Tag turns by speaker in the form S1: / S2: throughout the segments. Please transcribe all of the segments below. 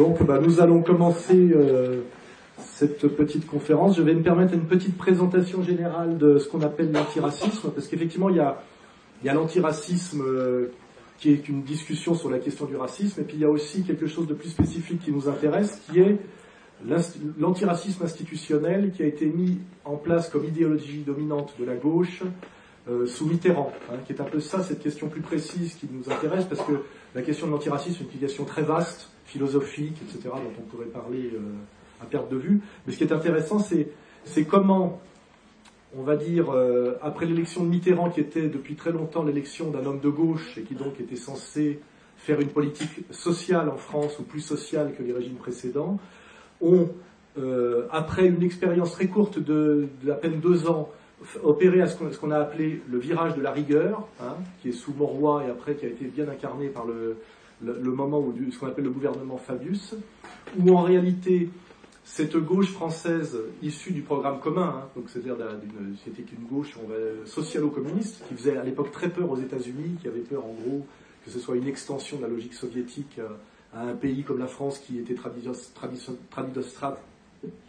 S1: Donc bah, nous allons commencer euh, cette petite conférence. Je vais me permettre une petite présentation générale de ce qu'on appelle l'antiracisme, parce qu'effectivement il y a, l'antiracisme euh, qui est une discussion sur la question du racisme, et puis il y a aussi quelque chose de plus spécifique qui nous intéresse, qui est l'antiracisme institutionnel qui a été mis en place comme idéologie dominante de la gauche euh, sous Mitterrand, hein, qui est un peu ça, cette question plus précise qui nous intéresse, parce que la question de l'antiracisme est une question très vaste, philosophique, etc., dont on pourrait parler euh, à perte de vue. Mais ce qui est intéressant, c'est comment, on va dire, euh, après l'élection de Mitterrand, qui était depuis très longtemps l'élection d'un homme de gauche, et qui donc était censé faire une politique sociale en France, ou plus sociale que les régimes précédents, ont, après une expérience très courte de à peine deux ans, opéré à ce qu'on a appelé le virage de la rigueur, hein, qui est sous Moroy et après qui a été bien incarné par le, moment où ce qu'on appelle le gouvernement Fabius, où en réalité cette gauche française issue du programme commun, hein, donc c'est-à-dire c'était une gauche socialo-communiste qui faisait à l'époque très peur aux États-Unis, qui avait peur en gros que ce soit une extension de la logique soviétique euh, à un pays comme la France qui était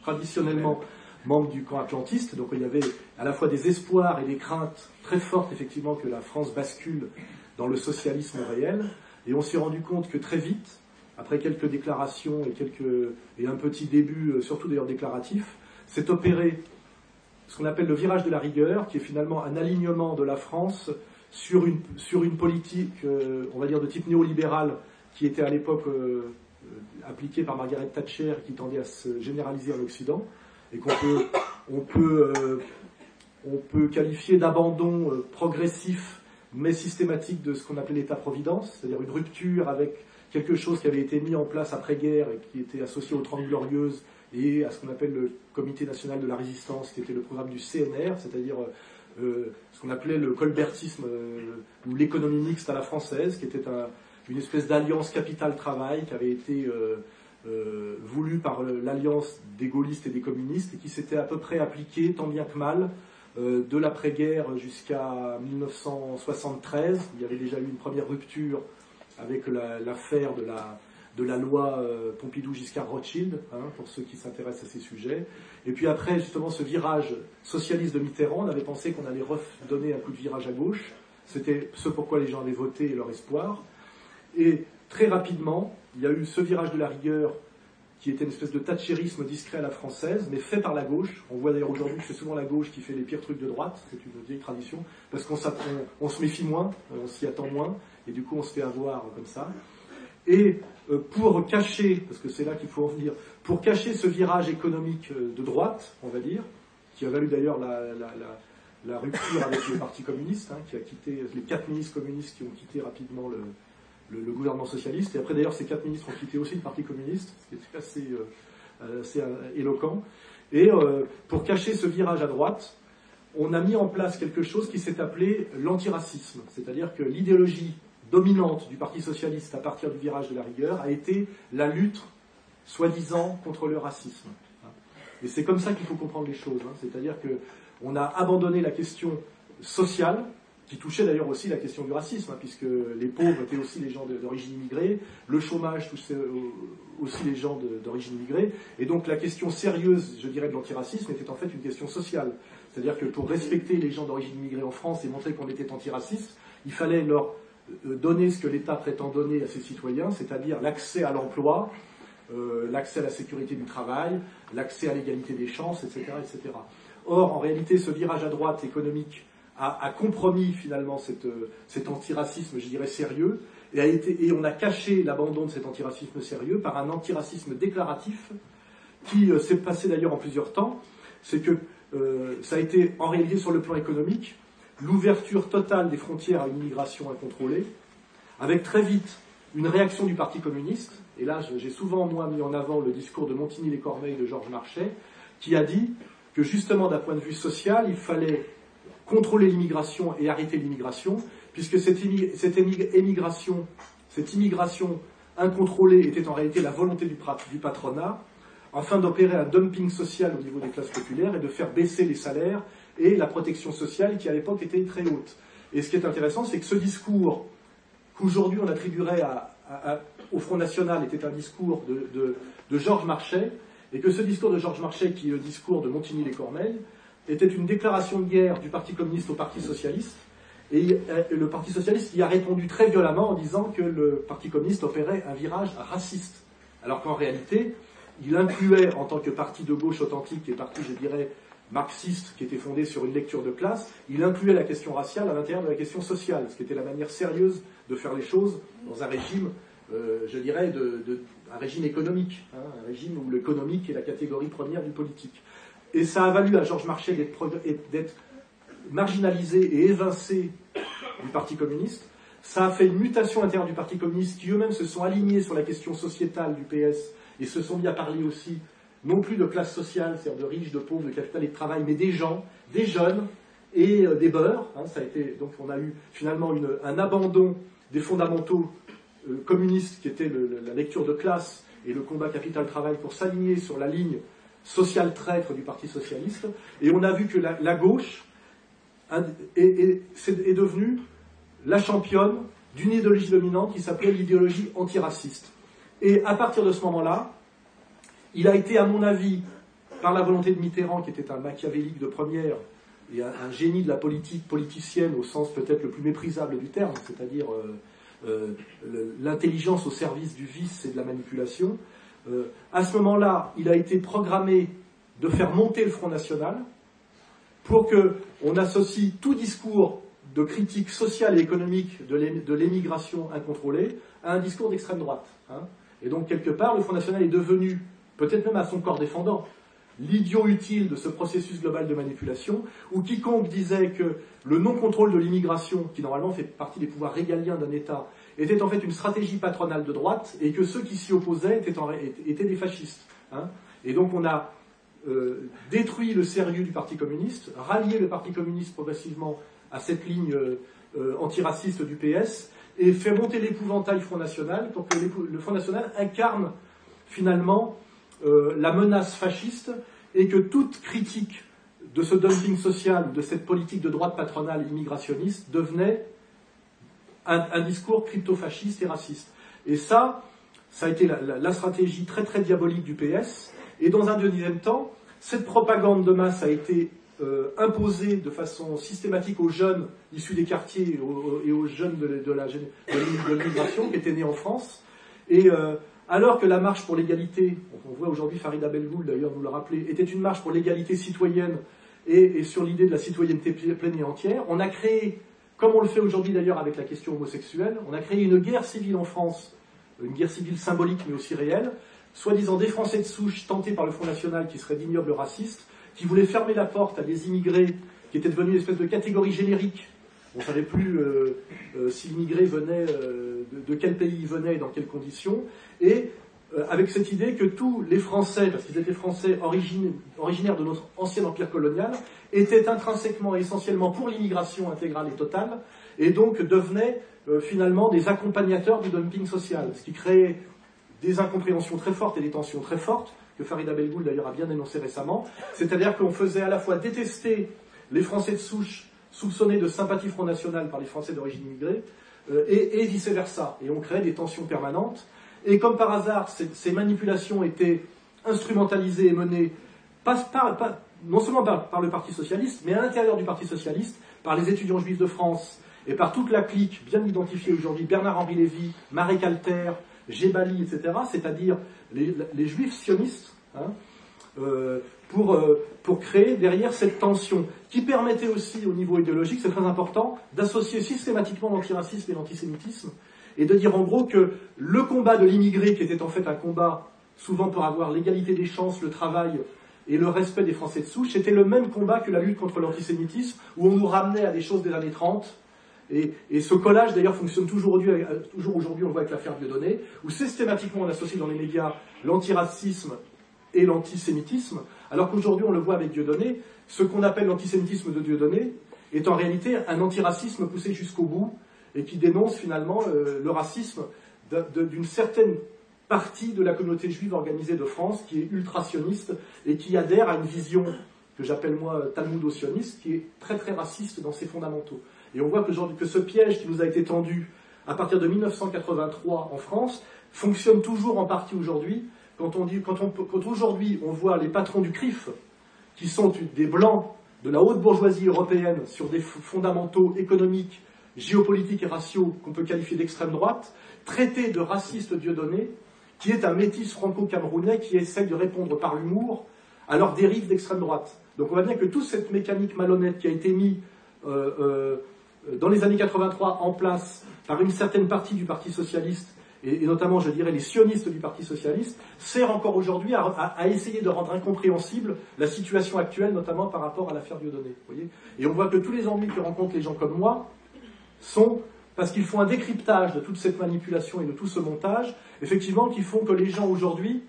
S1: traditionnellement membre du camp atlantiste, donc il y avait à la fois des espoirs et des craintes très fortes, effectivement, que la France bascule dans le socialisme réel. Et on s'est rendu compte que très vite, après quelques déclarations et, quelques, et un petit début, euh, surtout d'ailleurs déclaratif, s'est opéré ce qu'on appelle le virage de la rigueur, qui est finalement un alignement de la France sur une, sur une politique, euh, on va dire, de type néolibéral, qui était à l'époque euh, appliquée par Margaret Thatcher, qui tendait à se généraliser en Occident et qu'on peut, on peut, on peut qualifier d'abandon progressif mais systématique de ce qu'on appelait l'État-providence, c'est-à-dire une rupture avec quelque chose qui avait été mis en place après-guerre et qui était associé aux Trente Glorieuses et à ce qu'on appelle le Comité national de la résistance, qui était le programme du CNR, c'est-à-dire euh, ce qu'on appelait le colbertisme ou l'économie mixte à la française, qui était une espèce d'alliance capital-travail qui avait été euh, voulu par l'alliance des gaullistes et des communistes et qui s'était à peu près appliqué tant bien que mal euh, de l'après-guerre jusqu'à 1973. Il y avait déjà eu une première rupture avec l'affaire de, la, de la loi euh, Pompidou-Giscard-Rothschild, hein, pour ceux qui s'intéressent à ces sujets. Et puis après, justement, ce virage socialiste de Mitterrand, on avait pensé qu'on allait redonner un coup de virage à gauche. C'était ce pourquoi les gens avaient voté et leur espoir. Et très rapidement, il y a eu ce virage de la rigueur qui était une espèce de thatcherisme discret à la française, mais fait par la gauche. On voit d'ailleurs aujourd'hui que c'est souvent la gauche qui fait les pires trucs de droite, c'est une vieille tradition, parce qu'on on, se méfie moins, on s'y attend moins, et du coup on se fait avoir comme ça. Et euh, pour cacher, parce que c'est là qu'il faut en venir, pour cacher ce virage économique euh, de droite, on va dire, qui a valu d'ailleurs la, rupture avec le Parti communiste, hein, qui a quitté, les quatre ministres communistes qui ont quitté rapidement le, le, gouvernement socialiste. Et après, d'ailleurs, ces quatre ministres ont quitté aussi le Parti communiste, ce qui est assez, euh, euh, éloquent. Et euh, pour cacher ce virage à droite, on a mis en place quelque chose qui s'est appelé l'antiracisme. C'est-à-dire que l'idéologie dominante du Parti socialiste à partir du virage de la rigueur a été la lutte, soi-disant, contre le racisme. Et c'est comme ça qu'il faut comprendre les choses. Hein. C'est-à-dire qu'on a abandonné la question sociale, qui touchait d'ailleurs aussi la question du racisme, hein, puisque les pauvres étaient aussi les gens d'origine immigrée, le chômage touchait aussi les gens d'origine immigrée, et donc la question sérieuse, je dirais, de l'antiracisme était en fait une question sociale. C'est-à-dire que pour respecter les gens d'origine immigrée en France et montrer qu'on était antiraciste, il fallait leur euh, donner ce que l'État prétend donner à ses citoyens, c'est-à-dire l'accès à l'emploi, euh, l'accès à la sécurité du travail, l'accès à l'égalité des chances, etc., etc. Or, en réalité, ce virage à droite économique a, compromis finalement cet antiracisme, je dirais, sérieux, et, a été, et on a caché l'abandon de cet antiracisme sérieux par un antiracisme déclaratif qui euh, s'est passé d'ailleurs en plusieurs temps. C'est que euh, ça a été en réalité sur le plan économique l'ouverture totale des frontières à une immigration incontrôlée, avec très vite une réaction du Parti communiste, et là j'ai souvent moi mis en avant le discours de Montigny-les-Corneilles de Georges Marchais, qui a dit que justement d'un point de vue social, il fallait contrôler l'immigration et arrêter l'immigration, puisque cette, immigration incontrôlée était en réalité la volonté du, patronat, afin d'opérer un dumping social au niveau des classes populaires et de faire baisser les salaires et la protection sociale qui à l'époque était très haute. Et ce qui est intéressant, c'est que ce discours qu'aujourd'hui on attribuerait au Front National était un discours de, Georges Marchais, et que ce discours de Georges Marchais, qui est le discours de Montigny-les-Corneilles, était une déclaration de guerre du Parti communiste au Parti socialiste, et le Parti socialiste y a répondu très violemment en disant que le Parti communiste opérait un virage raciste, alors qu'en réalité, il incluait, en tant que parti de gauche authentique et parti, je dirais, marxiste, qui était fondé sur une lecture de classe, il incluait la question raciale à l'intérieur de la question sociale, ce qui était la manière sérieuse de faire les choses dans un régime, euh, je dirais, de, un régime économique, hein, un régime où l'économique est la catégorie première du politique. Et ça a valu à Georges Marchais d'être marginalisé et évincé du Parti communiste. Ça a fait une mutation intérieure du Parti communiste qui eux-mêmes se sont alignés sur la question sociétale du PS et se sont mis à parler aussi non plus de classe sociale, c'est-à-dire de riches, de pauvres, de capital et de travail, mais des gens, des jeunes et euh, des beurs. Hein. ça a été, donc on a eu finalement un abandon des fondamentaux euh, communistes qui étaient la lecture de classe et le combat capital-travail pour s'aligner sur la ligne sociale traître du Parti socialiste. Et on a vu que la, gauche est, est, devenue la championne d'une idéologie dominante qui s'appelait l'idéologie antiraciste. Et à partir de ce moment-là, il a été, à mon avis, par la volonté de Mitterrand, qui était un machiavélique de première et un, génie de la politique politicienne au sens peut-être le plus méprisable du terme, c'est-à-dire euh, euh, l'intelligence au service du vice et de la manipulation, euh, à ce moment-là, il a été programmé de faire monter le Front National pour qu'on associe tout discours de critique sociale et économique de l'émigration incontrôlée à un discours d'extrême droite. Hein. Et donc, quelque part, le Front National est devenu, peut-être même à son corps défendant, l'idiot utile de ce processus global de manipulation, où quiconque disait que le non-contrôle de l'immigration, qui normalement fait partie des pouvoirs régaliens d'un État, était en fait une stratégie patronale de droite, et que ceux qui s'y opposaient étaient, des fascistes. Hein. et donc on a euh, détruit le sérieux du Parti communiste, rallié le Parti communiste progressivement à cette ligne euh, antiraciste du PS, et fait monter l'épouvantail Front National pour que le Front National incarne finalement euh, la menace fasciste et que toute critique de ce dumping social, de cette politique de droite patronale immigrationniste devenait un, discours crypto-fasciste et raciste. Et ça, ça a été la, stratégie très très diabolique du PS. Et dans un deuxième temps, cette propagande de masse a été euh, imposée de façon systématique aux jeunes issus des quartiers et aux, jeunes de, la, de l'immigration qui étaient nés en France. Et euh, alors que la marche pour l'égalité, on voit aujourd'hui Farida Belgoul d'ailleurs nous le rappeler, était une marche pour l'égalité citoyenne et, sur l'idée de la citoyenneté pleine et entière, on a créé, comme on le fait aujourd'hui d'ailleurs avec la question homosexuelle, on a créé une guerre civile en France, une guerre civile symbolique mais aussi réelle, soi-disant des Français de souche tentés par le Front National qui seraient d'ignobles racistes, qui voulait fermer la porte à des immigrés qui étaient devenus une espèce de catégorie générique. On ne savait plus euh, euh, si l'immigré venait, euh, de, quel pays il venait et dans quelles conditions. Et avec cette idée que tous les Français, parce qu'ils étaient Français originaires de notre ancien empire colonial, étaient intrinsèquement et essentiellement pour l'immigration intégrale et totale, et donc devenaient finalement des accompagnateurs du dumping social, ce qui créait des incompréhensions très fortes et des tensions très fortes, que Farida Belgoul d'ailleurs a bien dénoncé récemment, c'est-à-dire qu'on faisait à la fois détester les Français de souche soupçonnés de sympathie Front National par les Français d'origine immigrée, euh, et, vice-versa. Et on créait des tensions permanentes. Et comme par hasard, ces, manipulations étaient instrumentalisées et menées non seulement par, le Parti socialiste, mais à l'intérieur du Parti socialiste, par les étudiants juifs de France et par toute la clique bien identifiée aujourd'hui, Bernard-Henri Lévy, Marie Calter, Gébali, etc., c'est-à-dire les, juifs sionistes, hein, euh, pour, euh, pour créer derrière cette tension, qui permettait aussi au niveau idéologique, c'est très important, d'associer systématiquement l'antiracisme et l'antisémitisme, et de dire en gros que le combat de l'immigré, qui était en fait un combat souvent pour avoir l'égalité des chances, le travail et le respect des Français de souche, c'était le même combat que la lutte contre l'antisémitisme, où on nous ramenait à des choses des années 30, et, ce collage, d'ailleurs, fonctionne toujours aujourd'hui, toujours aujourd'hui, on le voit avec l'affaire Dieudonné, où systématiquement on associe dans les médias l'antiracisme et l'antisémitisme, alors qu'aujourd'hui, on le voit avec Dieudonné, ce qu'on appelle l'antisémitisme de Dieudonné est en réalité un antiracisme poussé jusqu'au bout et qui dénonce finalement euh, le racisme d'une certaine partie de la communauté juive organisée de France qui est ultra-sioniste et qui adhère à une vision que j'appelle moi talmudo-sioniste qui est très très raciste dans ses fondamentaux. Et on voit que, que ce piège qui nous a été tendu à partir de 1983 en France fonctionne toujours en partie aujourd'hui. Quand, on dit, quand, quand aujourd'hui on voit les patrons du CRIF, qui sont des blancs de la haute bourgeoisie européenne sur des fondamentaux économiques, géopolitiques et raciaux qu'on peut qualifier d'extrême droite, traiter de raciste Dieudonné, qui est un métis franco-camerounais qui essaye de répondre par l'humour à leurs dérives d'extrême droite. Donc on voit bien que toute cette mécanique malhonnête qui a été mise euh, euh, dans les années 83 en place par une certaine partie du Parti socialiste, et, notamment, je dirais, les sionistes du Parti socialiste, sert encore aujourd'hui à, essayer de rendre incompréhensible la situation actuelle, notamment par rapport à l'affaire Dieudonné. Voyez et on voit que tous les ennuis que rencontrent les gens comme moi sont parce qu'ils font un décryptage de toute cette manipulation et de tout ce montage, effectivement, qui font que les gens aujourd'hui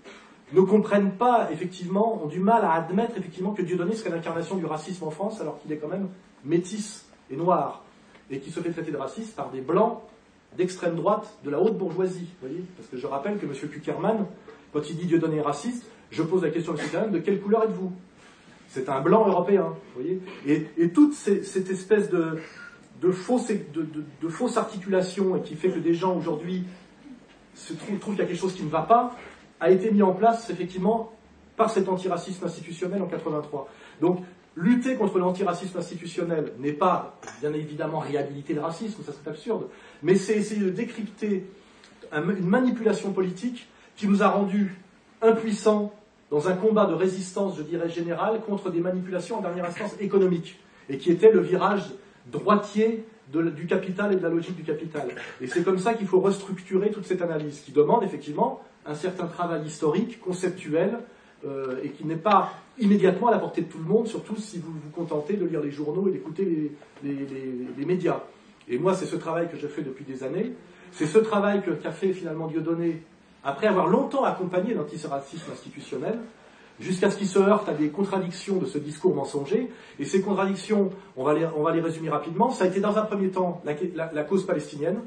S1: ne comprennent pas, effectivement, ont du mal à admettre, effectivement, que Dieudonné serait l'incarnation du racisme en France, alors qu'il est quand même métis et noir, et qui se fait traiter de raciste par des blancs d'extrême droite de la haute bourgeoisie. Voyez Parce que je rappelle que M. Kuckerman, quand il dit Dieudonné est raciste, je pose la question à M. De quelle couleur êtes-vous? C'est un blanc européen. Voyez et, toute cette espèce de, de fausse, de, de, fausse articulation et qui fait que des gens aujourd'hui se trouvent, trouvent qu'il y a quelque chose qui ne va pas, a été mis en place effectivement par cet antiracisme institutionnel en 83. Donc lutter contre l'antiracisme institutionnel n'est pas bien évidemment réhabiliter le racisme, ça serait absurde, mais c'est essayer de décrypter une manipulation politique qui nous a rendus impuissants dans un combat de résistance, je dirais, général contre des manipulations en dernière instance économiques, et qui était le virage droitier du capital et de la logique du capital. Et c'est comme ça qu'il faut restructurer toute cette analyse, qui demande effectivement un certain travail historique, conceptuel, euh, et qui n'est pas immédiatement à la portée de tout le monde, surtout si vous vous contentez de lire les journaux et d'écouter les, médias. Et moi, c'est ce travail que je fais depuis des années. C'est ce travail qu'a fait finalement Dieudonné, après avoir longtemps accompagné l'antiracisme institutionnel, jusqu'à ce qu'il se heurte à des contradictions de ce discours mensonger. Et ces contradictions, on va les, résumer rapidement. Ça a été dans un premier temps la, cause palestinienne,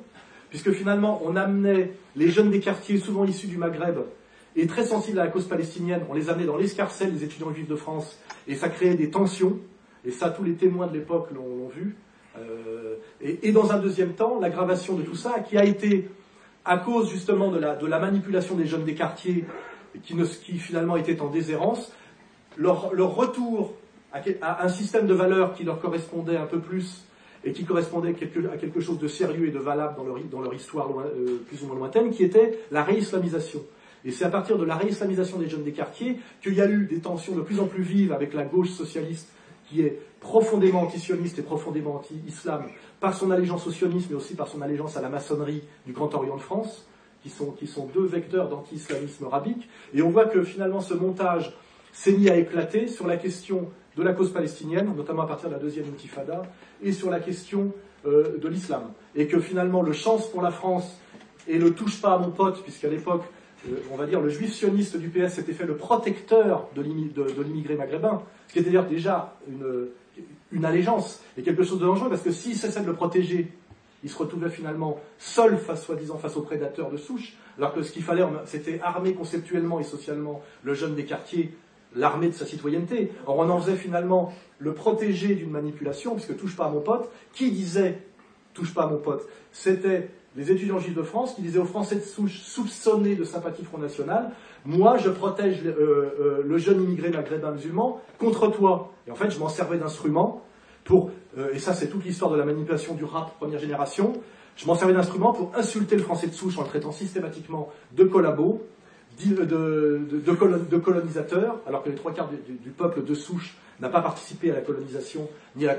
S1: puisque finalement on amenait les jeunes des quartiers, souvent issus du Maghreb, et très sensibles à la cause palestinienne, on les amenait dans l'escarcelle des étudiants juifs de France, et ça créait des tensions, et ça tous les témoins de l'époque l'ont vu. Euh, et, dans un deuxième temps, l'aggravation de tout ça, qui a été à cause justement de la manipulation des jeunes des quartiers qui, qui finalement étaient en déshérence, leur, leur retour à, un système de valeurs qui leur correspondait un peu plus et qui correspondait à quelque chose de sérieux et de valable dans leur, dans leur histoire euh, plus ou moins lointaine, qui était la réislamisation. Et c'est à partir de la réislamisation des jeunes des quartiers qu'il y a eu des tensions de plus en plus vives avec la gauche socialiste qui est profondément antisioniste et profondément anti-islam par son allégeance au sionisme mais aussi par son allégeance à la maçonnerie du Grand Orient de France qui sont, qui sont deux vecteurs d'anti-islamisme rabique. Et on voit que finalement ce montage s'est mis à éclater sur la question de la cause palestinienne, notamment à partir de la deuxième intifada, et sur la question euh, de l'islam. Et que finalement le chance pour la France et le touche pas à mon pote, puisqu'à l'époque, euh, on va dire, le juif sioniste du PS s'était fait le protecteur de l'immigré maghrébin, ce qui était d'ailleurs déjà une, une allégeance et quelque chose de dangereux, parce que s'il cessait de le protéger il se retrouvait finalement seul face, soi-disant, face aux prédateurs de souche, alors que ce qu'il fallait, c'était armer conceptuellement et socialement le jeune des quartiers, l'armée de sa citoyenneté. Or, on en faisait finalement le protéger d'une manipulation, puisque touche pas à mon pote. Qui disait touche pas à mon pote? C'était les étudiants juifs de France qui disaient aux Français de souche soupçonnés de sympathie Front National, moi je protège euh, euh, le jeune immigré maghrébin musulman contre toi. Et en fait, je m'en servais d'instrument pour, euh, et ça c'est toute l'histoire de la manipulation du rap première génération, je m'en servais d'instrument pour insulter le français de souche en le traitant systématiquement de collabo, de, de, colonisateur, alors que les trois quarts du, peuple de souche n'a pas participé à la colonisation ni à la,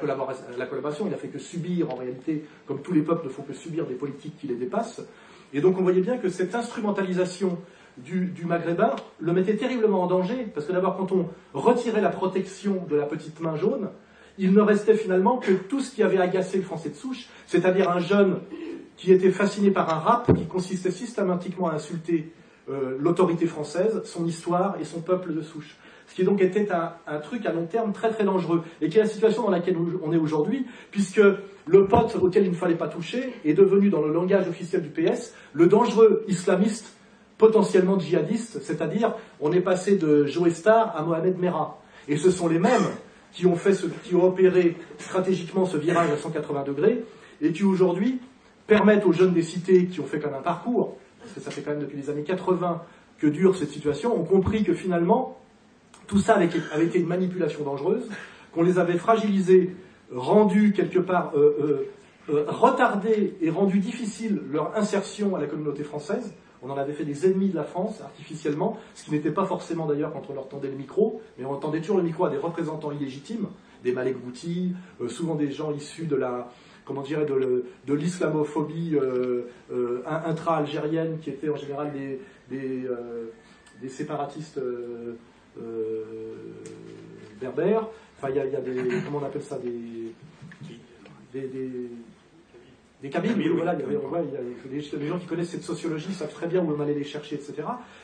S1: collaboration, il n'a fait que subir en réalité, comme tous les peuples ne font que subir des politiques qui les dépassent. Et donc on voyait bien que cette instrumentalisation du, du, maghrébin le mettait terriblement en danger, parce que d'abord quand on retirait la protection de la petite main jaune, il ne restait finalement que tout ce qui avait agacé le français de souche, c'est-à-dire un jeune qui était fasciné par un rap qui consistait systématiquement à insulter euh, l'autorité française, son histoire et son peuple de souche. Ce qui donc était un, truc à long terme très très dangereux, et qui est la situation dans laquelle on est aujourd'hui, puisque le pote auquel il ne fallait pas toucher est devenu, dans le langage officiel du PS, le dangereux islamiste potentiellement djihadiste, c'est-à-dire on est passé de Joe Star à Mohamed Merah. Et ce sont les mêmes qui ont, fait ce, qui opéré stratégiquement ce virage à 180 degrés et qui aujourd'hui permettent aux jeunes des cités qui ont fait comme un parcours, parce que ça fait quand même depuis les années 80 que dure cette situation, ont compris que finalement, tout ça avait, été une manipulation dangereuse, qu'on les avait fragilisés, rendus quelque part, euh, euh, retardés et rendus difficiles leur insertion à la communauté française. On en avait fait des ennemis de la France artificiellement, ce qui n'était pas forcément d'ailleurs quand on leur tendait le micro, mais on tendait toujours le micro à des représentants illégitimes, des Malek Bouti, souvent des gens issus de la, comment dirais, de, l'islamophobie euh, euh, intra-algérienne, qui étaient en général des, euh, séparatistes berbères. Enfin, il y, a des, comment on appelle ça, des, des voilà, il y avait, on voit, il y a des, gens qui connaissent cette sociologie savent très bien où on allait les chercher, etc.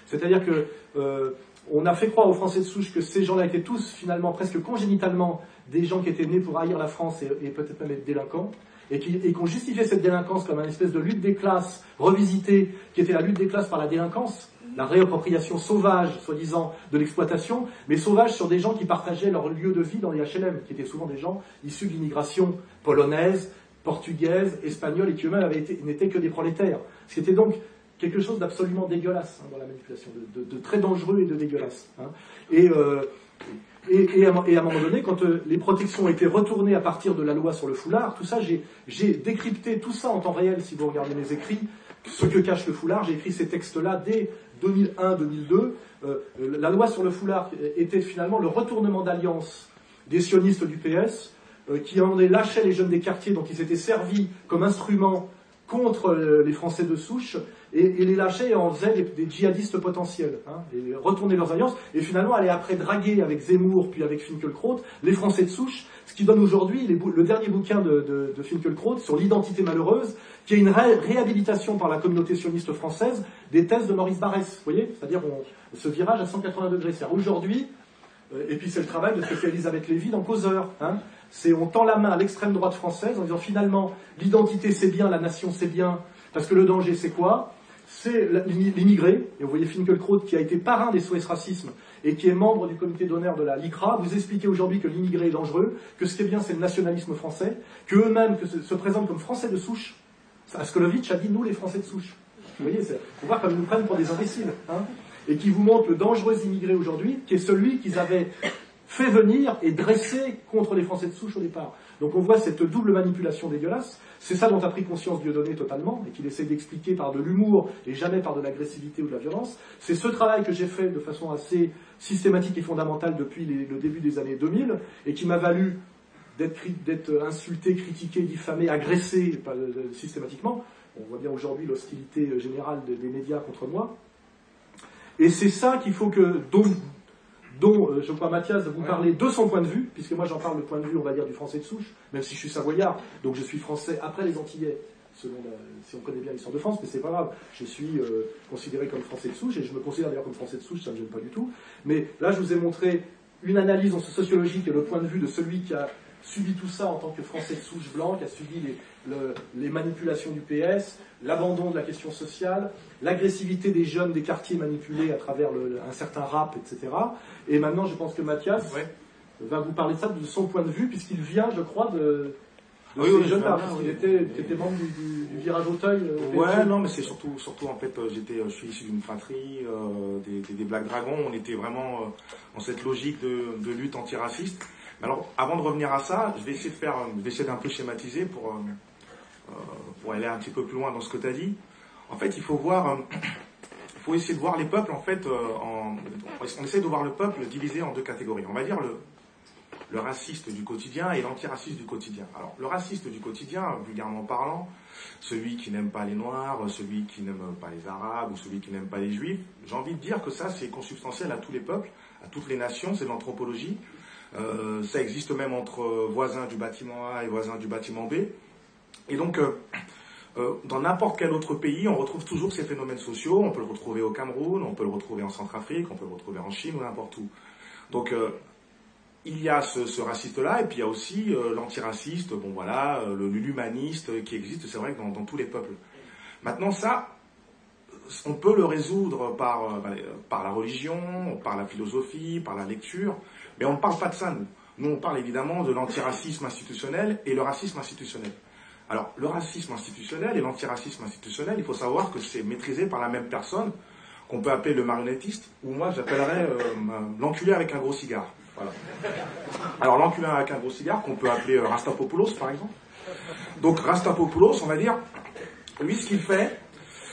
S1: C'est-à-dire que on a fait croire aux Français de souche que ces gens-là étaient tous finalement presque congénitalement des gens qui étaient nés pour haïr la France et, et peut-être même être délinquants et qu'on justifiait cette délinquance comme une espèce de lutte des classes revisitée, qui était la lutte des classes par la délinquance, la réappropriation sauvage, soi-disant, de l'exploitation, mais sauvage sur des gens qui partageaient leur lieu de vie dans les HLM, qui étaient souvent des gens issus de l'immigration polonaise, portugaise, espagnole, et qui eux-mêmes n'étaient que des prolétaires. Ce qui était donc quelque chose d'absolument dégueulasse hein, dans la manipulation, de, très dangereux et de dégueulasse. Hein. Et, euh, et, à, un moment donné, quand euh, les protections été retournées à partir de la loi sur le foulard, tout ça, j'ai décrypté tout ça en temps réel, si vous regardez mes écrits, ce que cache le foulard. J'ai écrit ces textes-là dès 2001-2002. Euh, la loi sur le foulard était finalement le retournement d'alliance des sionistes du PS, qui en lâchaient les jeunes des quartiers, dont ils s'étaient servis comme instrument contre les Français de souche, et, les lâcher et en faisaient des, djihadistes potentiels, hein, et retourner leurs alliances, et finalement aller après draguer avec Zemmour, puis avec Finkelkraut, les Français de souche, ce qui donne aujourd'hui le dernier bouquin de, de, Finkelkraut sur l'identité malheureuse, qui est une réhabilitation par la communauté sioniste française des thèses de Maurice Barrès, vous voyez C'est-à-dire ce virage à 180 degrés. C'est aujourd'hui, euh, et puis c'est le travail de ce que fait Elisabeth Lévy dans Causeur, hein, c'est on tend la main à l'extrême droite française en disant finalement l'identité c'est bien, la nation c'est bien, parce que le danger c'est quoi? C'est l'immigré, et vous voyez Finkelkraut qui a été parrain des SOS Racisme et qui est membre du comité d'honneur de la LICRA, vous expliquez aujourd'hui que l'immigré est dangereux, que ce qui est bien c'est le nationalisme français, que eux-mêmes se, présentent comme français de souche. Askolovitch a dit nous les français de souche. Vous voyez, faut voir comme ils nous prennent pour des imbéciles. Hein et qui vous montre le dangereux immigré aujourd'hui, qui est celui qu'ils avaient fait venir et dressé contre les Français de souche au départ. Donc on voit cette double manipulation dégueulasse. C'est ça dont a pris conscience Dieudonné totalement, et qu'il essaie d'expliquer par de l'humour et jamais par de l'agressivité ou de la violence. C'est ce travail que j'ai fait de façon assez systématique et fondamentale depuis le début des années 2000, et qui m'a valu d'être insulté, critiqué, diffamé, agressé euh, systématiquement. On voit bien aujourd'hui l'hostilité générale des médias contre moi. Et c'est ça qu'il faut que, dont euh, je crois Mathias vous parler de son point de vue, puisque moi j'en parle le point de vue, on va dire, du français de souche, même si je suis savoyard, donc je suis français après les Antillais, selon si on connaît bien l'histoire de France, mais c'est pas grave, je suis euh, considéré comme français de souche, et je me considère d'ailleurs comme français de souche, ça ne me gêne pas du tout. Mais là, je vous ai montré une analyse sociologique et le point de vue de celui qui a subi tout ça en tant que Français de souche blanc, qui a subi les, manipulations du PS, l'abandon de la question sociale, l'agressivité des jeunes des quartiers manipulés à travers un certain rap, etc. Et maintenant, je pense que Mathias va vous parler de ça de son point de vue, puisqu'il vient, je crois, de, ces jeunes-là, parce qu'il était, membre du, virage Auteuil.
S2: Euh, ouais, non, mais c'est surtout, surtout en fait, euh, j'étais, euh, je suis issu d'une fratrie, des, des, Black Dragons, on était vraiment dans cette logique de, de lutte antiraciste. Alors, avant de revenir à ça, je vais essayer de faire, je vais essayer d'un peu schématiser pour, euh, euh, pour aller un petit peu plus loin dans ce que tu as dit. En fait, il faut voir, euh, il faut essayer de voir les peuples, en fait, en, on essaie de voir le peuple divisé en deux catégories. On va dire le, raciste du quotidien et l'antiraciste du quotidien. Alors, le raciste du quotidien, vulgairement parlant, celui qui n'aime pas les Noirs, celui qui n'aime pas les Arabes ou celui qui n'aime pas les Juifs, j'ai envie de dire que ça, c'est consubstantiel à tous les peuples, à toutes les nations, c'est l'anthropologie. Euh, ça existe même entre voisins du bâtiment A et voisins du bâtiment B. Et donc, euh, euh, dans n'importe quel autre pays, on retrouve toujours ces phénomènes sociaux. On peut le retrouver au Cameroun, on peut le retrouver en Centrafrique, on peut le retrouver en Chine ou n'importe où. Donc, il y a ce, raciste-là, et puis il y a aussi l'antiraciste, bon voilà, l'humaniste qui existe, c'est vrai, dans, dans, tous les peuples. Maintenant, ça, on peut le résoudre par, par la religion, par la philosophie, par la lecture, mais on ne parle pas de ça, nous. Nous, on parle évidemment de l'antiracisme institutionnel et le racisme institutionnel. Alors, le racisme institutionnel et l'antiracisme institutionnel, il faut savoir que c'est maîtrisé par la même personne, qu'on peut appeler le marionnettiste, ou moi j'appellerais euh, l'enculé avec un gros cigare. Alors, l'enculé avec un gros cigare, qu'on peut appeler euh, Rastapopoulos, par exemple. Donc, Rastapopoulos, on va dire, lui, ce qu'il fait,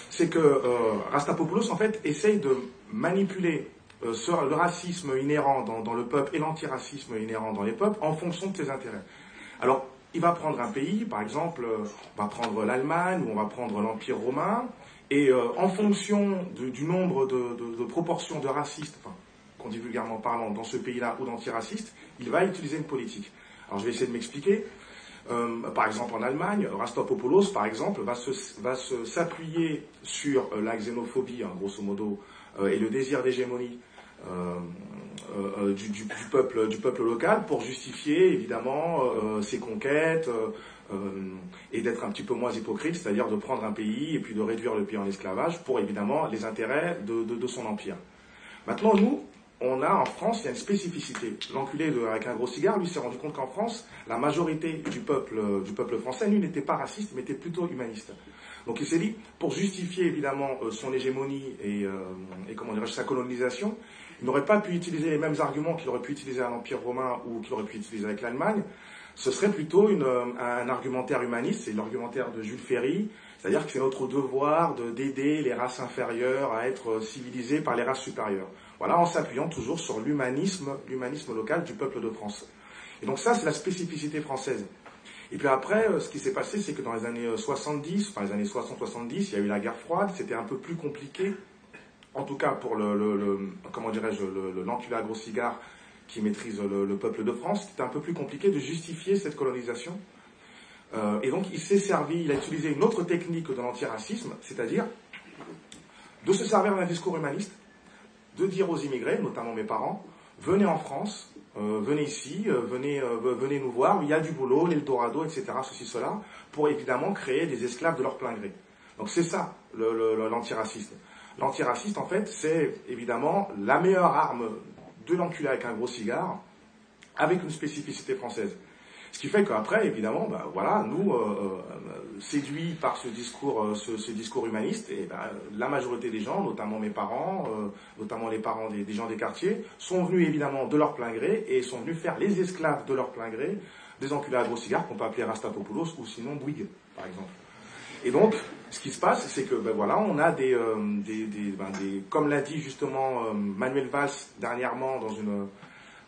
S2: c'est que euh, Rastapopoulos, en fait, essaye de manipuler euh, le racisme inhérent dans, le peuple et l'antiracisme inhérent dans les peuples en fonction de ses intérêts. Alors, il va prendre un pays, par exemple, euh, on va prendre l'Allemagne ou on va prendre l'Empire romain, et euh, en fonction du nombre de, proportions de racistes, enfin, qu'on dit vulgairement parlant, dans ce pays-là ou d'antiracistes, il va utiliser une politique. Alors, je vais essayer de m'expliquer. par exemple, en Allemagne, Rastapopoulos, par exemple, va s'appuyer sur la xénophobie, hein, grosso modo, et le désir d'hégémonie euh, euh, euh, du, peuple, du peuple local pour justifier évidemment ses conquêtes et d'être un petit peu moins hypocrite, c'est-à-dire de prendre un pays et puis de réduire le pays en esclavage pour évidemment les intérêts de, son empire. Maintenant, nous, on a en France, il y a une spécificité. L'enculé avec un gros cigare, lui, s'est rendu compte qu'en France, la majorité du peuple, du peuple français, lui, n'était pas raciste, mais était plutôt humaniste. Donc il s'est dit, pour justifier évidemment son hégémonie et, et comment dirais-je, sa colonisation, n'aurait pas pu utiliser les mêmes arguments qu'il aurait pu utiliser à l'Empire romain ou qu'il aurait pu utiliser avec l'Allemagne. Ce serait plutôt un argumentaire humaniste, c'est l'argumentaire de Jules Ferry, c'est-à-dire que c'est notre devoir d'aider les races inférieures à être civilisées par les races supérieures. Voilà, en s'appuyant toujours sur l'humanisme, l'humanisme local du peuple de France. Et donc ça, c'est la spécificité française. Et puis après, euh, ce qui s'est passé, c'est que dans les années 70, euh, enfin les années 60-70, il y a eu la guerre froide, c'était un peu plus compliqué en tout cas pour le, comment dirais-je, l'enculé à gros cigare qui maîtrise le, peuple de France, c'était un peu plus compliqué de justifier cette colonisation. Euh, et donc il s'est servi, il a utilisé une autre technique de l'antiracisme, c'est-à-dire de se servir d'un discours humaniste, de dire aux immigrés, notamment mes parents, venez en France, euh, venez ici, euh, venez, venez nous voir, il y a du boulot, l'Eldorado, etc., ceci, cela, pour évidemment créer des esclaves de leur plein gré. Donc c'est ça l'antiracisme. L'antiraciste, en fait, c'est évidemment la meilleure arme de l'enculé avec un gros cigare, avec une spécificité française. Ce qui fait qu'après, évidemment, bah, voilà, nous, euh, euh, séduits par ce discours, euh, humaniste, et bah, la majorité des gens, notamment mes parents, notamment les parents des, gens des quartiers, sont venus évidemment de leur plein gré et sont venus faire les esclaves de leur plein gré des enculés à gros cigares qu'on peut appeler Rastapopoulos ou sinon Bouygues, par exemple. Et donc, ce qui se passe, c'est que ben voilà, on a des, euh, ben des, comme l'a dit justement euh, Manuel Valls dernièrement dans une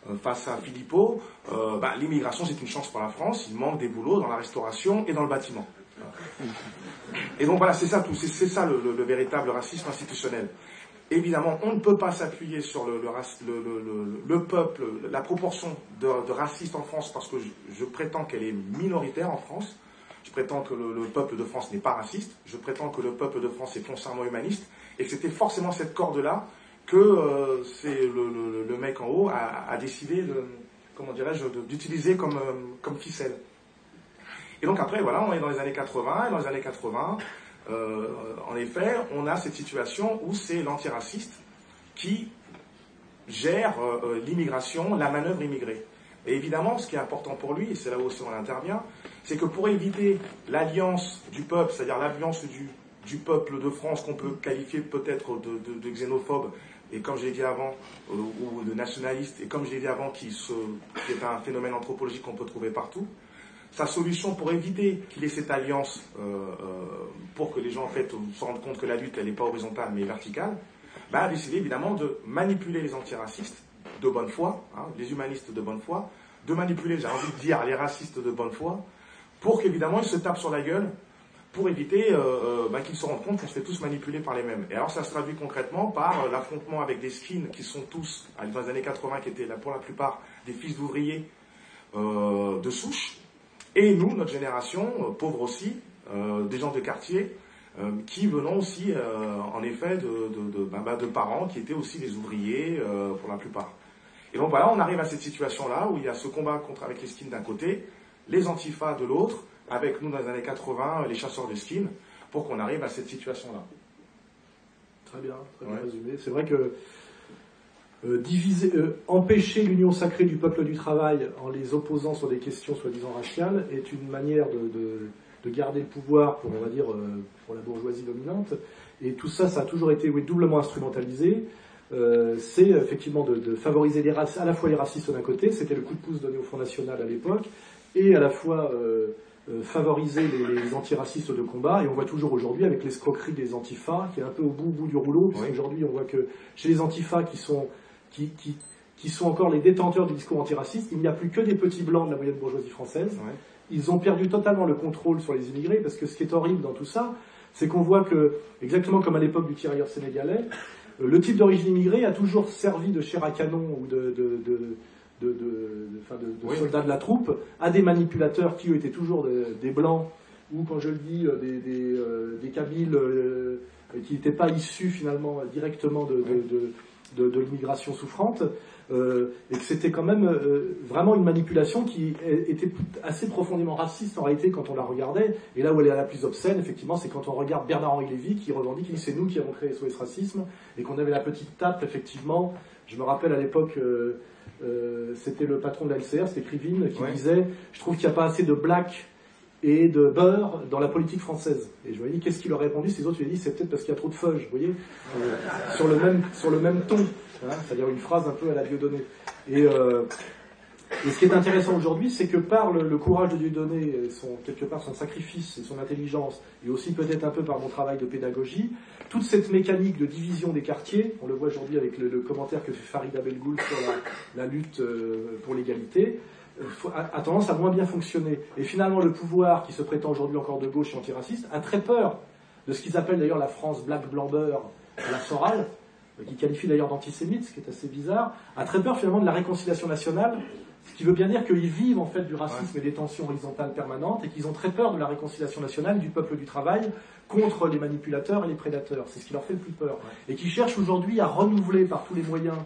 S2: euh, face à Philippot, ben, l'immigration c'est une chance pour la France. Il manque des boulots dans la restauration et dans le bâtiment. Et donc voilà, c'est ça tout, c'est ça le, véritable racisme institutionnel. Évidemment, on ne peut pas s'appuyer sur le, le, peuple, la proportion de, racistes en France, parce que je prétends qu'elle est minoritaire en France. Prétends que le, peuple de France n'est pas raciste. Je prétends que le peuple de France est foncièrement humaniste. Et c'était forcément cette corde-là que euh, c'est le, mec en haut a, décidé de, comment dirais-je, d'utiliser comme, euh, comme ficelle. Et donc après, voilà, on est dans les années 80, et dans les années 80, euh, en effet, on a cette situation où c'est l'antiraciste qui gère l'immigration, la manœuvre immigrée. Et évidemment, ce qui est important pour lui, et c'est là où aussi on intervient, c'est que pour éviter l'alliance du peuple, c'est-à-dire l'alliance du, peuple de France qu'on peut qualifier peut-être de, xénophobe, et comme je l'ai dit avant, euh, ou de nationaliste, et comme je l'ai dit avant, qui, est un phénomène anthropologique qu'on peut trouver partout, sa solution pour éviter qu'il ait cette alliance, euh, euh, pour que les gens en fait se rendent compte que la lutte n'est pas horizontale mais verticale, bah, a décidé évidemment de manipuler les antiracistes de bonne foi, hein, les humanistes de bonne foi, de manipuler, j'ai envie de dire, les racistes de bonne foi, pour qu'évidemment ils se tapent sur la gueule, pour éviter euh, euh, bah, qu'ils se rendent compte qu'on se fait tous manipuler par les mêmes. Et alors ça se traduit concrètement par euh, l'affrontement avec des skins qui sont tous, dans les années 80, qui étaient là pour la plupart des fils d'ouvriers de souche, et nous, notre génération, pauvres aussi, des gens de quartier, qui venons aussi, en effet, de, bah, bah, de, parents qui étaient aussi des ouvriers pour la plupart. Et donc voilà, on arrive à cette situation-là où il y a ce combat contre, avec les skins d'un côté, les antifas de l'autre, avec nous dans les années 80, les chasseurs de skins, pour qu'on arrive à cette situation-là.
S1: Très bien, très bien résumé. C'est vrai que euh, diviser, euh, empêcher l'union sacrée du peuple du travail en les opposant sur des questions soi-disant raciales est une manière de, de garder le pouvoir pour, on va dire, pour la bourgeoisie dominante. Et tout ça, ça a toujours été doublement instrumentalisé. c'est effectivement de, favoriser les à la fois les racistes d'un côté, c'était le coup de pouce donné au Front National à l'époque, et à la fois euh, favoriser les, antiracistes de combat, et on voit toujours aujourd'hui avec l'escroquerie des antifas, qui est un peu au bout, bout du rouleau, puisqu'aujourd'hui on voit que chez les antifas qui sont, qui, qui, qui, sont encore les détenteurs du discours antiraciste, il n'y a plus que des petits blancs de la moyenne bourgeoisie française. Ils ont perdu totalement le contrôle sur les immigrés, parce que ce qui est horrible dans tout ça, c'est qu'on voit que, exactement comme à l'époque du tirailleur sénégalais, euh, le type d'origine immigrée a toujours servi de chair à canon ou de, de, de de, de, soldats de la troupe à des manipulateurs qui eux étaient toujours des blancs ou quand je le dis euh, des, des, euh, des Kabyles euh, qui n'étaient pas issus finalement directement de, de l'immigration souffrante et que c'était quand même vraiment une manipulation qui était assez profondément raciste en réalité quand on la regardait. Et là où elle est la plus obscène effectivement c'est quand on regarde Bernard-Henri Lévy qui revendique qu'il c'est nous qui avons créé SOS Racisme et qu'on avait la petite tape effectivement. Je me rappelle à l'époque euh, c'était le patron de l'LCR, c'était Krivine, qui disait Je trouve qu'il n'y a pas assez de black et de beurre dans la politique française. Et je lui ai dit Qu'est-ce qu'il aurait répondu Ces autres lui ont dit C'est peut-être parce qu'il y a trop de feuilles, vous voyez, euh, sur, le même, sur le même ton. Hein, c'est-à-dire une phrase un peu à la Dieudonné. Et, euh, et ce qui est intéressant aujourd'hui, c'est que par le, courage de Dieudonné, son, quelque part son sacrifice et son intelligence, et aussi peut-être un peu par mon travail de pédagogie, toute cette mécanique de division des quartiers, on le voit aujourd'hui avec le, commentaire que fait Farid Abelgoul sur la, lutte euh, pour l'égalité, euh, a, tendance à moins bien fonctionner. Et finalement, le pouvoir, qui se prétend aujourd'hui encore de gauche et antiraciste, a très peur de ce qu'ils appellent d'ailleurs la France black blamber la Soral, euh, qui qualifie d'ailleurs d'antisémite, ce qui est assez bizarre, a très peur finalement de la réconciliation nationale ce qui veut bien dire qu'ils vivent en fait du racisme et des tensions horizontales permanentes et qu'ils ont très peur de la réconciliation nationale du peuple du travail contre les manipulateurs et les prédateurs. C'est ce qui leur fait le plus peur. Et qui cherchent aujourd'hui à renouveler par tous les moyens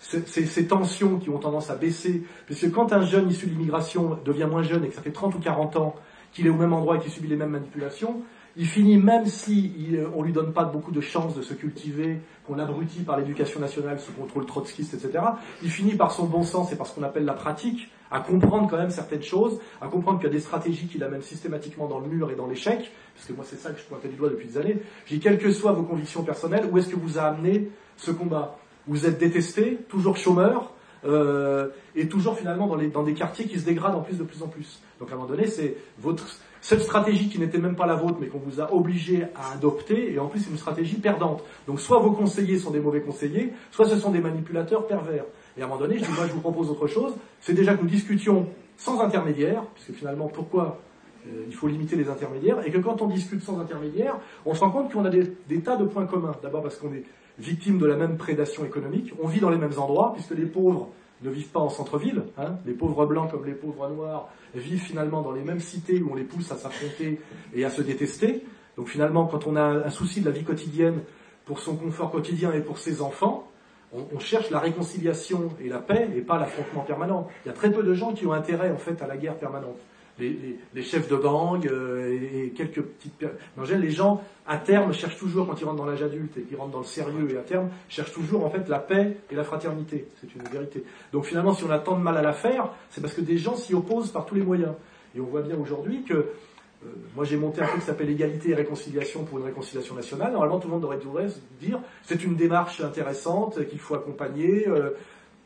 S1: ces, tensions qui ont tendance à baisser. Puisque quand un jeune issu de l'immigration devient moins jeune et que ça fait 30 ou 40 ans qu'il est au même endroit et qu'il subit les mêmes manipulations, il finit, même si on lui donne pas beaucoup de chances de se cultiver, qu'on l'abrutit par l'éducation nationale sous contrôle trotskiste, etc., il finit par son bon sens et par ce qu'on appelle la pratique, à comprendre quand même certaines choses, à comprendre qu'il y a des stratégies qui l'amènent systématiquement dans le mur et dans l'échec, parce que moi c'est ça que je pointais du doigt depuis des années. J'ai quelles que soient vos convictions personnelles, où est-ce que vous a amené ce combat? Vous êtes détesté, toujours chômeur, euh, et toujours finalement dans, dans, des quartiers qui se dégradent en plus de plus en plus. Donc à un moment donné, c'est votre cette stratégie qui n'était même pas la vôtre, mais qu'on vous a obligé à adopter, et en plus c'est une stratégie perdante. Donc soit vos conseillers sont des mauvais conseillers, soit ce sont des manipulateurs pervers. Et à un moment donné, je dis, je vous propose autre chose, c'est déjà que nous discutions sans intermédiaire, puisque finalement pourquoi euh, il faut limiter les intermédiaires, et que quand on discute sans intermédiaire, on se rend compte qu'on a des, des tas de points communs. D'abord parce qu'on est victime de la même prédation économique, on vit dans les mêmes endroits, puisque les pauvres ne vivent pas en centre-ville. Hein. Les pauvres blancs comme les pauvres noirs vivent finalement dans les mêmes cités où on les pousse à s'affronter et à se détester. Donc finalement, quand on a un souci de la vie quotidienne pour son confort quotidien et pour ses enfants, on, cherche la réconciliation et la paix et pas l'affrontement permanent. Il y a très peu de gens qui ont intérêt en fait à la guerre permanente les, chefs de gang euh, et, quelques petites... En général, les gens, à terme, cherchent toujours, quand ils rentrent dans l'âge adulte et qu'ils rentrent dans le sérieux, et à terme, cherchent toujours, en fait, la paix et la fraternité. C'est une vérité. Donc finalement, si on a tant de mal à la faire, c'est parce que des gens s'y opposent par tous les moyens. Et on voit bien aujourd'hui que euh, moi, j'ai monté un truc qui s'appelle égalité et réconciliation pour une réconciliation nationale. Normalement, tout le monde devrait, se dire c'est une démarche intéressante qu'il faut accompagner. Euh,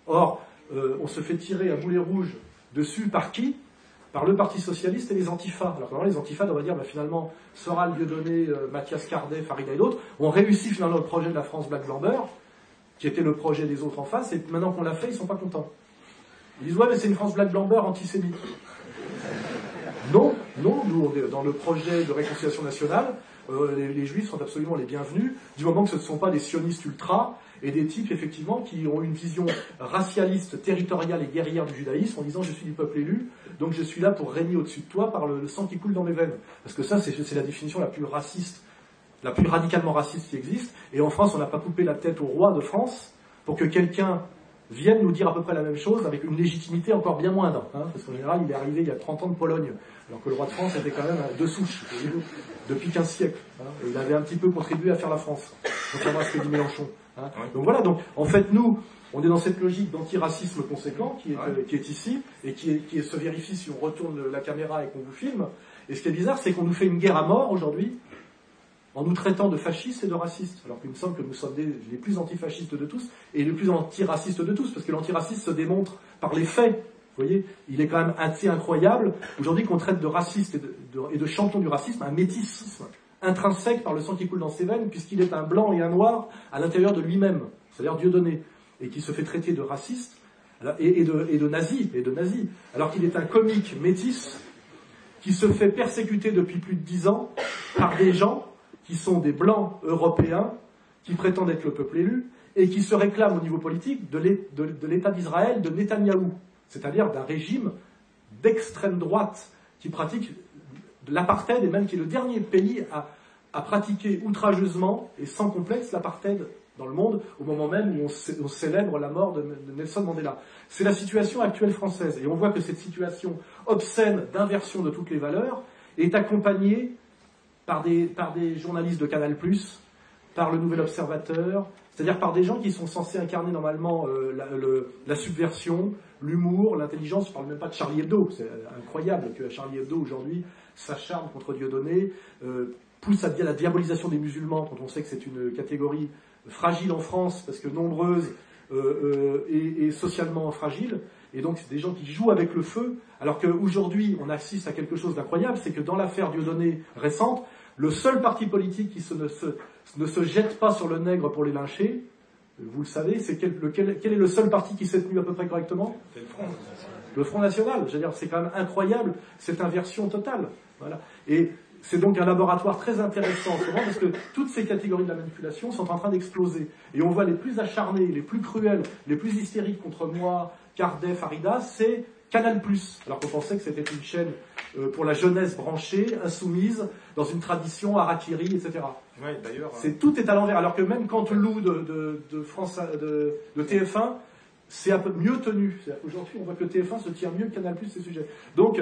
S1: or, on se fait tirer à boulet rouge dessus par qui? Par le Parti Socialiste et les Antifas. Alors les Antifas devraient dire, bah, finalement, Soral, Dieudonné, euh, Mathias Cardet, Farida et d'autres ont réussi finalement le projet de la France Black Blamber, qui était le projet des autres en face, et maintenant qu'on l'a fait, ils ne sont pas contents. Ils disent, ouais, mais c'est une France Black Blamber antisémite. Non, non, nous, dans le projet de réconciliation nationale, euh, les, les, juifs sont absolument les bienvenus, du moment que ce ne sont pas des sionistes ultra, et des types effectivement qui ont une vision racialiste, territoriale et guerrière du judaïsme en disant je suis du peuple élu, donc je suis là pour régner au-dessus de toi par le, sang qui coule dans mes veines. Parce que ça, c'est la définition la plus raciste, la plus radicalement raciste qui existe. Et en France, on n'a pas coupé la tête au roi de France pour que quelqu'un vienne nous dire à peu près la même chose avec une légitimité encore bien moindre. Hein, parce qu'en général, il est arrivé il y a 30 ans de Pologne, alors que le roi de France était quand même de souche, depuis 15 siècles. Hein, et il avait un petit peu contribué à faire la France, contrairement à ce que dit Mélenchon. Hein. Donc voilà, donc en fait nous, On est dans cette logique d'antiracisme conséquent qui est, euh, qui est ici et qui, qui se vérifie si on retourne la caméra et qu'on vous filme. Et ce qui est bizarre, c'est qu'on nous fait une guerre à mort aujourd'hui en nous traitant de fascistes et de racistes. Alors qu'il me semble que nous sommes les plus antifascistes de tous et les plus antiracistes de tous, parce que l'antiracisme se démontre par les faits. Vous voyez, il est quand même assez incroyable aujourd'hui qu'on traite de raciste et de, et de champion du racisme un métissisme intrinsèque par le sang qui coule dans ses veines, puisqu'il est un blanc et un noir à l'intérieur de lui-même, c'est-à-dire Dieudonné, et qui se fait traiter de raciste et, de, et de nazi, et de nazi, alors qu'il est un comique métis qui se fait persécuter depuis plus de dix ans par des gens qui sont des blancs européens qui prétendent être le peuple élu et qui se réclament au niveau politique de l'État d'Israël de Netanyahou, c'est-à-dire d'un régime d'extrême droite qui pratique l'apartheid et même qui est le dernier pays à, pratiquer outrageusement et sans complexe l'apartheid dans le monde au moment même où on, célèbre la mort de, Nelson Mandela. C'est la situation actuelle française et on voit que cette situation obscène d'inversion de toutes les valeurs est accompagnée par des, par des journalistes de Canal+, par le Nouvel Observateur, c'est-à-dire par des gens qui sont censés incarner normalement euh, la, subversion, l'humour, l'intelligence. Je ne parle même pas de Charlie Hebdo. C'est incroyable que Charlie Hebdo aujourd'hui s'acharne contre Dieudonné, euh, pousse à la diabolisation des musulmans quand on sait que c'est une catégorie fragile en France parce que nombreuse euh, et, socialement fragile. Et donc c'est des gens qui jouent avec le feu, alors qu'aujourd'hui on assiste à quelque chose d'incroyable, c'est que dans l'affaire Dieudonné récente, le seul parti politique qui ne, se, jette pas sur le nègre pour les lyncher, vous le savez, c'est quel, est le seul parti qui s'est tenu à peu près correctement?
S2: Le Front.
S1: Le Front National. Je veux dire, c'est quand même incroyable cette inversion totale. Voilà. Et c'est donc un laboratoire très intéressant en ce moment parce que toutes ces catégories de la manipulation sont en train d'exploser. Et on voit les plus acharnés, les plus cruels, les plus hystériques contre moi, Kardec, Farida, c'est Canal+. Alors qu'on pensait que c'était une chaîne euh, pour la jeunesse branchée, insoumise, dans une tradition harakiri, etc.
S2: Ouais, d'ailleurs.
S1: C'est tout est à l'envers. Alors que même quand Lou de, de, France, de, TF1, c'est un peu mieux tenu. Aujourd'hui, on voit que TF1 se tient mieux que Canal+ ces sujets. Donc,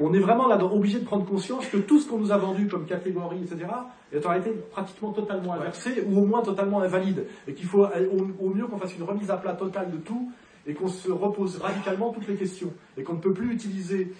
S1: on est vraiment là obligé de prendre conscience que tout ce qu'on nous a vendu comme catégorie, etc., est en réalité pratiquement totalement inversé ou au moins totalement invalide. Et qu'il faut au, au mieux qu'on fasse une remise à plat totale de tout et qu'on se repose radicalement toutes les questions. Et qu'on ne peut plus utiliser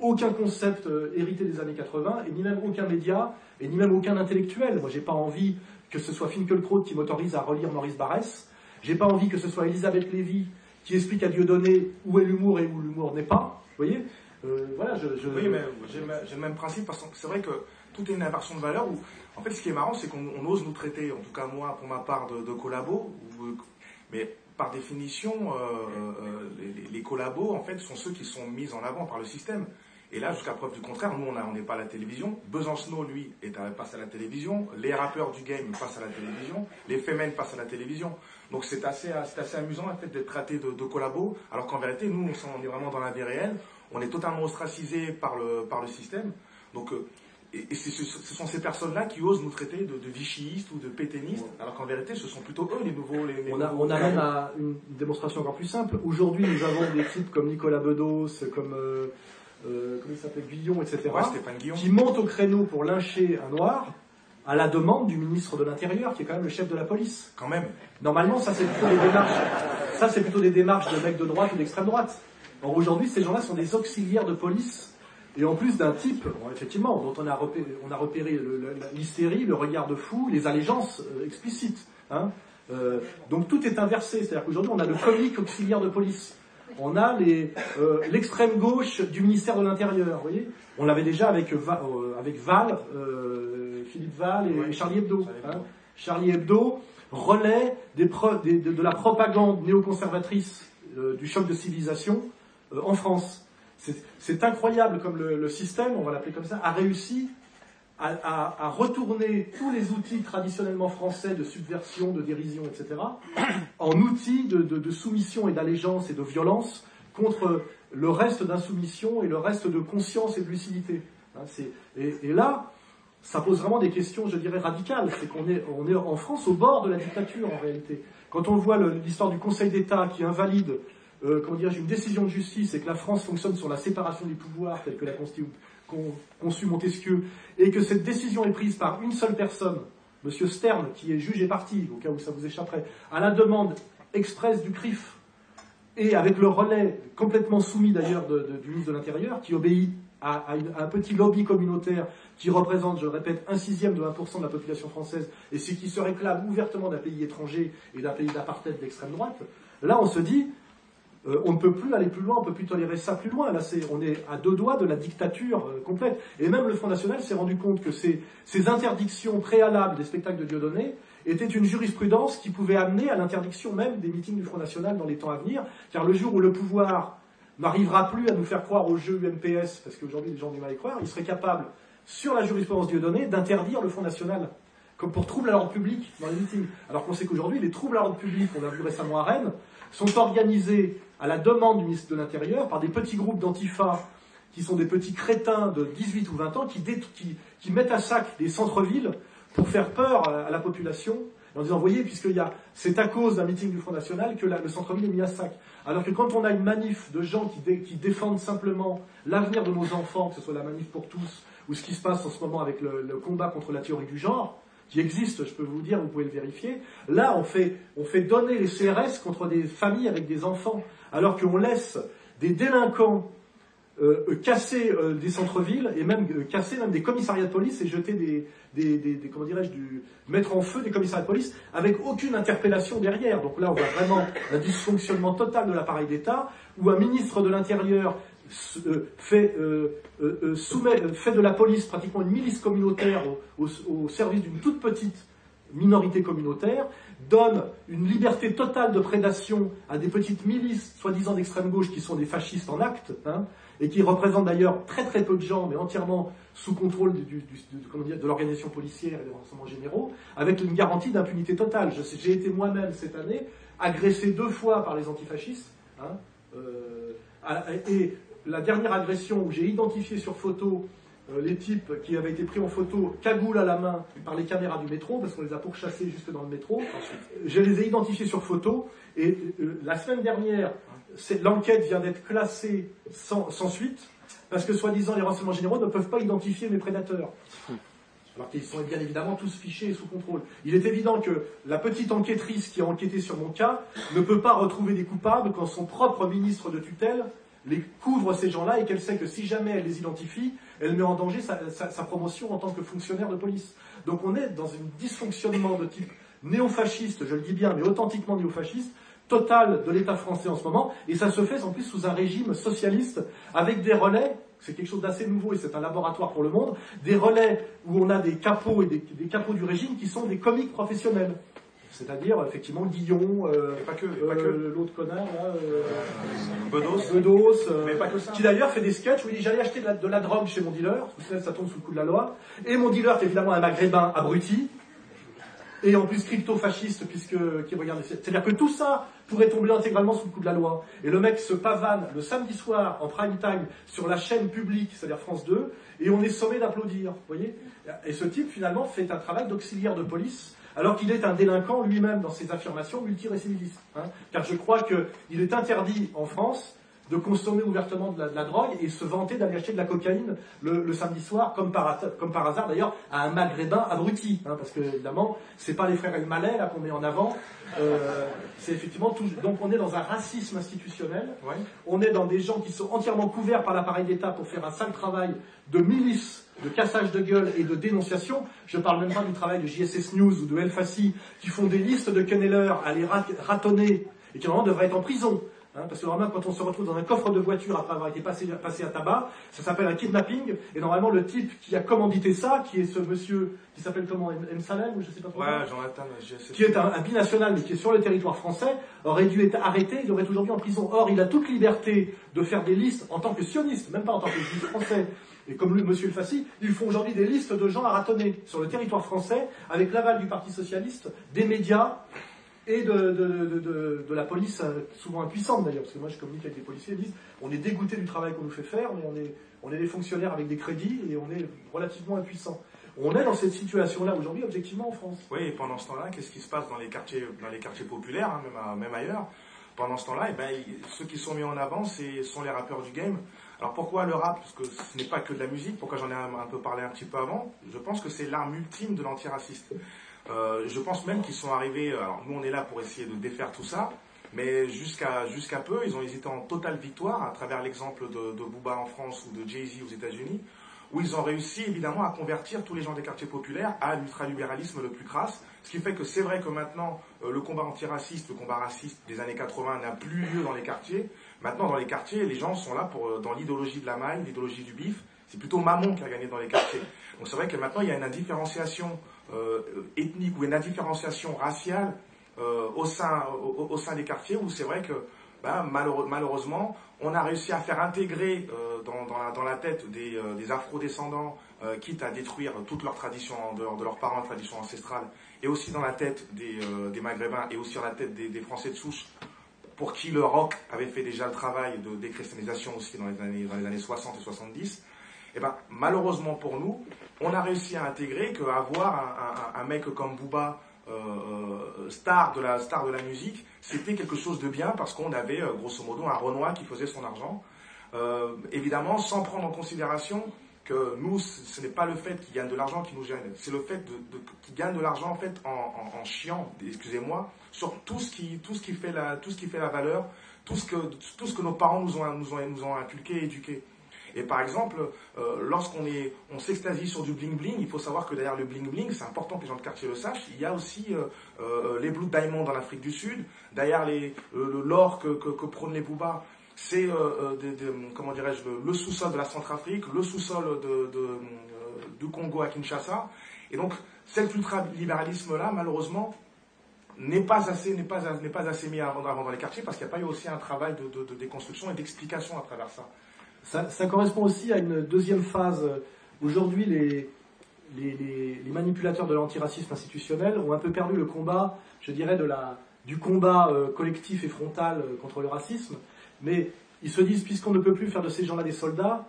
S1: aucun concept euh, hérité des années 80, et ni même aucun média, et ni même aucun intellectuel. Moi, j'ai pas envie que ce soit Finkelkraut qui m'autorise à relire Maurice Barrès. J'ai pas envie que ce soit Elisabeth Lévy qui explique à Dieudonné où est l'humour et où l'humour n'est pas. Vous voyez
S2: euh, voilà, je, Oui, mais j'ai le même principe parce que c'est vrai que tout est une inversion de valeur où, en fait, ce qui est marrant, c'est qu'on ose nous traiter, en tout cas moi, pour ma part, de, de collabos, mais par définition, euh, les, les, collabos, en fait, sont ceux qui sont mis en avant par le système. Et là, jusqu'à preuve du contraire, nous, on n'est pas à la télévision. Besancenot, lui, est à, passe à la télévision. Les rappeurs du game passent à la télévision. Les femmes passent à la télévision. Donc c'est assez, assez amusant, en fait, d'être traité de, collabos, alors qu'en vérité, nous, on est vraiment dans la vie réelle. On est totalement ostracisé par le, par le système. Donc, et, ce sont ces personnes-là qui osent nous traiter de, de vichyistes ou de pétainistes, alors qu'en vérité, ce sont plutôt eux les nouveaux. Les,
S1: on, a, on à une démonstration encore plus simple. Aujourd'hui, nous avons des types comme Nicolas Bedos, comme euh, euh, comment il s'appelle, Guillon, etc., qui montent au créneau pour lyncher un noir à la demande du ministre de l'Intérieur, qui est quand même le chef de la police.
S2: Quand même.
S1: Normalement, ça c'est plutôt des démarches. Ça c'est plutôt des démarches de mecs de droite ou d'extrême droite. Or aujourd'hui, ces gens-là sont des auxiliaires de police. Et en plus d'un type, effectivement, dont on a repéré, on a repéré l'hystérie, le, regard de fou, les allégeances euh, explicites. Hein. Euh, donc tout est inversé. C'est-à-dire qu'aujourd'hui, on a le comique auxiliaire de police on a euh, l'extrême gauche du ministère de l'Intérieur. voyez on l'avait déjà avec, euh, avec Val, Philippe Val et Charlie Hebdo. Hein. Charlie Hebdo relaie des de, la propagande néoconservatrice du choc de civilisation en France. C'est incroyable comme le, système, on va l'appeler comme ça, a réussi à, retourner tous les outils traditionnellement français de subversion, de dérision, etc., en outils de, soumission et d'allégeance et de violence contre le reste d'insoumission et le reste de conscience et de lucidité. Hein, et, là, ça pose vraiment des questions, je dirais, radicales. C'est qu'on est, est en France au bord de la dictature, en réalité. Quand on voit l'histoire du Conseil d'État qui invalide euh, comment une décision de justice et que la France fonctionne sur la séparation des pouvoirs telle que la Constitution conçu Montesquieu, et que cette décision est prise par une seule personne, M. Stern, qui est juge et parti, au cas où ça vous échapperait, à la demande express du CRIF, et avec le relais complètement soumis d'ailleurs du ministre de l'Intérieur, qui obéit à, un petit lobby communautaire qui représente, je répète, un sixième de 1% de la population française, et ce qui se réclame ouvertement d'un pays étranger et d'un pays d'apartheid d'extrême droite, là on se dit, euh, on ne peut plus aller plus loin, on ne peut plus tolérer ça plus loin. Là, on est à deux doigts de la dictature euh, complète. Et même le Front National s'est rendu compte que ces, interdictions préalables des spectacles de Dieudonné étaient une jurisprudence qui pouvait amener à l'interdiction même des meetings du Front National dans les temps à venir, car le jour où le pouvoir n'arrivera plus à nous faire croire au jeu UMPS, parce qu'aujourd'hui les gens ont du mal y croire, il serait capable, sur la jurisprudence Dieudonné, d'interdire le Front National, comme pour trouble à l'ordre public dans les meetings. Alors qu'on sait qu'aujourd'hui, les troubles à l'ordre public, on a vu récemment à Rennes, sont organisés à la demande du ministre de l'Intérieur par des petits groupes d'antifa qui sont des petits crétins de 18 ou 20 ans qui, mettent à sac des centres-villes pour faire peur à la population en disant, voyez, puisqu'il y a, c'est à cause d'un meeting du Front National que le centre-ville est mis à sac. Alors que quand on a une manif de gens qui, défendent simplement l'avenir de nos enfants, que ce soit la manif pour tous, ou ce qui se passe en ce moment avec le, combat contre la théorie du genre, qui existe, je peux vous dire, vous pouvez le vérifier, là on fait donner les CRS contre des familles avec des enfants, alors qu'on laisse des délinquants euh, euh, casser euh, des centres-villes et même casser même des commissariats de police et jeter des, comment dirais-je, du, mettre en feu des commissariats de police avec aucune interpellation derrière. Donc là, on voit vraiment un dysfonctionnement total de l'appareil d'État où un ministre de l'Intérieur fait, soumet, fait de la police pratiquement une milice communautaire au, au service d'une toute petite minorité communautaire, donne une liberté totale de prédation à des petites milices, soi-disant d'extrême gauche, qui sont des fascistes en acte, hein, et qui représentent d'ailleurs très très peu de gens, mais entièrement sous contrôle de, l'organisation policière et des renseignements généraux, avec une garantie d'impunité totale. J'ai été moi-même cette année agressé deux fois par les antifascistes, hein, euh, et la dernière agression où j'ai identifié sur photo les types qui avaient été pris en photo cagoule à la main par les caméras du métro, parce qu'on les a pourchassés jusque dans le métro. Je les ai identifiés sur photo, et euh, la semaine dernière, l'enquête vient d'être classée sans, suite, parce que soi-disant les renseignements généraux ne peuvent pas identifier mes prédateurs. Alors qu'ils sont bien évidemment tous fichés et sous contrôle. Il est évident que la petite enquêtrice qui a enquêté sur mon cas ne peut pas retrouver des coupables quand son propre ministre de tutelle les couvre ces gens-là et qu'elle sait que si jamais elle les identifie, elle met en danger sa, promotion en tant que fonctionnaire de police. Donc on est dans un dysfonctionnement de type néofasciste, je le dis bien, mais authentiquement néofasciste, total de l'État français en ce moment, et ça se fait en plus sous un régime socialiste, avec des relais, c'est quelque chose d'assez nouveau et c'est un laboratoire pour le monde, des relais où on a des capots et des, des capots du régime qui sont des comiques professionnels. C'est-à-dire, effectivement, Guillon, euh,
S2: pas que, euh,
S1: l'autre connard, là, euh,
S2: Bedos,
S1: mais pas que ça. qui d'ailleurs fait des sketchs où il dit j'allais acheter de la, drogue chez mon dealer, ça tombe sous le coup de la loi, et mon dealer qui est évidemment un maghrébin abruti, et en plus crypto-fasciste, puisque qui regarde C'est-à-dire que tout ça pourrait tomber intégralement sous le coup de la loi. Et le mec se pavane le samedi soir en prime time sur la chaîne publique, c'est-à-dire France 2, et on est sommé d'applaudir, vous voyez? Et ce type, finalement, fait un travail d'auxiliaire de police alors qu'il est un délinquant lui-même dans ses affirmations multirécidivistes. Hein, car je crois qu'il est interdit en France de consommer ouvertement de la, drogue et se vanter d'aller acheter de la cocaïne le, samedi soir, comme par, comme par hasard d'ailleurs, à un maghrébin abruti. Hein, parce que, évidemment, c'est pas les frères El Malais là qu'on met en avant. Euh, c'est effectivement tout. Donc on est dans un racisme institutionnel. On est dans des gens qui sont entièrement couverts par l'appareil d'État pour faire un sale travail de milice de cassage de gueule et de dénonciation. Je ne parle même pas du travail de JSS News ou de El Fassi qui font des listes de Kenneller à les ratonner et qui normalement devraient être en prison. Hein, parce que normalement, quand on se retrouve dans un coffre de voiture après avoir été passé, passé à tabac, ça s'appelle un kidnapping. Et normalement, le type qui a commandité ça, qui est ce monsieur qui s'appelle comment M. Salem, je sais pas trop.
S2: Ouais, Jonathan,
S1: Qui est un, binational, mais qui est sur le territoire français, aurait dû être arrêté, il aurait aujourd'hui en prison. Or, il a toute liberté de faire des listes en tant que sioniste, même pas en tant que juge français. Et comme monsieur le Fassi, ils font aujourd'hui des listes de gens à ratonner sur le territoire français, avec l'aval du Parti Socialiste, des médias, et de, de, la police, euh, souvent impuissante d'ailleurs, parce que moi je communique avec les policiers, ils disent on est dégoûté du travail qu'on nous fait faire, mais on est, on est des fonctionnaires avec des crédits et on est relativement impuissants. On est dans cette situation-là aujourd'hui, objectivement, en France.
S2: Oui, et pendant ce temps-là, qu'est-ce qui se passe dans les quartiers, dans les quartiers populaires, hein, même, même, ailleurs? Pendant ce temps-là, eh ben, ceux qui sont mis en avant, ce sont les rappeurs du game. Alors pourquoi le rap? Parce que ce n'est pas que de la musique, pourquoi j'en ai un, peu parlé un petit peu avant? Je pense que c'est l'arme ultime de l'antiraciste. je pense même qu'ils sont arrivés, alors nous on est là pour essayer de défaire tout ça, mais jusqu'à jusqu'à peu, ils ont hésité en totale victoire à travers l'exemple de, de Booba en France ou de Jay-Z aux États-Unis, où ils ont réussi évidemment à convertir tous les gens des quartiers populaires à l'ultralibéralisme le plus crasse. Ce qui fait que c'est vrai que maintenant, euh, le combat antiraciste, le combat raciste des années 80 n'a plus lieu dans les quartiers. Maintenant, dans les quartiers, les gens sont là pour, euh, dans l'idéologie de la maille, l'idéologie du bif. C'est plutôt Maman qui a gagné dans les quartiers. Donc c'est vrai que maintenant, il y a une indifférenciation euh, ethnique ou une indifférenciation raciale au, sein, au, sein des quartiers où c'est vrai que ben, malheureusement, on a réussi à faire intégrer dans, la, tête des, des afro-descendants, quitte à détruire toute leur tradition en de leurs parents, tradition ancestrale, et aussi dans la tête euh, des, Maghrébins et aussi dans la tête des, Français de souche, pour qui le rock avait fait déjà le travail de déchristianisation aussi dans les années, dans les années 60 et 70, et ben, malheureusement pour nous, on a réussi à intégrer qu'avoir un, un, mec comme Booba, euh, euh, star, de la, star de la musique, c'était quelque chose de bien parce qu'on avait grosso modo un Renoir qui faisait son argent. évidemment, sans prendre en considération que nous, ce n'est pas le fait qu'il gagne de l'argent qui nous gêne, c'est le fait qu'il gagne de l'argent en fait en, chiant, excusez-moi, sur tout ce qui, tout ce qui fait la, tout ce qui fait la valeur, tout ce que, tout ce que nos parents nous ont, nous ont, nous ont inculqué, éduqué. Et par exemple, euh, lorsqu'on on s'extasie sur du bling bling, il faut savoir que derrière le bling bling, c'est important que les gens de quartier le sachent. Il y a aussi euh, euh, les Blue Diamonds dans l'Afrique du Sud, derrière l'or que, que, que prônent les boubas c'est comment dirais-je le, sous-sol de la Centrafrique, le sous-sol de, euh, du Congo à Kinshasa. Et donc cet ultralibéralisme-là, malheureusement, n'est pas assez n'est pas n'est pas assez mis avant, avant dans les quartiers parce qu'il n'y a pas eu aussi un travail de, déconstruction et d'explication à travers ça.
S1: ça. correspond aussi à une deuxième phase. Aujourd'hui, les, les, manipulateurs de l'antiracisme institutionnel ont un peu perdu le combat, je dirais, de la, du combat collectif et frontal contre le racisme mais ils se disent, puisqu'on ne peut plus faire de ces gens-là des soldats,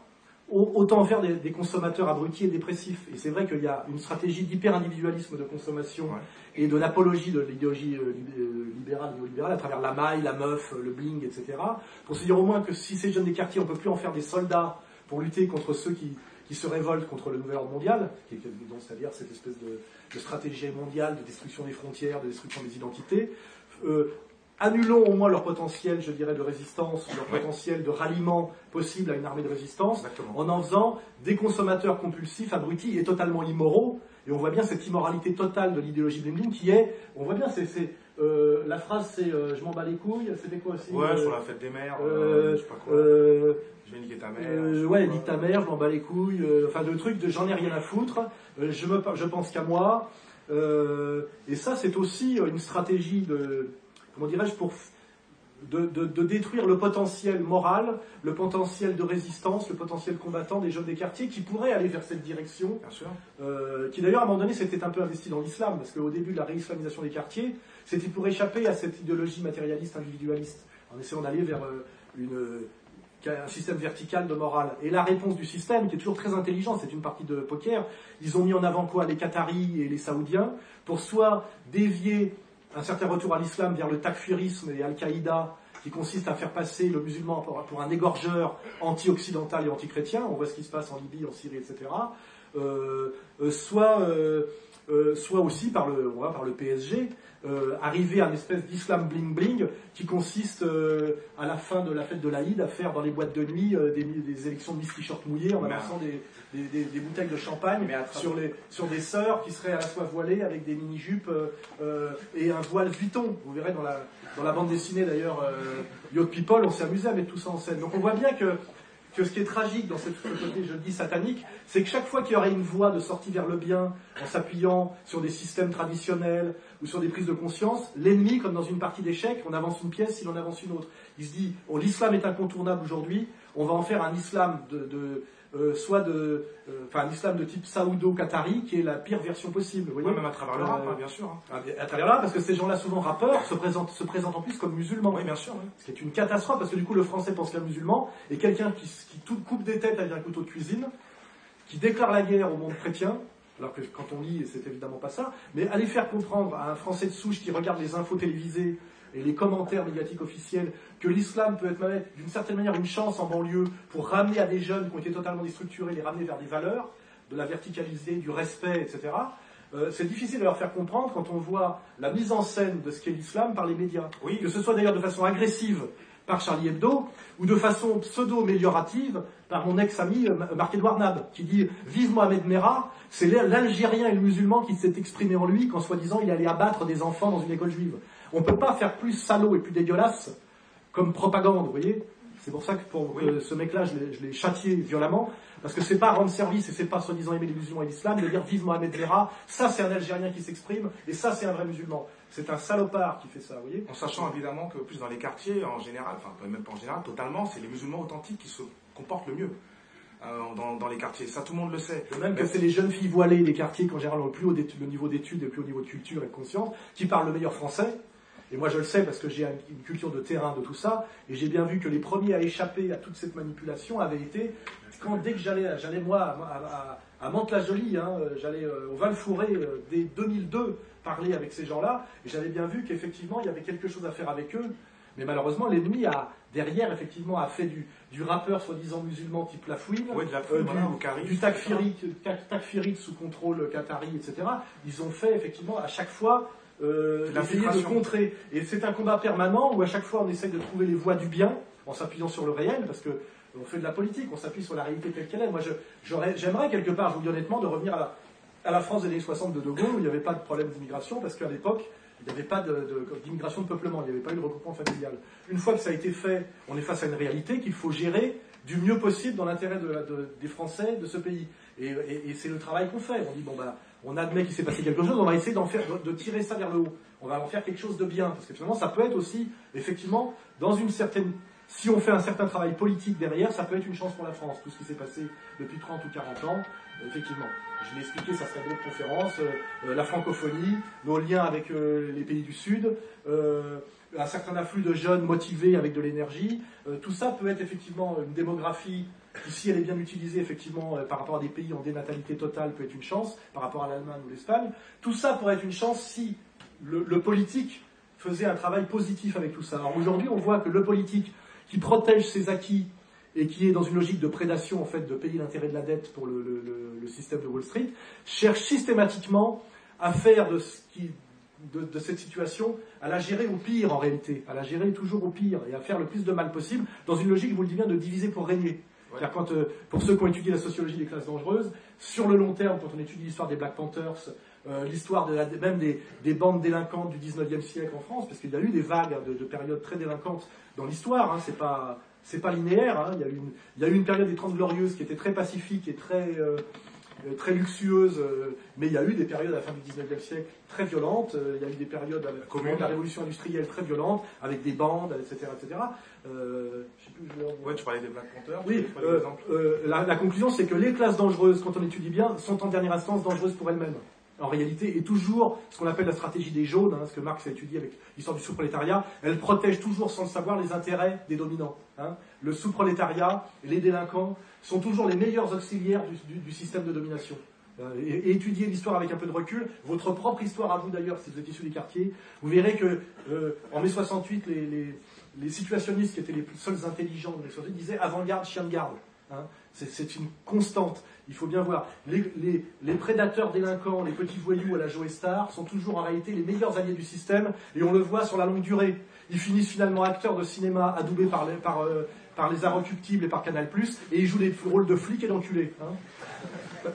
S1: autant faire des, consommateurs abrutis et dépressifs. Et c'est vrai qu'il y a une stratégie d'hyper-individualisme de consommation et de l'apologie de l'idéologie euh, euh, libérale, néolibérale, à travers la maille, la meuf, le bling, etc., pour se dire au moins que si ces jeunes des quartiers, on ne peut plus en faire des soldats pour lutter contre ceux qui, se révoltent contre le nouvel ordre mondial, c'est-à-dire cette espèce de, stratégie mondiale de destruction des frontières, de destruction des identités, euh, annulons au moins leur potentiel, je dirais, de résistance, leur potentiel de ralliement possible à une armée de résistance, en en faisant des consommateurs compulsifs, abrutis et totalement immoraux. Et on voit bien cette immoralité totale de l'idéologie Bling qui est, on voit bien, c'est, euh, la phrase c'est euh, je m'en bats les couilles, c'était quoi aussi
S2: Ouais, sur la fête des mères, je sais pas quoi. je vais niquer ta mère.
S1: ouais, nique ta mère, je m'en bats les couilles, enfin le truc de j'en ai rien à foutre, je, me, je pense qu'à moi. et ça, c'est aussi une stratégie de, comment dirais-je, pour de, détruire le potentiel moral, le potentiel de résistance, le potentiel combattant des jeunes des quartiers qui pourraient aller vers cette direction, euh, qui d'ailleurs à un moment donné s'était un peu investi dans l'islam, parce qu'au début de la réislamisation des quartiers, c'était pour échapper à cette idéologie matérialiste, individualiste, en essayant d'aller vers euh, une, un système vertical de morale. Et la réponse du système, qui est toujours très intelligent, c'est une partie de poker, ils ont mis en avant quoi? Les Qataris et les Saoudiens, pour soit dévier un certain retour à l'islam vers le takfirisme et Al-Qaïda, qui consiste à faire passer le musulman pour un égorgeur anti-occidental et anti-chrétien, on voit ce qui se passe en Libye, en Syrie, etc., euh, euh, soit, euh, soit aussi par le PSG, arriver à une espèce d'islam bling-bling qui consiste à la fin de la fête de l'Aïd à faire dans les boîtes de nuit des, élections de Miss T-shirt mouillé en balançant des, des, bouteilles de champagne sur, les, sur des sœurs qui seraient à la fois voilées avec des mini-jupes euh, euh, et un voile Vuitton. Vous verrez dans la, dans la bande dessinée d'ailleurs, euh, Yacht People, on s'est amusé à mettre tout ça en scène. Donc on voit bien que, que ce qui est tragique dans cette côté, je le dis, satanique, c'est que chaque fois qu'il y aurait une voie de sortie vers le bien, en s'appuyant sur des systèmes traditionnels ou sur des prises de conscience, l'ennemi, comme dans une partie d'échecs, on avance une pièce, il en avance une autre. Il se dit, oh, l'islam est incontournable aujourd'hui, on va en faire un islam de euh, soit de, euh, enfin, l'islam de type saoudo-qatari, qui est la pire version possible.
S2: Vous voyez même à travers le rap, euh, hein, bien sûr.
S1: Hein. À, travers le rap, parce que ces gens-là, souvent rappeurs, se présentent, se présentent en plus comme musulmans.
S2: Oui, bien sûr.
S1: Ce qui est une catastrophe, parce que du coup, le français pense qu'un musulman est quelqu'un qui, qui tout coupe des têtes avec un couteau de cuisine, qui déclare la guerre au monde chrétien, alors que quand on lit, c'est évidemment pas ça, mais aller faire comprendre à un Français de souche qui regarde les infos télévisées et les commentaires médiatiques officiels que l'islam peut être d'une certaine manière une chance en banlieue pour ramener à des jeunes qui ont été totalement déstructurés, les ramener vers des valeurs, de la verticaliser, du respect, etc. euh, c'est difficile de leur faire comprendre quand on voit la mise en scène de ce qu'est l'islam par les médias.
S2: Oui.
S1: Que ce soit d'ailleurs de façon agressive par Charlie Hebdo ou de façon pseudo-améliorative par mon ex-ami euh, Marc-Edouard Nab, qui dit « Vive Mohamed Merah !» C'est l'Algérien et le musulman qui s'est exprimé en lui qu'en soi-disant il allait abattre des enfants dans une école juive. On ne peut pas faire plus salaud et plus dégueulasse comme propagande, vous voyez? C'est pour ça que pour
S2: Oui.
S1: ce mec-là, je l'ai- je l'ai châtié violemment, parce que c'est pas rendre service et c'est pas soi-disant aimer les musulmans et l'islam, de dire vive Mohamed Merah, ça c'est un Algérien qui s'exprime, et ça c'est un vrai musulman. C'est un salopard qui fait ça, vous voyez
S2: En sachant évidemment que plus dans les quartiers, en général, enfin même pas en général, totalement, c'est les musulmans authentiques qui se comportent le mieux euh, dans, dans les quartiers. Ça, tout le monde le sait.
S1: De même que c'est les jeunes filles voilées des quartiers qui en général ont le plus haut le niveau d'études et le plus haut niveau de culture et de conscience, qui parlent le meilleur français. Et moi je le sais parce que j'ai une culture de terrain de tout ça, et j'ai bien vu que les premiers à échapper à toute cette manipulation avaient été, quand dès que j'allais, j'allais moi à, à, à Mantes-la-Jolie, hein, euh, j'allais euh, au Val-Fouré euh, dès 2002 parler avec ces gens-là, et j'avais bien vu qu'effectivement il y avait quelque chose à faire avec eux, mais malheureusement l'ennemi a derrière effectivement a fait du, du rappeur soi-disant musulman type Lafouine,
S2: Oui, de la
S1: euh,
S2: voilà,
S1: du- du takfirit, tak- takfirit sous contrôle qatari, etc. Ils ont fait effectivement à chaque fois euh, essayer de contrer. Et c'est un combat permanent où à chaque fois on essaye de trouver les voies du bien en s'appuyant sur le réel, parce que on fait de la politique, on s'appuie sur la réalité telle qu'elle est. Moi, j'aimerais quelque part, je vous dis honnêtement, de revenir à la, à la France des années 60 de De Gaulle, où il n'y avait pas de problème d'immigration, parce qu'à l'époque, il n'y avait pas de- de- d'immigration de, peuplement, il n'y avait pas eu de regroupement familial. Une fois que ça a été fait, on est face à une réalité qu'il faut gérer du mieux possible dans l'intérêt des Français de ce pays. Et, c'est le travail qu'on fait. On dit, bon, ben, on admet qu'il s'est passé quelque chose, on va essayer d'en de, tirer ça vers le haut. On va en faire quelque chose de bien. Parce que finalement, ça peut être aussi, effectivement, dans une certaine. Si on fait un certain travail politique derrière, ça peut être une chance pour la France. Tout ce qui s'est passé depuis 30 ou 40 ans, effectivement. Je l'ai expliqué, ça serait d'autres conférences. euh, euh, la francophonie, nos liens avec euh, les pays du Sud, un certain afflux de jeunes motivés avec de l'énergie. Tout ça peut être effectivement une démographie qui, si elle est bien utilisée, effectivement, par rapport à des pays en dénatalité totale, peut être une chance, par rapport à l'Allemagne ou l'Espagne. Tout ça pourrait être une chance si le, le politique faisait un travail positif avec tout ça. Alors aujourd'hui, on voit que le politique qui protège ses acquis et qui est dans une logique de prédation, en fait, de payer l'intérêt de la dette pour le, le- le- le système de Wall Street, cherche systématiquement à faire de, ce qui, de, de cette situation, à la gérer au pire en réalité, à la gérer toujours au pire et à faire le plus de mal possible dans une logique, je vous le dis bien, de diviser pour régner.
S2: Ouais.
S1: Quand, euh, pour ceux qui ont étudié la sociologie des classes dangereuses, sur le long terme, quand on étudie l'histoire des Black Panthers, euh, l'histoire de la- même des, des bandes délinquantes du 19e siècle en France, parce qu'il y a eu des vagues de, de périodes très délinquantes dans l'histoire, hein, c'est pas c'est pas linéaire. hein, il, y a eu une, il y a eu une période des Trente Glorieuses qui était très pacifique et très euh, euh, très luxueuse, euh, mais il y a eu des périodes à la fin du 19e siècle très violentes, euh, il y a eu des périodes avec la révolution industrielle très violente, avec des bandes, etc. etc. Je sais plus, je vais-
S2: Ouais, tu parlais des Black Panthers.
S1: oui, la, la conclusion, c'est que les classes dangereuses, quand on étudie bien, sont en dernière instance dangereuses pour elles-mêmes. En réalité, et toujours ce qu'on appelle la stratégie des jaunes, hein, ce que Marx a étudié avec l'histoire du sous-prolétariat, elle protège toujours sans le savoir les intérêts des dominants. hein. Le sous-prolétariat, les délinquants, sont toujours les meilleurs auxiliaires du, système de domination. Euh, et, et étudier l'histoire avec un peu de recul, votre propre histoire à vous d'ailleurs, si vous êtes issu des quartiers, vous verrez que euh, en mai 68, les, les- situationnistes qui étaient les seuls intelligents de mai 68 disaient avant-garde, chien de garde. Hein. C'est- une constante. Il faut bien voir. Les, prédateurs délinquants, les petits voyous à la Joe Star sont toujours en réalité les meilleurs alliés du système et on le voit sur la longue durée. Ils finissent finalement acteurs de cinéma adoubés par les, par, euh, et par Canal+, et ils jouent des rôles de flics et d'enculés. hein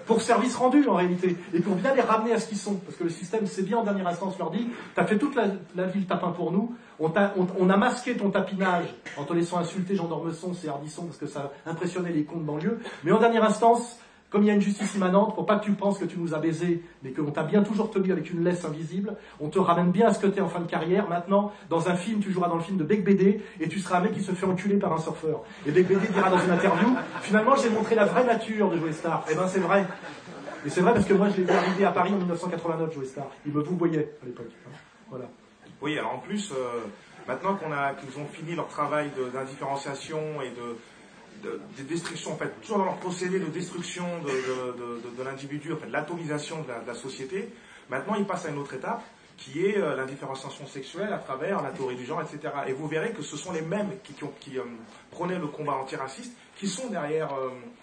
S1: pour service rendu en réalité, et pour bien les ramener à ce qu'ils sont. Parce que le système, c'est bien en dernière instance, leur dit, t'as fait toute la, la ville tapin pour nous, on, a masqué ton tapinage en te laissant insulter Jean d'Ormesson, c'est Hardisson, parce que ça impressionnait les cons de banlieue, mais en dernière instance, comme il y a une justice immanente, pour pas que tu penses que tu nous as baisés, mais qu'on t'a bien toujours tenu avec une laisse invisible, on te ramène bien à ce que t'es en fin de carrière. Maintenant, dans un film, tu joueras dans le film de Bec BD, et tu seras un mec qui se fait enculer par un surfeur. Et Bec BD dira dans une interview, finalement, j'ai montré la vraie nature de Joe Star. Eh ben, c'est vrai. Et c'est vrai parce que moi, je l'ai vu arriver à Paris en 1989, Joe Star. Il me vous voyait à l'époque. hein. Voilà.
S2: Oui, alors en plus, euh, maintenant qu'on a, qu'ils ont fini leur travail d'indifférenciation et de, de, de destruction, en fait, toujours dans leur procédé de destruction de, de, de- l'individu, en fait, l'atomisation de la, société, maintenant ils passent à une autre étape qui est euh, l'indifférenciation sexuelle à travers la théorie du genre, etc. Et vous verrez que ce sont les mêmes qui, qui, euh, prônaient le combat antiraciste qui sont derrière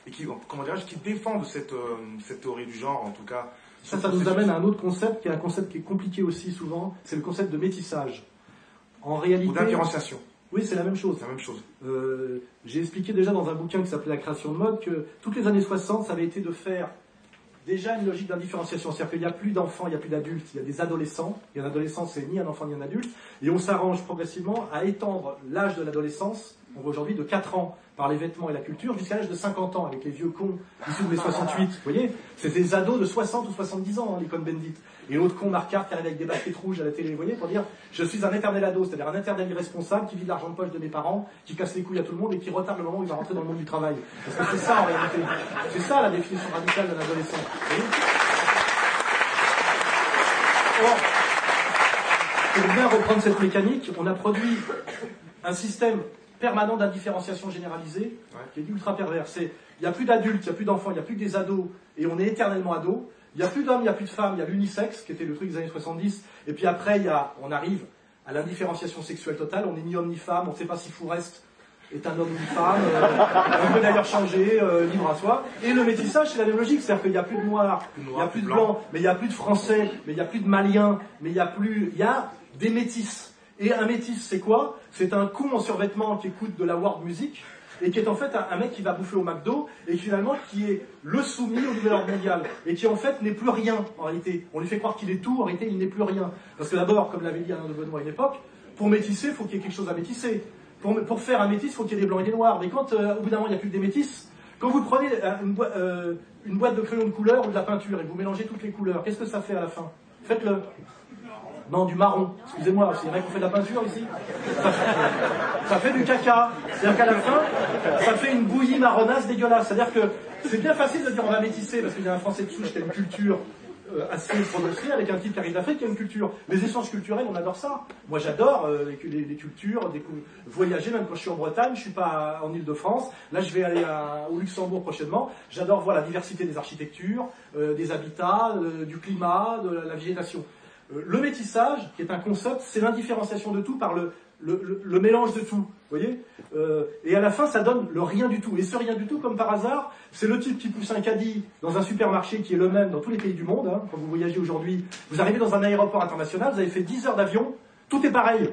S2: et qui, comment dirais-je, qui défendent cette, cette théorie du genre, en tout cas
S1: Ça, ça nous amène à un autre concept qui est un concept qui est compliqué aussi souvent, c'est le concept de métissage.
S2: En réalité. Ou d'indifférenciation.
S1: Oui, c'est la même chose.
S2: La même chose.
S1: Euh, j'ai expliqué déjà dans un bouquin qui s'appelait La création de mode que toutes les années 60, ça avait été de faire déjà une logique d'indifférenciation. C'est-à-dire qu'il n'y a plus d'enfants, il n'y a plus d'adultes, il y a des adolescents. Et un adolescent, c'est ni un enfant ni un adulte. Et on s'arrange progressivement à étendre l'âge de l'adolescence, on voit aujourd'hui de 4 ans par les vêtements et la culture, jusqu'à l'âge de 50 ans avec les vieux cons issus de mai 68. Vous voyez C'est des ados de 60 ou 70 ans, hein, les cons bendit. Et l'autre con, Marc qui arrive avec des baskets rouges à la télé, vous voyez, pour dire je suis un éternel ado, c'est-à-dire un éternel irresponsable qui vit de l'argent de poche de mes parents, qui casse les couilles à tout le monde et qui retarde le moment où il va rentrer dans le monde du travail. Parce que c'est ça en réalité. C'est ça la définition radicale d'un adolescent. Or, pour bien reprendre cette mécanique, on a produit un système permanent d'indifférenciation généralisée qui est ultra pervers. il n'y a plus d'adultes, il n'y a plus d'enfants, il n'y a plus que des ados, et on est éternellement ados. Il n'y a plus d'hommes, il n'y a plus de femmes, il y a l'unisexe, qui était le truc des années 70. Et puis après, il y a, on arrive à l'indifférenciation sexuelle totale. On n'est ni homme ni femme, on ne sait pas si Fourest est un homme ou une femme. Euh, on peut d'ailleurs changer, euh, libre à soi. Et le métissage, c'est la même logique. C'est-à-dire qu'il n'y a plus de noirs, il n'y a plus de blancs, mais il n'y a plus de français, mais il n'y a plus de maliens, mais il y a plus, il y a des métis. Et un métis, c'est quoi? C'est un con en survêtement qui écoute de la world music et qui est en fait un, mec qui va bouffer au McDo et finalement qui est le soumis au nouvel ordre mondial et qui en fait n'est plus rien en réalité. On lui fait croire qu'il est tout, en réalité il n'est plus rien. Parce que d'abord, comme l'avait dit Alain de Benoît à une époque, pour métisser, il faut qu'il y ait quelque chose à métisser. Pour, faire un métis, il faut qu'il y ait des blancs et des noirs. Mais quand euh, au bout d'un moment il n'y a plus que des métis, quand vous prenez euh, une, euh, une boîte de crayons de couleur ou de la peinture et vous mélangez toutes les couleurs, qu'est-ce que ça fait à la fin? Faites-le. Non, du marron. Excusez-moi, c'est vrai qu'on fait de la peinture ici. Ça fait, du caca. C'est-à-dire qu'à la fin, ça fait une bouillie marronasse dégueulasse. C'est-à-dire que c'est bien facile de dire on va métisser parce qu'il y a un Français de souche qui a une culture euh, assez prononcée avec un type qui arrive d'Afrique qui a une culture. Les échanges culturels, on adore ça. Moi, j'adore euh, les, cultures, voyager, même quand je suis en Bretagne, je suis pas en Ile-de-France. Là, je vais aller au Luxembourg prochainement. J'adore voir la diversité des architectures, euh, des habitats, du climat, de la végétation. Euh, le métissage, qui est un concept, c'est l'indifférenciation de tout par le, le, mélange de tout. voyez euh, Et à la fin, ça donne le rien du tout. Et ce rien du tout, comme par hasard, c'est le type qui pousse un caddie dans un supermarché qui est le même dans tous les pays du monde. Hein. Quand vous voyagez aujourd'hui, vous arrivez dans un aéroport international, vous avez fait 10 heures d'avion, tout est pareil.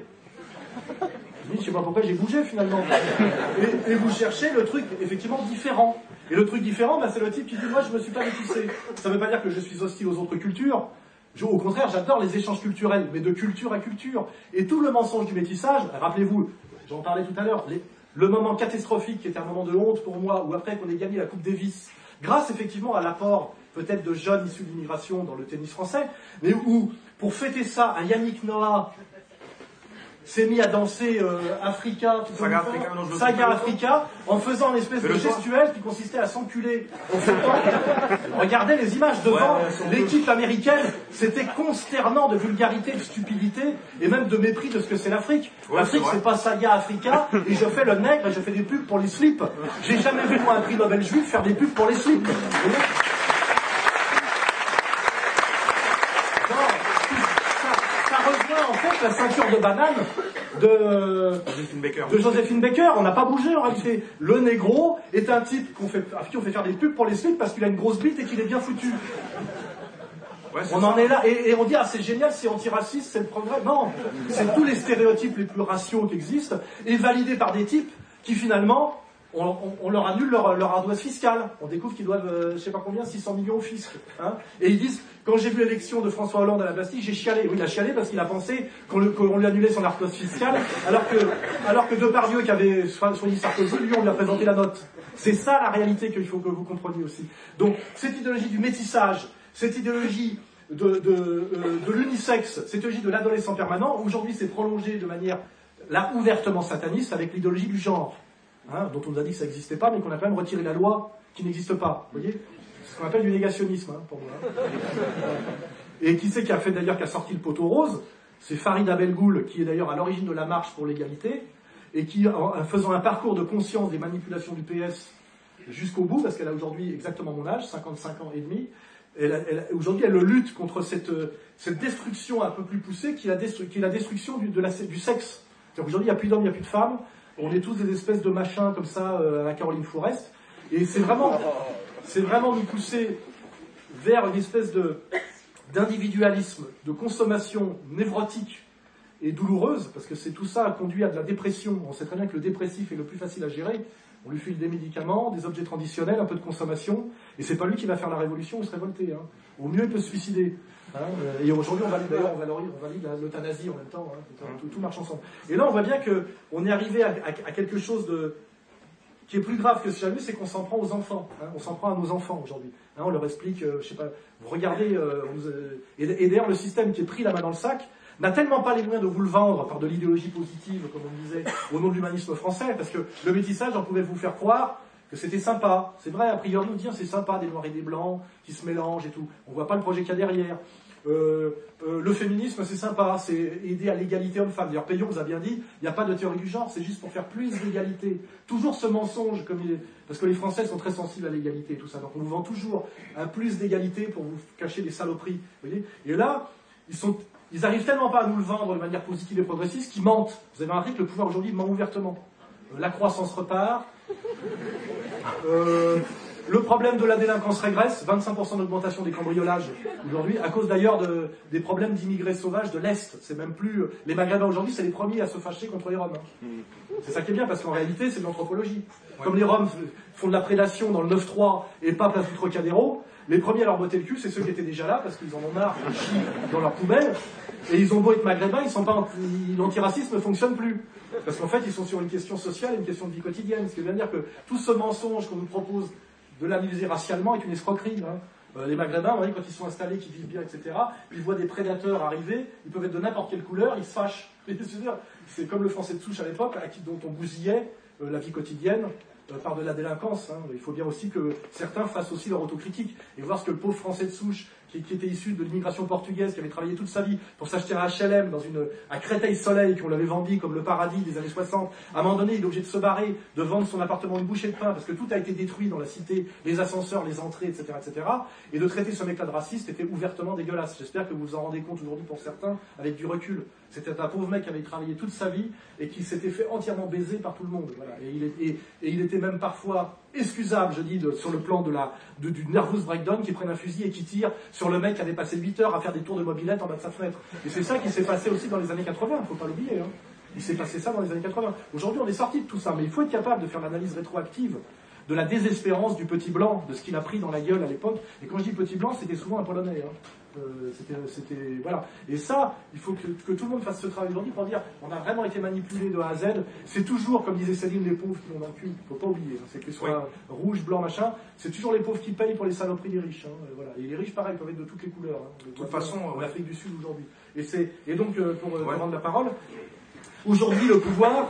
S1: Je ne sais pas pourquoi j'ai bougé finalement. Et, vous cherchez le truc effectivement différent. Et le truc différent, bah, c'est le type qui dit Moi, je me suis pas métissé. Ça ne veut pas dire que je suis hostile aux autres cultures au contraire, j'adore les échanges culturels, mais de culture à culture. Et tout le mensonge du métissage, rappelez-vous, j'en parlais tout à l'heure, le moment catastrophique qui était un moment de honte pour moi, ou après qu'on ait gagné la Coupe Davis, grâce effectivement à l'apport peut-être de jeunes issus de l'immigration dans le tennis français, mais où, pour fêter ça, un Yannick Noah s'est mis à danser euh, Africa,
S2: Saga, Africa,
S1: Saga Africa, en faisant une espèce de gestuelle qui consistait à s'enculer. Regardez les images devant l'équipe américaine, c'était consternant de vulgarité, de stupidité et même de mépris de ce que c'est l'Afrique. L'Afrique, c'est pas Saga Africa. Et je fais le nègre et je fais des pubs pour les slips. J'ai jamais vu moi un prix Nobel juif faire des pubs pour les slips la ceinture de banane de Josephine Baker. On n'a pas bougé en réalité. Le négro est un type qu'on fait, à qui on fait faire des pubs pour les slips parce qu'il a une grosse bite et qu'il est bien foutu. on en est là, et, on dit, ah c'est génial, c'est antiraciste, c'est le progrès. Non, c'est tous les stéréotypes les plus raciaux qui existent, et validés par des types qui finalement on, leur annule leur, leur, ardoise fiscale. On découvre qu'ils doivent, euh, je sais pas combien, 600 millions au fisc. Hein. Et ils disent, quand j'ai vu l'élection de François Hollande à la Bastille, j'ai chialé. Oui, il a chialé parce qu'il a pensé qu'on lui annulait son ardoise fiscale, alors que, alors que Depardieu, qui avait choisi Sarkozy, lui, on lui a présenté la note. C'est ça la réalité qu'il faut que vous compreniez aussi. Donc, cette idéologie du métissage, cette idéologie de, de, euh, l'unisexe, cette idéologie de l'adolescent permanent, aujourd'hui, c'est prolongé de manière là ouvertement sataniste avec l'idéologie du genre. Hein, dont on nous a dit que ça n'existait pas, mais qu'on a quand même retiré la loi qui n'existe pas. Vous voyez? C'est ce qu'on appelle du négationnisme, hein, pour moi. Et qui c'est qui a fait d'ailleurs, qui a sorti le poteau rose? C'est Farid Abelgoul, qui est d'ailleurs à l'origine de la marche pour l'égalité, et qui, en faisant un parcours de conscience des manipulations du PS jusqu'au bout, parce qu'elle a aujourd'hui exactement mon âge, 55 ans et demi, aujourd'hui elle lutte contre cette, destruction un peu plus poussée qui est la, qui est la destruction du, de la, du sexe. Aujourd'hui, il n'y a plus d'hommes, il n'y a plus de femmes, on est tous des espèces de machins comme ça euh, à la Caroline Forest. Et c'est vraiment, c'est vraiment nous pousser vers une espèce de d'individualisme, de consommation névrotique et douloureuse, parce que c'est tout ça conduit à de la dépression. On sait très bien que le dépressif est le plus facile à gérer. On lui file des médicaments, des objets traditionnels, un peu de consommation, et c'est pas lui qui va faire la révolution ou se révolter. Hein. Au mieux, il peut se suicider. Hein. Et aujourd'hui, on valide d'ailleurs, on valide, l'euthanasie en même temps. Hein. Tout, marche ensemble. Et là, on voit bien qu'on est arrivé à, quelque chose de, qui est plus grave que ce jamais, c'est qu'on s'en prend aux enfants. On s'en prend à nos enfants aujourd'hui. on leur explique, euh, je sais pas, vous regardez, euh, et, et d'ailleurs, le système qui est pris la main dans le sac, n'a tellement pas les moyens de vous le vendre par de l'idéologie positive, comme on disait, au nom de l'humanisme français, parce que le métissage, on pouvait vous faire croire que c'était sympa. C'est vrai, a priori, nous dire c'est sympa, des noirs et des blancs qui se mélangent et tout. On voit pas le projet qu'il y a derrière. Euh, euh, le féminisme, c'est sympa, c'est aider à l'égalité homme-femme. D'ailleurs, Payon vous a bien dit, il n'y a pas de théorie du genre, c'est juste pour faire plus d'égalité. Toujours ce mensonge, parce que les Français sont très sensibles à l'égalité et tout ça. Donc on vous vend toujours un plus d'égalité pour vous cacher des saloperies. Vous voyez et là, ils arrivent tellement pas à nous le vendre de manière positive et progressiste qu'ils mentent. Vous avez remarqué que le pouvoir aujourd'hui ment ouvertement. Euh, la croissance repart. Euh, le problème de la délinquance régresse, 25% d'augmentation des cambriolages aujourd'hui, à cause d'ailleurs de, des problèmes d'immigrés sauvages de l'Est. C'est même plus. Les Maghrébins aujourd'hui, c'est les premiers à se fâcher contre les Roms. Hein. C'est ça qui est bien, parce qu'en réalité, c'est de l'anthropologie. Comme les Roms font de la prédation dans le 9-3 et pas place du Trocadéro, les premiers à leur botter le cul, c'est ceux qui étaient déjà là, parce qu'ils en ont marre, ils chient dans leur poubelle, et ils ont beau être maghrébins, ils sont pas, l'antiracisme ne fonctionne plus. Parce qu'en fait, ils sont sur une question sociale une question de vie quotidienne. Ce qui veut dire que tout ce mensonge qu'on nous propose de l'analyser racialement est une escroquerie. Hein. Euh, les Maghrébins, voyez, quand ils sont installés, qu'ils vivent bien, etc., ils voient des prédateurs arriver, ils peuvent être de n'importe quelle couleur, ils se fâchent. C'est comme le français de souche à l'époque, dont on bousillait euh, la vie quotidienne, par de la délinquance. Hein. Il faut bien aussi que certains fassent aussi leur autocritique et voir ce que le pauvre Français de souche, qui, était issu de l'immigration portugaise, qui avait travaillé toute sa vie pour s'acheter un HLM dans une, à Créteil-Soleil, qu'on l'avait vendu comme le paradis des années 60, à un moment donné, il est obligé de se barrer, de vendre son appartement une bouchée de pain, parce que tout a été détruit dans la cité, les ascenseurs, les entrées, etc., etc., et de traiter ce mec-là de raciste était ouvertement dégueulasse. J'espère que vous vous en rendez compte aujourd'hui pour certains, avec du recul. C'était un pauvre mec qui avait travaillé toute sa vie et qui s'était fait entièrement baiser par tout le monde. Et, il était même parfois excusable, je dis, sur le plan de la, du nervous breakdown, qui prenne un fusil et qui tire sur le mec qui avait passé 8 heures à faire des tours de mobilette en bas de sa fenêtre. Et c'est ça qui s'est passé aussi dans les années 80, il faut pas l'oublier. Hein. Il s'est passé ça dans les années 80. Aujourd'hui, on est sorti de tout ça, mais il faut être capable de faire l'analyse rétroactive de la désespérance du petit blanc, de ce qu'il a pris dans la gueule à l'époque. Et quand je dis petit blanc, c'était souvent un Polonais. Hein. Euh, c'était, voilà. Et ça, il faut que, tout le monde fasse ce travail aujourd'hui pour dire on a vraiment été manipulé de A à Z. C'est toujours, comme disait Céline, les pauvres qui ont dans le cul. Il ne faut pas oublier. Hein. c'est que ce soit rouge, blanc, machin. C'est toujours les pauvres qui payent pour les saloperies des riches. Hein. Euh, voilà. Et les riches, pareil, peuvent être de toutes les couleurs. Hein.
S2: De toute façon,
S1: en Afrique du Sud aujourd'hui. Et, c'est, et donc, euh, pour rendre la parole, aujourd'hui, le pouvoir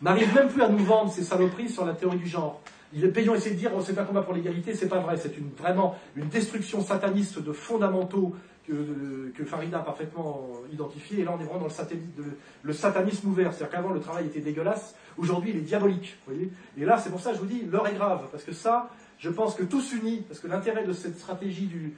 S1: n'arrive même plus à nous vendre ces saloperies sur la théorie du genre. Est payant essayer de dire oh, c'est un combat pour l'égalité, c'est pas vrai, c'est une, vraiment une destruction sataniste de fondamentaux que, Farida a parfaitement identifié. Et là, on est vraiment dans le, le satanisme ouvert. C'est-à-dire qu'avant, le travail était dégueulasse. Aujourd'hui, il est diabolique. Voyez et là, c'est pour ça que je vous dis, l'heure est grave. Parce que ça, je pense que tous unis, parce que l'intérêt de cette stratégie du,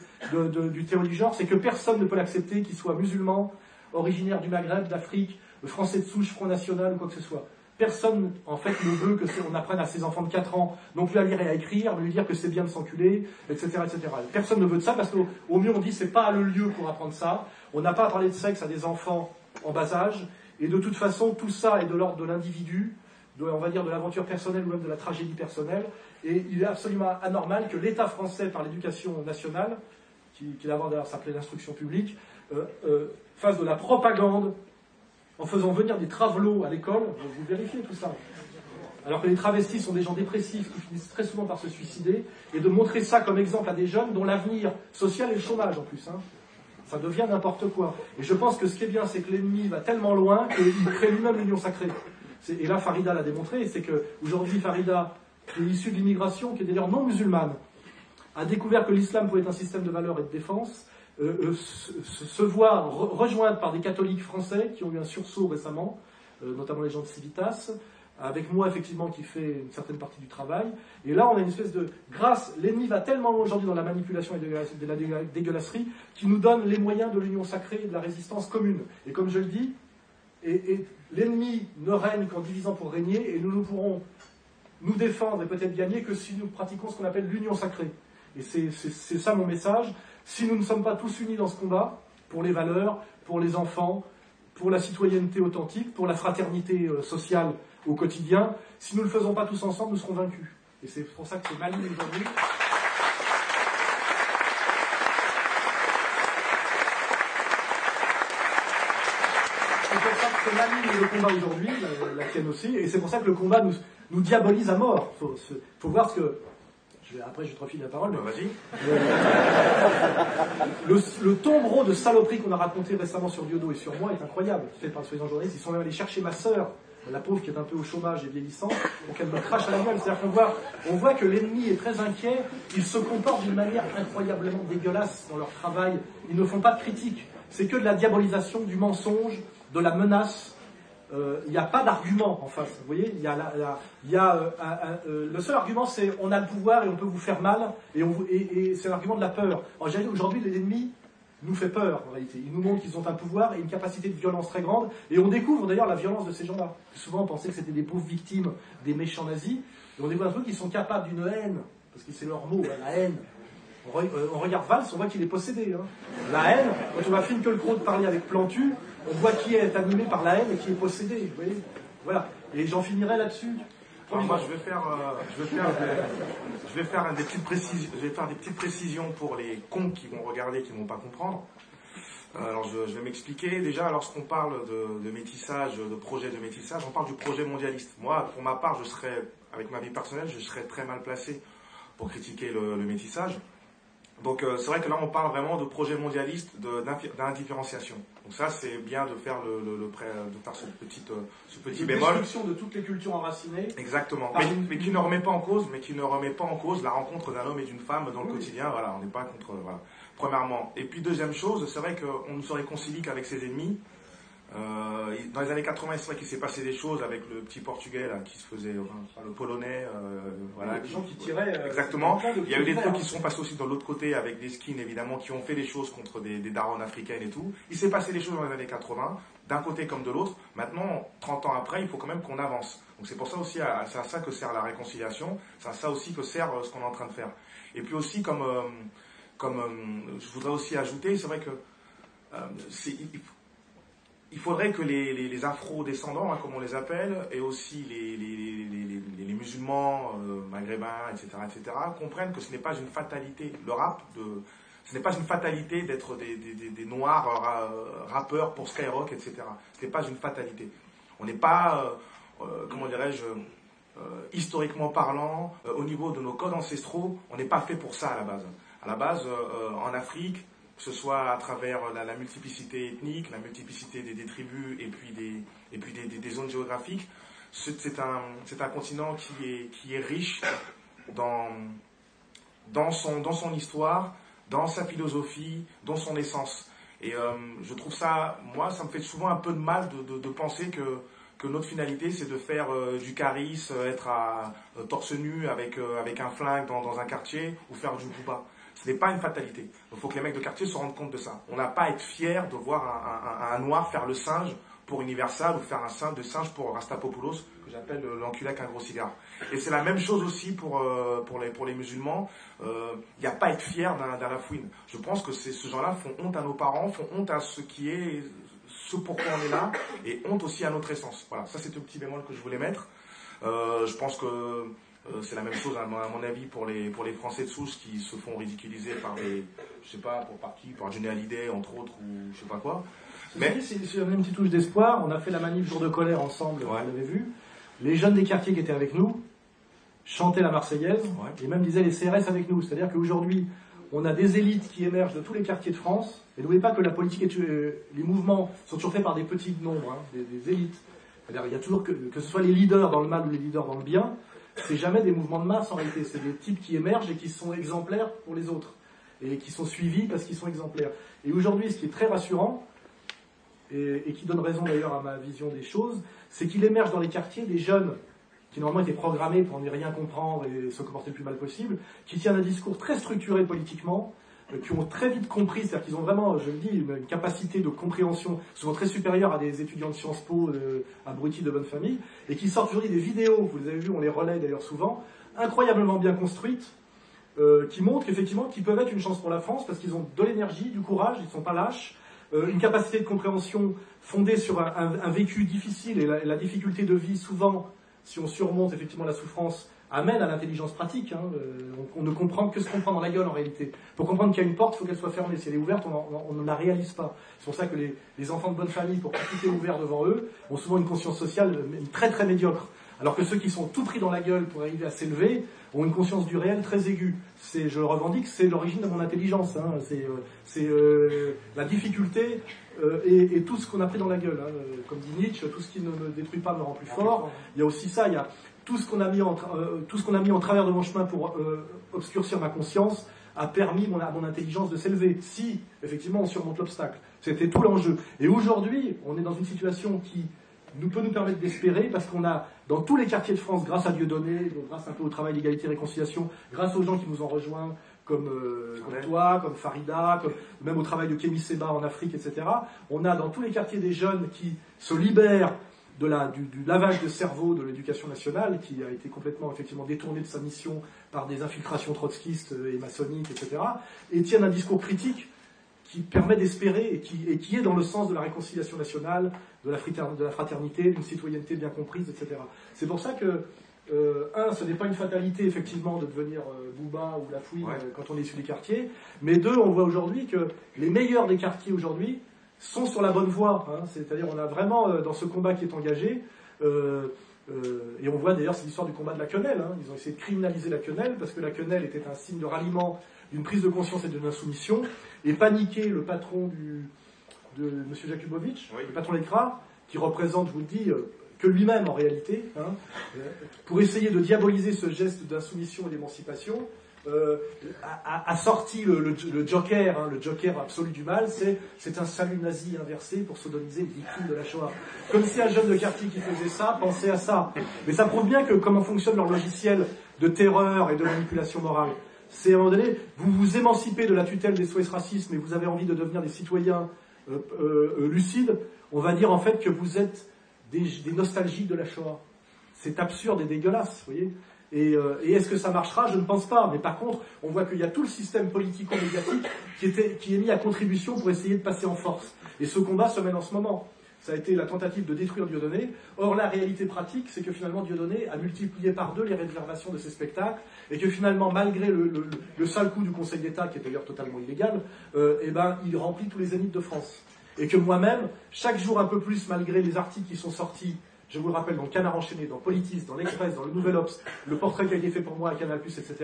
S1: du théorie du genre, c'est que personne ne peut l'accepter, qu'il soit musulman, originaire du Maghreb, d'Afrique, français de souche, Front National ou quoi que ce soit. Personne, en fait, ne veut que on apprenne à ses enfants de 4 ans non plus à lire et à écrire, mais lui dire que c'est bien de s'enculer, etc., etc. Personne ne veut de ça parce qu'au mieux on dit c'est pas le lieu pour apprendre ça. On n'a pas à parler de sexe à des enfants en bas âge. Et de toute façon, tout ça est de l'ordre de l'individu, on va dire de l'aventure personnelle ou même de la tragédie personnelle. Et il est absolument anormal que l'État français, par l'éducation nationale, qui, qui d'abord s'appelait l'instruction publique, euh, euh, fasse de la propagande en faisant venir des travelots à l'école, vous vérifiez tout ça. Alors que les travestis sont des gens dépressifs qui finissent très souvent par se suicider, et de montrer ça comme exemple à des jeunes dont l'avenir social est le chômage en plus. Hein. Ça devient n'importe quoi. Et je pense que ce qui est bien, c'est que l'ennemi va tellement loin qu'il crée lui-même l'union sacrée. Et là, Farida l'a démontré, c'est qu'aujourd'hui, Farida, qui est issue de l'immigration, qui est d'ailleurs non musulmane, a découvert que l'islam pouvait être un système de valeurs et de défense, se, voir rejoindre par des catholiques français qui ont eu un sursaut récemment, euh, notamment les gens de Civitas, avec moi effectivement qui fait une certaine partie du travail. Et là, on a une espèce de grâce. L'ennemi va tellement aujourd'hui dans la manipulation et de la dégueulasserie qu'il nous donne les moyens de l'union sacrée et de la résistance commune. Et comme je le dis, l'ennemi ne règne qu'en divisant pour régner, et nous ne pourrons nous défendre et peut-être gagner que si nous pratiquons ce qu'on appelle l'union sacrée. Et c'est ça mon message. Si nous ne sommes pas tous unis dans ce combat, pour les valeurs, pour les enfants, pour la citoyenneté authentique, pour la fraternité euh, sociale au quotidien, si nous ne le faisons pas tous ensemble, nous serons vaincus. Et c'est pour ça que c'est mal aujourd'hui. Ma ligne le combat aujourd'hui, la, tienne aussi, et c'est pour ça que le combat nous, diabolise à mort. Il faut, voir ce que après, je te refile la parole.
S2: Bah, vas-y.
S1: Le, le, tombereau de saloperie qu'on a raconté récemment sur Diodo et sur moi est incroyable, fait par les journalistes. Ils sont même allés chercher ma sœur, la pauvre qui est un peu au chômage et vieillissante, pour qu'elle me crache à la gueule. C'est-à-dire qu'on voit, on voit que l'ennemi est très inquiet, ils se comportent d'une manière incroyablement dégueulasse dans leur travail, ils ne font pas de critique. C'est que de la diabolisation, du mensonge, de la menace, il euh, n'y a pas d'argument en face. Vous voyez, il y a, euh, euh, le seul argument, c'est on a le pouvoir et on peut vous faire mal, et, et, c'est l'argument de la peur. Aujourd'hui, l'ennemi nous fait peur en réalité. Il nous montre qu'ils ont un pouvoir et une capacité de violence très grande, et on découvre d'ailleurs la violence de ces gens-là. Souvent, on pensait que c'était des pauvres victimes des méchants nazis, et on découvre un truc qu'ils sont capables d'une haine, parce que c'est leur mot, hein, la haine. On, regarde Valls, on voit qu'il est possédé. Hein. La haine, quand on va que le de parler avec Plantu, on voit qui est animé par la haine et qui est possédé. Vous voyez voilà. Et j'en finirai là-dessus.
S2: moi, je vais faire, euh, je vais faire, des, je vais faire des petites précisions, je vais faire des petites précisions pour les cons qui vont regarder, qui vont pas comprendre. Euh, alors, je, vais m'expliquer. Déjà, lorsqu'on parle de, métissage, de projet de métissage, on parle du projet mondialiste. Moi, pour ma part, je serais, avec ma vie personnelle, je serais très mal placé pour critiquer le métissage. Donc euh, c'est vrai que là on parle vraiment de projet mondialiste d'indifférenciation. Donc ça c'est bien de faire le, le, de faire ce petit euh, ce petit bémol.
S1: de toutes les cultures enracinées.
S2: Exactement. Mais, qui ne remet pas en cause, mais qui ne remet pas en cause la rencontre d'un homme et d'une femme dans le quotidien. Voilà, on n'est pas contre. Voilà. Premièrement. Et puis deuxième chose, c'est vrai qu'on ne se réconcilie qu'avec ses ennemis. Euh, dans les années 80, c'est vrai qu'il s'est passé des choses avec le petit portugais là, qui se faisait, le polonais, euh,
S1: voilà. Des gens qui tiraient.
S2: Euh, Exactement. Il y a eu des trucs qui sont passés aussi dans l'autre côté avec des skins évidemment qui ont fait des choses contre des, des darons africaines et tout. Il s'est passé des choses dans les années 80, d'un côté comme de l'autre. Maintenant, 30 ans après, il faut quand même qu'on avance. Donc c'est pour ça aussi, c'est à ça que sert la réconciliation, c'est à ça aussi que sert ce qu'on est en train de faire. Et puis aussi, comme, comme je voudrais aussi ajouter, c'est vrai que il faudrait que les, afro-descendants, hein, comme on les appelle, et aussi les, musulmans, euh, maghrébins, etc., etc., comprennent que ce n'est pas une fatalité. Le rap, de, ce n'est pas une fatalité d'être des, noirs euh, rappeurs pour Skyrock, etc. Ce n'est pas une fatalité. On n'est pas, euh, comment dirais-je, historiquement parlant, au niveau de nos codes ancestraux, on n'est pas fait pour ça à la base. À la base, en Afrique, que ce soit à travers la, multiplicité ethnique, la multiplicité des, tribus et puis des, et puis des, zones géographiques. C'est un, un, continent qui est, qui est riche dans, dans, son, dans son histoire, dans sa philosophie, dans son essence. Et euh, je trouve ça, moi, ça me fait souvent un peu de mal de, de, penser que, que notre finalité, c'est de faire euh, du charisme, être à torse nu avec, euh, avec un flingue dans, dans, un quartier ou faire du bouba. Ce n'est pas une fatalité. Il faut que les mecs de quartier se rendent compte de ça. On n'a pas à être fier de voir un, noir faire le singe pour Universal ou faire un singe de singe pour Rastapopoulos, que j'appelle l'enculé avec un gros cigare. Et c'est la même chose aussi pour, euh, les, musulmans. Il euh, n'y a pas à être fier d'un lafouine. Je pense que ces gens-là font honte à nos parents, font honte à ce qui est, ce pourquoi on est là, et honte aussi à notre essence. Voilà, ça c'est un petit bémol que je voulais mettre. Euh, je pense que euh, c'est la même chose, à mon avis, pour les, pour les Français de souche qui se font ridiculiser par des, je sais pas, pour partie, par Johnny Hallyday, entre autres, ou je sais pas quoi.
S1: Mais c'est une petite touche d'espoir. On a fait la manif jour de colère ensemble, vous l'avez vu. Les jeunes des quartiers qui étaient avec nous chantaient la Marseillaise et même disaient les CRS avec nous. C'est-à-dire qu'aujourd'hui, on a des élites qui émergent de tous les quartiers de France. Et n'oubliez pas que la politique et euh, les mouvements sont toujours faits par des petits nombres, hein, des, élites. il y a toujours que, que ce soit les leaders dans le mal ou les leaders dans le bien, c'est jamais des mouvements de masse en réalité, c'est des types qui émergent et qui sont exemplaires pour les autres, et qui sont suivis parce qu'ils sont exemplaires. Et aujourd'hui, ce qui est très rassurant, et, qui donne raison d'ailleurs à ma vision des choses, c'est qu'il émerge dans les quartiers des jeunes qui normalement étaient programmés pour ne rien comprendre et se comporter le plus mal possible, qui tiennent un discours très structuré politiquement, qui ont très vite compris, c'est-à-dire qu'ils ont vraiment, je le dis, une, capacité de compréhension souvent très supérieure à des étudiants de Sciences Po euh, abrutis de bonne famille, et qui sortent aujourd'hui des vidéos, vous les avez vues, on les relaie d'ailleurs souvent, incroyablement bien construites, euh, qui montrent qu'effectivement, qu'ils peuvent être une chance pour la France parce qu'ils ont de l'énergie, du courage, ils ne sont pas lâches, euh, une capacité de compréhension fondée sur un, vécu difficile et la, difficulté de vie, souvent, si on surmonte effectivement la souffrance, amène à l'intelligence pratique. Hein. on, ne comprend que ce qu'on prend dans la gueule en réalité. Pour comprendre qu'il y a une porte, il faut qu'elle soit fermée. Si elle est ouverte, on, ne la réalise pas. C'est pour ça que les, les, enfants de bonne famille, pour tout est ouvert devant eux, ont souvent une conscience sociale très très médiocre. Alors que ceux qui sont tout pris dans la gueule pour arriver à s'élever ont une conscience du réel très aiguë. C'est, je revendique, c'est l'origine de mon intelligence. Hein. C'est, euh, euh, la difficulté euh, et, tout ce qu'on a pris dans la gueule. Hein. Comme dit Nietzsche, tout ce qui ne me détruit pas me rend plus fort. Il y a aussi ça. Il y a tout ce qu'on a mis en, tout ce qu'on a mis en travers de mon chemin pour obscurcir ma conscience a permis mon, à mon intelligence de s'élever. Si effectivement on surmonte l'obstacle, c'était tout l'enjeu. Et aujourd'hui, on est dans une situation qui nous peut nous permettre d'espérer parce qu'on a dans tous les quartiers de France, grâce à Dieudonné, grâce un peu au travail d'égalité et réconciliation, grâce aux gens qui nous ont rejoints, comme, euh, toi, comme Farida, comme, même au travail de Kémy Seba en Afrique, etc. On a dans tous les quartiers des jeunes qui se libèrent de la, du, du, lavage de cerveau de l'éducation nationale, qui a été complètement effectivement détourné de sa mission par des infiltrations trotskistes et maçonniques, etc., et tiennent un discours critique qui permet d'espérer et qui, et qui, est dans le sens de la réconciliation nationale, de la, de la fraternité, d'une citoyenneté bien comprise, etc. C'est pour ça que, euh, un, ce n'est pas une fatalité effectivement de devenir euh, Bouba ou La Fouine euh, quand on est issu des quartiers, mais deux, on voit aujourd'hui que les meilleurs des quartiers aujourd'hui sont sur la bonne voie. Hein. C'est-à-dire on a vraiment dans ce combat qui est engagé, et on voit d'ailleurs c'est l'histoire du combat de la quenelle. Hein. Ils ont essayé de criminaliser la quenelle parce que la quenelle était un signe de ralliement, d'une prise de conscience et d'une insoumission et paniquer le patron du, de M. Jakubowicz, le patron d'ECRA, qui représente, je vous le dis, euh, que lui-même en réalité, hein, euh, pour essayer de diaboliser ce geste d'insoumission et d'émancipation, euh, a, sorti le, joker, hein, le joker absolu du mal, c'est un salut nazi inversé pour sodomiser les victimes de la Shoah. Comme si un jeune de quartier qui faisait ça pensait à ça. Mais ça prouve bien que comment fonctionne leur logiciel de terreur et de manipulation morale c'est à un moment donné, vous vous émancipez de la tutelle des SOS racisme et vous avez envie de devenir des citoyens euh, euh, lucides, on va dire en fait que vous êtes des, nostalgiques de la Shoah. C'est absurde et dégueulasse, vous voyez. Et, est-ce que ça marchera? Je ne pense pas. Mais par contre, on voit qu'il y a tout le système politico-médiatique qui, qui est mis à contribution pour essayer de passer en force. Et ce combat se mène en ce moment ça a été la tentative de détruire Dieudonné. Or, la réalité pratique, c'est que finalement, Dieudonné a multiplié par deux les réservations de ses spectacles, et que finalement, malgré le, sale coup du Conseil d'État, qui est d'ailleurs totalement illégal, euh, eh ben, il remplit tous les zéniths de France. Et que moi-même, chaque jour un peu plus, malgré les articles qui sont sortis, je vous le rappelle, dans Canard enchaîné, dans Politis, dans l'Express, dans le Nouvel Obs, le portrait qui a été fait pour moi à Canal+, etc.,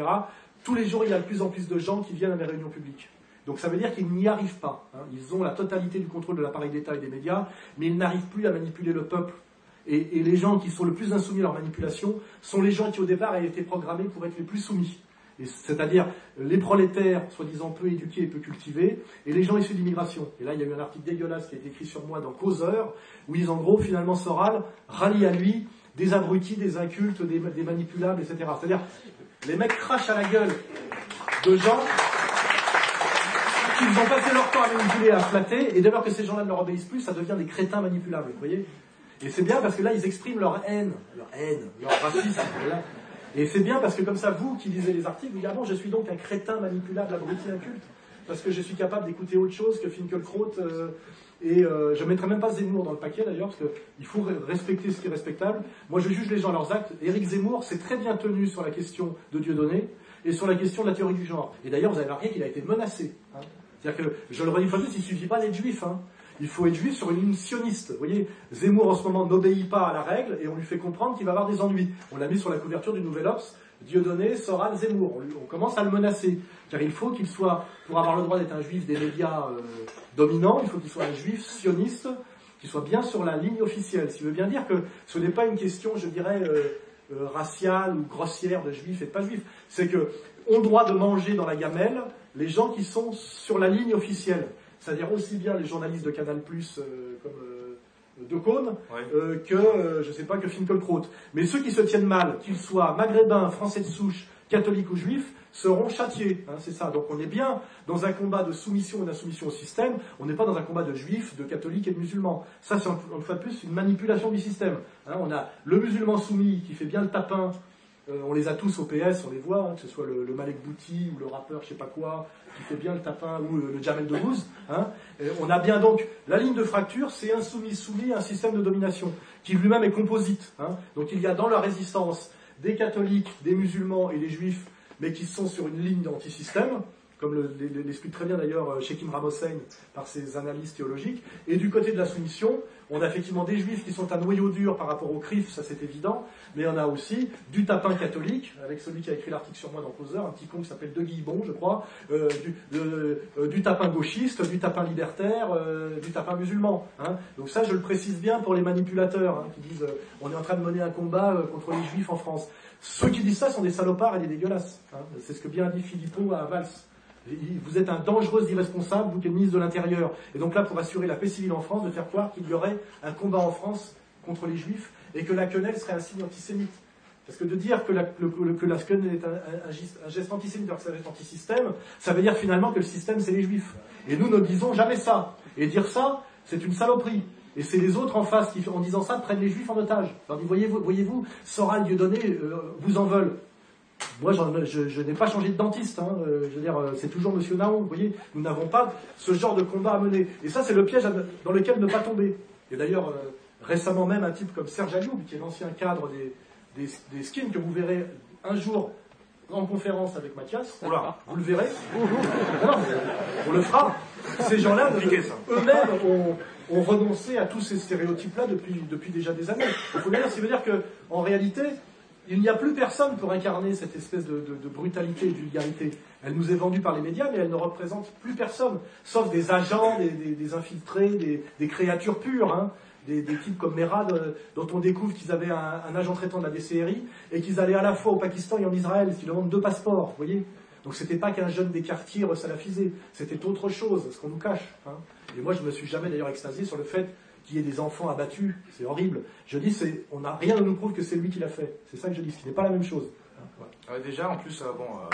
S1: tous les jours, il y a de plus en plus de gens qui viennent à mes réunions publiques. Donc ça veut dire qu'ils n'y arrivent pas. Hein. Ils ont la totalité du contrôle de l'appareil d'État et des médias, mais ils n'arrivent plus à manipuler le peuple. Et, les gens qui sont le plus insoumis à leur manipulation sont les gens qui au départ avaient été programmés pour être les plus soumis. C'est-à-dire les prolétaires, soi-disant peu éduqués et peu cultivés, et les gens issus d'immigration. Et là, il y a eu un article dégueulasse qui a été écrit sur moi dans Causeur, où ils, en gros, finalement, Soral rallie à lui des abrutis, des incultes, des, manipulables, etc. C'est-à-dire, les mecs crachent à la gueule de gens ils ont passé leur temps à manipuler, à flatter, et dès lors que ces gens-là ne leur obéissent plus, ça devient des crétins manipulables, vous voyez? Et c'est bien parce que là, ils expriment leur haine, leur haine, leur racisme. Et c'est bien parce que comme ça, vous qui lisez les articles, vous dites, ah bon, je suis donc un crétin manipulable, abruti, inculte, parce que je suis capable d'écouter autre chose que Finkelkraut, euh, et euh, je ne mettrai même pas Zemmour dans le paquet d'ailleurs, parce qu'il faut respecter ce qui est respectable. Moi, je juge les gens à leurs actes. Éric Zemmour s'est très bien tenu sur la question de Dieudonné et sur la question de la théorie du genre. Et d'ailleurs, vous avez remarqué qu'il a été menacé. Hein. C'est-à-dire que, je le redis une fois plus, il ne suffit pas d'être juif. Hein. Il faut être juif sur une ligne sioniste. Vous voyez, Zemmour en ce moment n'obéit pas à la règle et on lui fait comprendre qu'il va avoir des ennuis. On l'a mis sur la couverture du Nouvel Ops, Dieudonné, Soral, Zemmour. On, commence à le menacer. Car il faut qu'il soit, pour avoir le droit d'être un juif des médias euh, dominants, il faut qu'il soit un juif sioniste, qu'il soit bien sur la ligne officielle. Ce qui veut bien dire que ce n'est pas une question, je dirais, euh, euh, raciale ou grossière de juif et de pas juif. C'est que ont droit de manger dans la gamelle les gens qui sont sur la ligne officielle, c'est-à-dire aussi bien les journalistes de Canal+, euh, comme euh, de Cône, euh, que, je sais pas, que Finkelkraut. Mais ceux qui se tiennent mal, qu'ils soient maghrébins, français de souche, catholiques ou juifs, seront châtiés. Hein, c'est ça. Donc on est bien dans un combat de soumission et d'insoumission au système, on n'est pas dans un combat de juifs, de catholiques et de musulmans. Ça, c'est une fois de plus une manipulation du système. Hein, on a le musulman soumis qui fait bien le tapin euh, on les a tous au PS, on les voit, hein, que ce soit le, Malek Bouti ou le rappeur, je sais pas quoi, qui fait bien le tapin, ou le, Jamel Debbouze. Hein. on a bien donc la ligne de fracture, c'est un soumis-soumis, un système de domination qui lui-même est composite. Hein. Donc il y a dans la résistance des catholiques, des musulmans et des juifs, mais qui sont sur une ligne d'antisystème comme l'explique très bien d'ailleurs euh, Shekim Ramosein par ses analyses théologiques. Et du côté de la soumission, on a effectivement des juifs qui sont un noyau dur par rapport aux CRIF, ça c'est évident, mais on a aussi du tapin catholique, avec celui qui a écrit l'article sur moi dans Causeur, un petit con qui s'appelle De Guillebon, je crois, euh, euh, du, tapin gauchiste, du tapin libertaire, du tapin musulman. Hein. Donc ça, je le précise bien pour les manipulateurs hein, qui disent on est en train de mener un combat contre les juifs en France. Ceux qui disent ça sont des salopards et des dégueulasses. Hein. C'est ce que bien dit Philippot à Valls. Vous êtes un dangereux irresponsable, vous qui êtes ministre de l'Intérieur. Et donc là, pour assurer la paix civile en France, de faire croire qu'il y aurait un combat en France contre les Juifs et que la quenelle serait un signe antisémite. Parce que de dire que la, est un, geste antisémite alors que c'est un geste antisystème, ça veut dire finalement que le système, c'est les Juifs. Et nous ne disons jamais ça. Et dire ça, c'est une saloperie. Et c'est les autres en face qui, en disant ça, prennent les Juifs en otage. Voyez-vous, voyez-vous Soral, Dieudonné euh, vous en veulent. Moi, je, n'ai pas changé de dentiste. Hein. Euh, je veux dire, euh, c'est toujours Monsieur Naon. Vous voyez, nous n'avons pas ce genre de combat à mener. Et ça, c'est le piège dans lequel ne pas tomber. Et d'ailleurs, euh, récemment même, un type comme Serge Ayoub, qui est l'ancien cadre des, des, skins, que vous verrez un jour en conférence avec Mathias. vous le verrez. on le fera. Ces gens-là, eux-mêmes, ont, ont, renoncé à tous ces stéréotypes-là depuis, depuis déjà des années. Il faut bien dire, ça veut dire qu'en réalité, il n'y a plus personne pour incarner cette espèce de, brutalité et de vulgarité. Elle nous est vendue par les médias, mais elle ne représente plus personne, sauf des agents, des, infiltrés, des, créatures pures, hein. des, types comme Merad, euh, dont on découvre qu'ils avaient un, agent traitant de la DCRI, et qu'ils allaient à la fois au Pakistan et en Israël, qu'ils demandent deux passeports, vous voyez donc c'était pas qu'un jeune des quartiers resalafisé, c'était autre chose, ce qu'on nous cache. Hein. Et moi je me suis jamais d'ailleurs extasié sur le fait qu'il y ait des enfants abattus, c'est horrible. Je dis, c'est, on n'a rien ne nous prouve que c'est lui qui l'a fait. C'est ça que je dis, ce qui n'est pas la même chose.
S2: Ah déjà, en plus, euh, bon. Euh,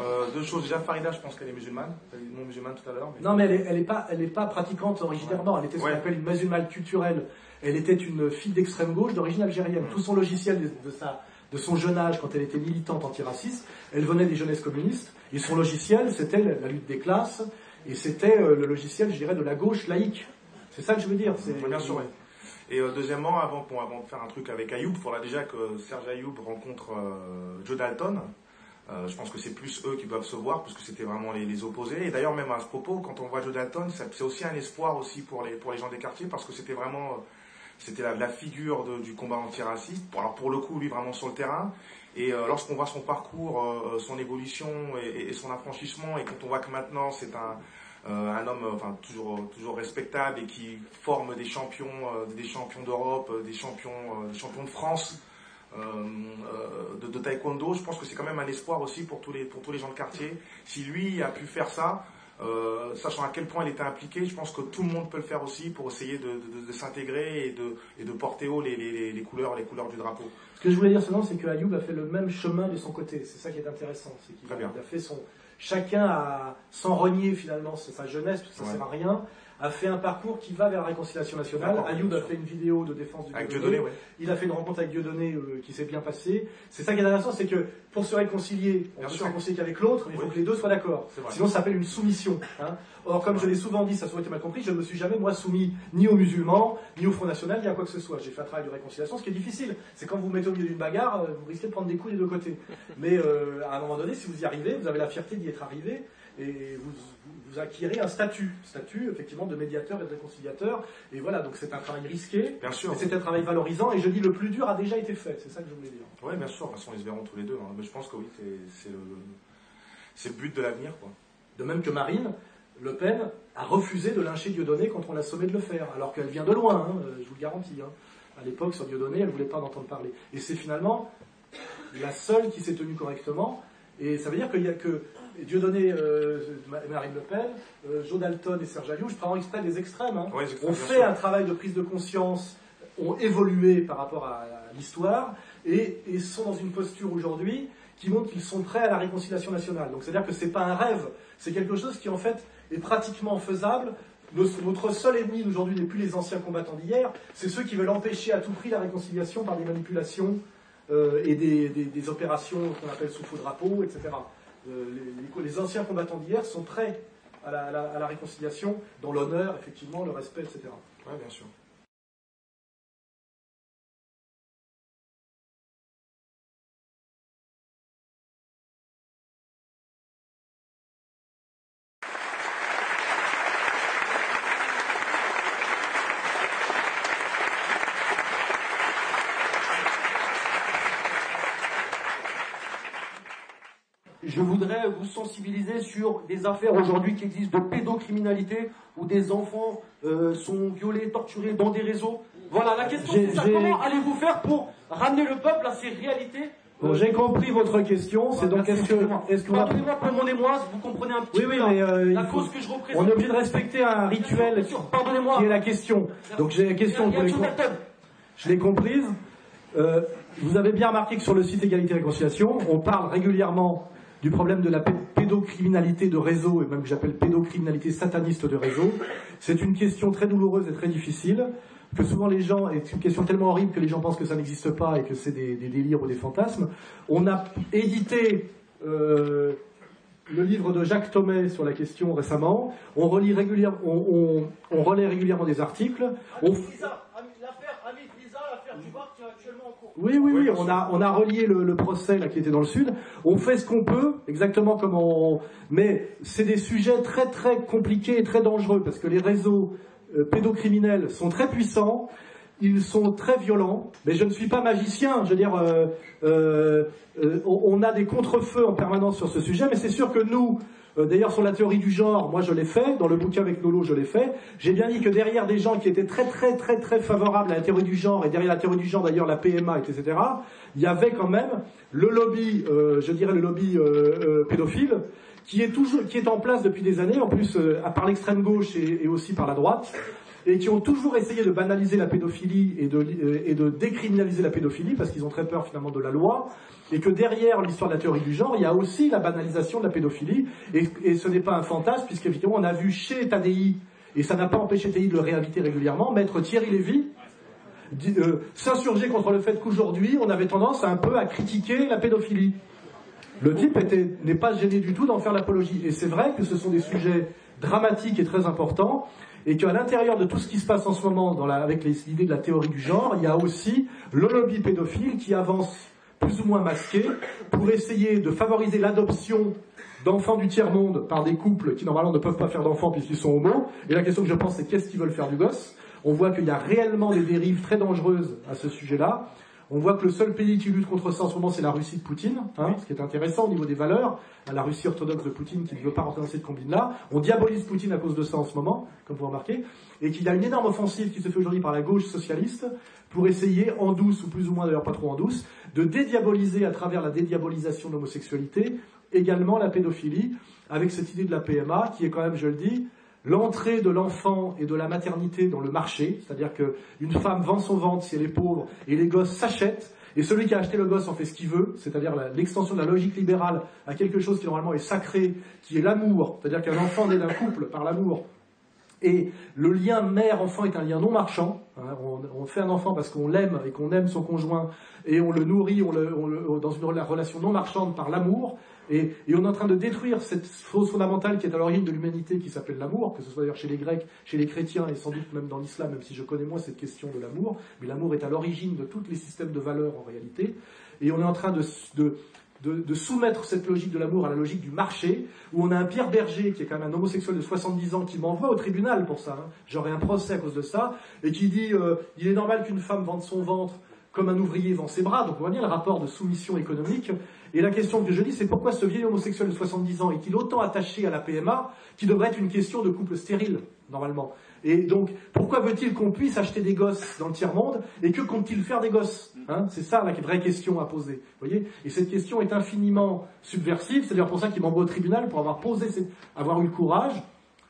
S2: euh, deux choses. Déjà, Farida, je pense qu'elle est musulmane. Elle est non musulmane tout à l'heure.
S1: Non, mais elle n'est pas, elle est pas pratiquante originairement. Elle était ce qu'on appelle une musulmane culturelle. Elle était une fille d'extrême gauche d'origine algérienne. Tout son logiciel de, de sa de son jeune âge, quand elle était militante antiraciste, elle venait des jeunesses communistes, et son logiciel, c'était la lutte des classes, et c'était euh, le logiciel, je dirais, de la gauche laïque. C'est ça que je veux dire.
S2: Bien sûr, Et euh, deuxièmement, avant, de faire un truc avec Ayoub, il faudra déjà que Serge Ayoub rencontre euh, Joe Dalton. je pense que c'est plus eux qui doivent se voir, puisque c'était vraiment les, opposés. Et d'ailleurs, même à ce propos, quand on voit Joe Dalton, c'est aussi un espoir aussi pour les, pour les gens des quartiers, parce que c'était vraiment c'était la, figure du combat antiraciste. Alors pour le coup, lui vraiment sur le terrain. Et euh, lorsqu'on voit son parcours, euh, son évolution et, son affranchissement, et quand on voit que maintenant c'est un, euh, un homme toujours, toujours respectable et qui forme des champions, des champions d'Europe, des champions, champions de France de, de, taekwondo, je pense que c'est quand même un espoir aussi pour tous les, pour tous les gens de quartier. Si lui a pu faire ça, euh, sachant à quel point il était impliqué, je pense que tout le monde peut le faire aussi pour essayer de, s'intégrer et de, et de porter haut les, les, couleurs, les couleurs du drapeau.
S1: Ce que je voulais dire seulement, c'est que Ayoub a fait le même chemin de son côté. C'est ça qui est intéressant. C'est qu'il a, fait son. Chacun a, sans renier finalement sa jeunesse, parce que ça ne sert à rien, a fait un parcours qui va vers la réconciliation nationale. Ayoub a fait une vidéo de défense du Dieudonné. Il a fait une rencontre avec Dieudonné euh, qui s'est bien passée. C'est ça qui est intéressant, c'est que pour se réconcilier, on ne se réconcilier qu'avec l'autre, mais il faut que les deux soient d'accord. Sinon, ça s'appelle une soumission. Hein. Or, comme je l'ai souvent dit, ça a été mal compris, je ne me suis jamais, moi, soumis ni aux musulmans, ni au Front National, ni à quoi que ce soit. J'ai fait un travail de réconciliation, ce qui est difficile. C'est quand vous vous mettez au milieu d'une bagarre, euh, vous risquez de prendre des coups des deux côtés. Mais euh, à un moment donné, si vous y arrivez, vous avez la fierté d'y être arrivé, et vous, vous acquérez un statut, statut effectivement de médiateur et de réconciliateur. Et voilà, donc c'est un travail risqué,
S2: bien sûr.
S1: c'est un travail valorisant. Et je dis le plus dur a déjà été fait. C'est ça que je voulais dire.
S2: Oui, bien sûr. De toute façon, ils se verront tous les deux. Hein. Mais je pense que oui, c'est le, le, but de l'avenir.
S1: De même que Marine Le Pen a refusé de lyncher Dieudonné quand on l'a sommé de le faire, alors qu'elle vient de loin. Hein, je vous le garantis. Hein. À l'époque, sur Dieudonné, elle ne voulait pas en entendre parler. Et c'est finalement la seule qui s'est tenue correctement. Et ça veut dire qu'il n'y a que Dieudonné, euh, Marine Le Pen, euh, Joe Dalton et Serge Alliot, je prends exprès des extrêmes, hein, ont fait un travail de prise de conscience, ont évolué par rapport à, l'histoire, et, sont dans une posture aujourd'hui qui montre qu'ils sont prêts à la réconciliation nationale. Donc c'est-à-dire que ce n'est pas un rêve, c'est quelque chose qui en fait est pratiquement faisable notre seul ennemi aujourd'hui n'est plus les anciens combattants d'hier, c'est ceux qui veulent empêcher à tout prix la réconciliation par des manipulations euh, et des, opérations qu'on appelle sous faux drapeau, etc. Euh, les, anciens combattants d'hier sont prêts à la, à la réconciliation dans l'honneur, effectivement, le respect, etc.
S2: Oui, bien sûr.
S3: Je voudrais vous sensibiliser sur des affaires aujourd'hui qui existent de pédocriminalité où des enfants euh, sont violés, torturés dans des réseaux. Voilà, la question c'est ça. Comment allez-vous faire pour ramener le peuple à ces réalités
S1: Bon, j'ai compris votre question. C'est donc est-ce que, est-ce que
S3: pardonnez-moi pour mon émoi, vous comprenez un petit
S1: oui,
S3: peu
S1: oui, mais, euh,
S3: la, cause que je représente.
S1: On est obligé de respecter un rituel
S3: pardonnez-moi.
S1: qui est la question. Donc j'ai la question. Vous je l'ai comprise. Euh, vous avez bien remarqué que sur le site Égalité et Réconciliation, on parle régulièrement du problème de la pédocriminalité de réseau, et même que j'appelle pédocriminalité sataniste de réseau. C'est une question très douloureuse et très difficile, que souvent les gens, et c'est une question tellement horrible que les gens pensent que ça n'existe pas et que c'est des, délires ou des fantasmes. On a édité euh, le livre de Jacques Thomé sur la question récemment. On relit régulièrement, on, on, relaie régulièrement des articles. On... Oui, oui, oui, on a, on a relié le, procès là, qui était dans le Sud. On fait ce qu'on peut, exactement comme on... Mais c'est des sujets très, très compliqués et très dangereux, parce que les réseaux euh, pédocriminels sont très puissants, ils sont très violents, mais je ne suis pas magicien, je veux dire, euh, euh, on a des contre-feux en permanence sur ce sujet, mais c'est sûr que nous, euh, d'ailleurs, sur la théorie du genre, moi je l'ai fait, dans le bouquin avec Nolo, je l'ai fait. J'ai bien dit que derrière des gens qui étaient très très très très favorables à la théorie du genre, et derrière la théorie du genre d'ailleurs la PMA, etc., il y avait quand même le lobby, euh, je dirais le lobby euh, pédophile, qui est, toujours, qui est en place depuis des années, en plus par l'extrême gauche et, aussi par la droite, et qui ont toujours essayé de banaliser la pédophilie et de, et de décriminaliser la pédophilie, parce qu'ils ont très peur finalement de la loi, et que derrière l'histoire de la théorie du genre, il y a aussi la banalisation de la pédophilie, et, ce n'est pas un fantasme, puisqu'évidemment on a vu chez Tadei, et ça n'a pas empêché Tadei de le réinviter régulièrement, maître Thierry Lévy euh, s'insurger contre le fait qu'aujourd'hui on avait tendance un peu à critiquer la pédophilie. Le type n'est pas gêné du tout d'en faire l'apologie, et c'est vrai que ce sont des sujets dramatiques et très importants, et qu'à l'intérieur de tout ce qui se passe en ce moment dans la, avec l'idée de la théorie du genre, il y a aussi le lobby pédophile qui avance plus ou moins masqués pour essayer de favoriser l'adoption d'enfants du tiers-monde par des couples qui normalement ne peuvent pas faire d'enfants puisqu'ils sont homo. Et la question que je pense, c'est qu'est-ce qu'ils veulent faire du gosse? On voit qu'il y a réellement des dérives très dangereuses à ce sujet-là. On voit que le seul pays qui lutte contre ça en ce moment, c'est la Russie de Poutine, hein, ce qui est intéressant au niveau des valeurs. La Russie orthodoxe de Poutine qui ne veut pas rentrer dans cette combine-là. On diabolise Poutine à cause de ça en ce moment, comme vous remarquez. Et qu'il y a une énorme offensive qui se fait aujourd'hui par la gauche socialiste pour essayer, en douce, ou plus ou moins d'ailleurs pas trop en douce, de dédiaboliser à travers la dédiabolisation de l'homosexualité également la pédophilie, avec cette idée de la PMA qui est quand même, je le dis, l'entrée de l'enfant et de la maternité dans le marché, c'est-à-dire qu'une femme vend son ventre si elle est pauvre et les gosses s'achètent, et celui qui a acheté le gosse en fait ce qu'il veut, c'est-à-dire l'extension de la logique libérale à quelque chose qui normalement est sacré, qui est l'amour, c'est-à-dire qu'un enfant naît d'un couple par l'amour, et le lien mère-enfant est un lien non marchand. Hein. on, fait un enfant parce qu'on l'aime et qu'on aime son conjoint, et on le nourrit on le, dans une relation non marchande par l'amour. Et, on est en train de détruire cette fausse fondamentale qui est à l'origine de l'humanité, qui s'appelle l'amour, que ce soit d'ailleurs chez les Grecs, chez les chrétiens et sans doute même dans l'islam, même si je connais moins cette question de l'amour. Mais l'amour est à l'origine de tous les systèmes de valeurs en réalité. Et on est en train de, de, soumettre cette logique de l'amour à la logique du marché, où on a un Pierre Berger, qui est quand même un homosexuel de 70 ans, qui m'envoie au tribunal pour ça. Hein. J'aurai un procès à cause de ça, et qui dit euh, il est normal qu'une femme vende son ventre comme un ouvrier vend ses bras. Donc on voit bien le rapport de soumission économique. Et la question que je dis, c'est pourquoi ce vieil homosexuel de 70 ans est-il autant attaché à la PMA, qui devrait être une question de couple stérile, normalement? Et donc, pourquoi veut-il qu'on puisse acheter des gosses dans le tiers-monde et que compte-t-il faire des gosses hein? C'est ça la vraie question à poser. Voyez? Et cette question est infiniment subversive. C'est d'ailleurs pour ça qu'il m'envoie au tribunal pour avoir posé, eu le courage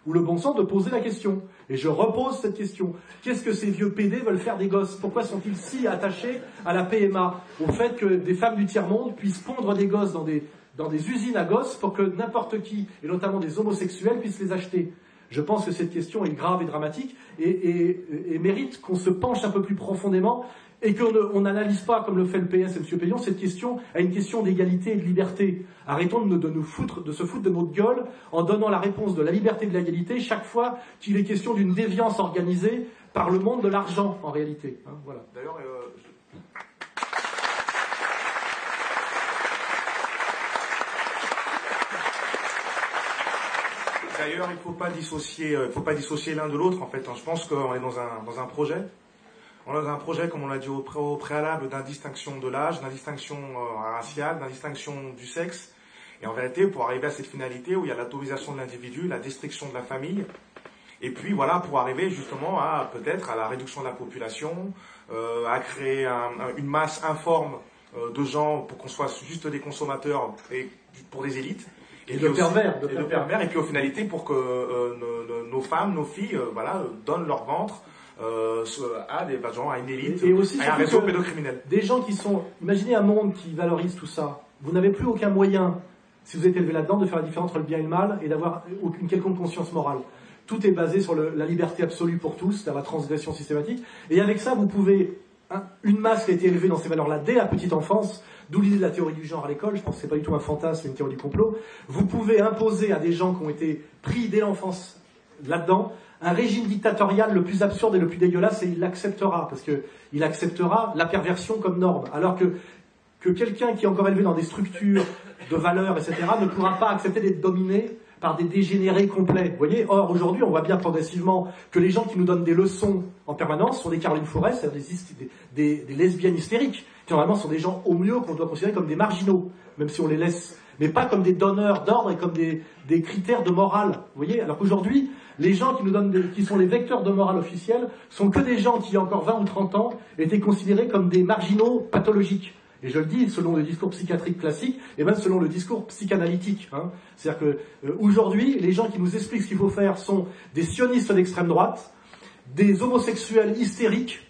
S1: ou le bon sens de poser la question. Et je repose cette question. Qu'est-ce que ces vieux PD veulent faire des gosses? Pourquoi sont-ils si attachés à la PMA Au fait que des femmes du tiers-monde puissent pondre des gosses dans des, dans des usines à gosses pour que n'importe qui, et notamment des homosexuels, puissent les acheter Je pense que cette question est grave et dramatique et, mérite qu'on se penche un peu plus profondément et qu'on n'analyse pas, comme le fait le PS et M. Payon, cette question à une question d'égalité et de liberté. Arrêtons de, nous foutre, de se foutre de notre gueule en donnant la réponse de la liberté et de l'égalité chaque fois qu'il est question d'une déviance organisée par le monde de l'argent, en réalité. Hein, euh,
S2: D'ailleurs, il ne faut pas dissocier, euh, faut pas dissocier l'un de l'autre. En fait, je pense qu'on est dans un, dans projet on a un projet, comme on l'a dit au, préalable, d'indistinction de l'âge, d'indistinction euh, raciale, d'indistinction du sexe. Et en vérité, pour arriver à cette finalité où il y a l'autorisation de l'individu, la destruction de la famille, et puis voilà, pour arriver justement à peut-être à la réduction de la population, euh, à créer une masse informe de gens pour qu'on soit juste des consommateurs et pour des élites.
S1: Et, de pervers,
S2: de pervers, et puis aux finalités pour que nos, femmes, nos filles, voilà, donnent leur ventre euh, à des gens, à une élite, et aussi, à un réseau pédocriminel.
S1: Des gens qui sont. Imaginez un monde qui valorise tout ça. Vous n'avez plus aucun moyen, si vous êtes élevé là-dedans, de faire la différence entre le bien et le mal et d'avoir aucune quelconque conscience morale. Tout est basé sur la liberté absolue pour tous, la transgression systématique. Et avec ça, vous pouvez. Hein, une masse qui a été élevée dans ces valeurs-là dès la petite enfance, d'où l'idée de la théorie du genre à l'école, je pense que ce n'est pas du tout un fantasme, une théorie du complot. Vous pouvez imposer à des gens qui ont été pris dès l'enfance là-dedans un régime dictatorial le plus absurde et le plus dégueulasse, et il l'acceptera, parce qu'il acceptera la perversion comme norme. Alors que, que quelqu'un qui est encore élevé dans des structures de valeurs, etc., ne pourra pas accepter d'être dominé par des dégénérés complets. Or, aujourd'hui, on voit bien progressivement que les gens qui nous donnent des leçons en permanence sont des Caroline Forest, c'est-à-dire des, lesbiennes hystériques, qui normalement sont des gens au mieux qu'on doit considérer comme des marginaux, même si on les laisse, mais pas comme des donneurs d'ordre et comme des, critères de morale. Voyez Alors qu'aujourd'hui, les gens qui nous donnent, qui sont les vecteurs de morale officielle, sont que des gens qui, il y a encore 20 ou 30 ans, étaient considérés comme des marginaux pathologiques. Et je le dis selon le discours psychiatrique classique, et même selon le discours psychanalytique. Hein. C'est-à-dire que euh, aujourd'hui, les gens qui nous expliquent ce qu'il faut faire sont des sionistes d'extrême droite, des homosexuels hystériques.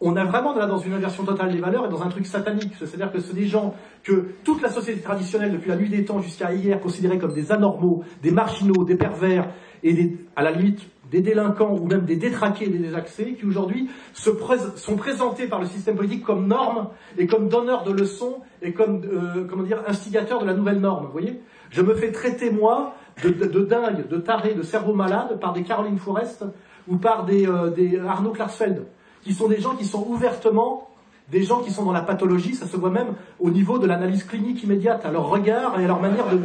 S1: On a vraiment là dans une inversion totale des valeurs et dans un truc satanique. C'est-à-dire que ce sont des gens que toute la société traditionnelle, depuis la nuit des temps jusqu'à hier, considérait comme des anormaux, des marginaux, des pervers, et à la limite des délinquants ou même des détraqués des désaccès qui aujourd'hui sont présentés par le système politique comme normes et comme donneurs de leçons et comme euh, comment dire instigateurs de la nouvelle norme. Vous voyez? Je me fais traiter moi de, de, dingue, de taré, de cerveau malade par des Caroline Forest ou par des, euh, des Arnaud Klarsfeld, qui sont des gens qui sont ouvertement des gens qui sont dans la pathologie, ça se voit même au niveau de l'analyse clinique immédiate, à leur regard et à leur manière de,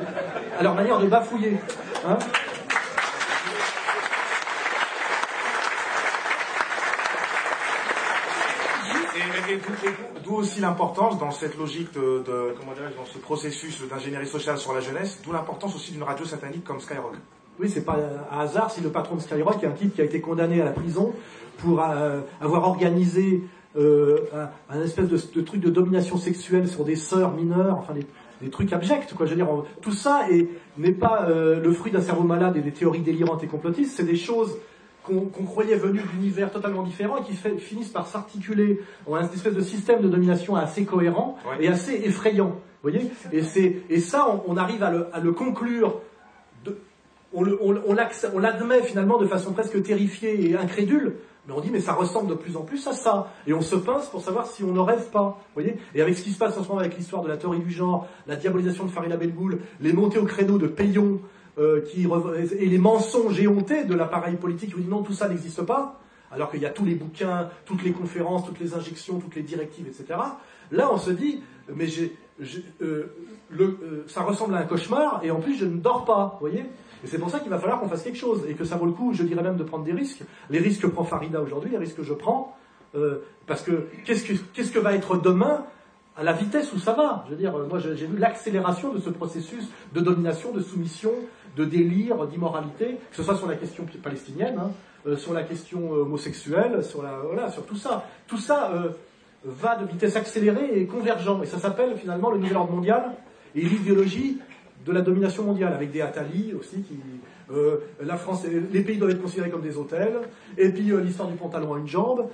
S1: à leur manière de bafouiller. Hein
S2: d'où aussi l'importance dans cette logique de, dans ce processus d'ingénierie sociale sur la jeunesse, d'où l'importance aussi d'une radio satanique comme Skyrock.
S1: Oui, c'est pas un hasard si le patron de Skyrock est un type qui a été condamné à la prison pour euh, avoir organisé euh, un, espèce de, truc de domination sexuelle sur des sœurs mineures, enfin des, trucs abjects, quoi. Je dire, tout ça n'est pas euh, le fruit d'un cerveau malade et des théories délirantes et complotistes, c'est des choses qu'on croyait venus d'univers totalement différents et qui finissent par s'articuler en une espèce de système de domination assez cohérent et assez effrayant. voyez? Et, et ça, on, arrive à le, conclure. on l'admet finalement de façon presque terrifiée et incrédule, mais on dit mais ça ressemble de plus en plus à ça. Et on se pince pour savoir si on ne rêve pas. voyez? Et avec ce qui se passe en ce moment avec l'histoire de la théorie du genre, la diabolisation de Farina Belgoul, les montées au créneau de Payon, euh, et les mensonges éhontés de l'appareil politique qui dit non, tout ça n'existe pas, alors qu'il y a tous les bouquins, toutes les conférences, toutes les injections, toutes les directives, etc. Là, on se dit, mais euh, euh, ça ressemble à un cauchemar, et en plus, je ne dors pas, vous voyez et c'est pour ça qu'il va falloir qu'on fasse quelque chose, et que ça vaut le coup, je dirais même, de prendre des risques. Les risques que prend Farida aujourd'hui, les risques que je prends, parce que qu'est-ce que, qu'est-ce que va être demain à la vitesse où ça va? Je veux dire, moi j'ai vu l'accélération de ce processus de domination, de soumission, de délire, d'immoralité, que ce soit sur la question palestinienne, hein, euh, sur la question euh, homosexuelle, sur, la, voilà, sur tout ça. Tout ça euh, va de vitesse accélérée et convergent. Et ça s'appelle finalement le nouvel ordre mondial et l'idéologie de la domination mondiale, avec des Attali aussi qui. la France, les pays doivent être considérés comme des hôtels, et puis l'histoire du pantalon à une jambe.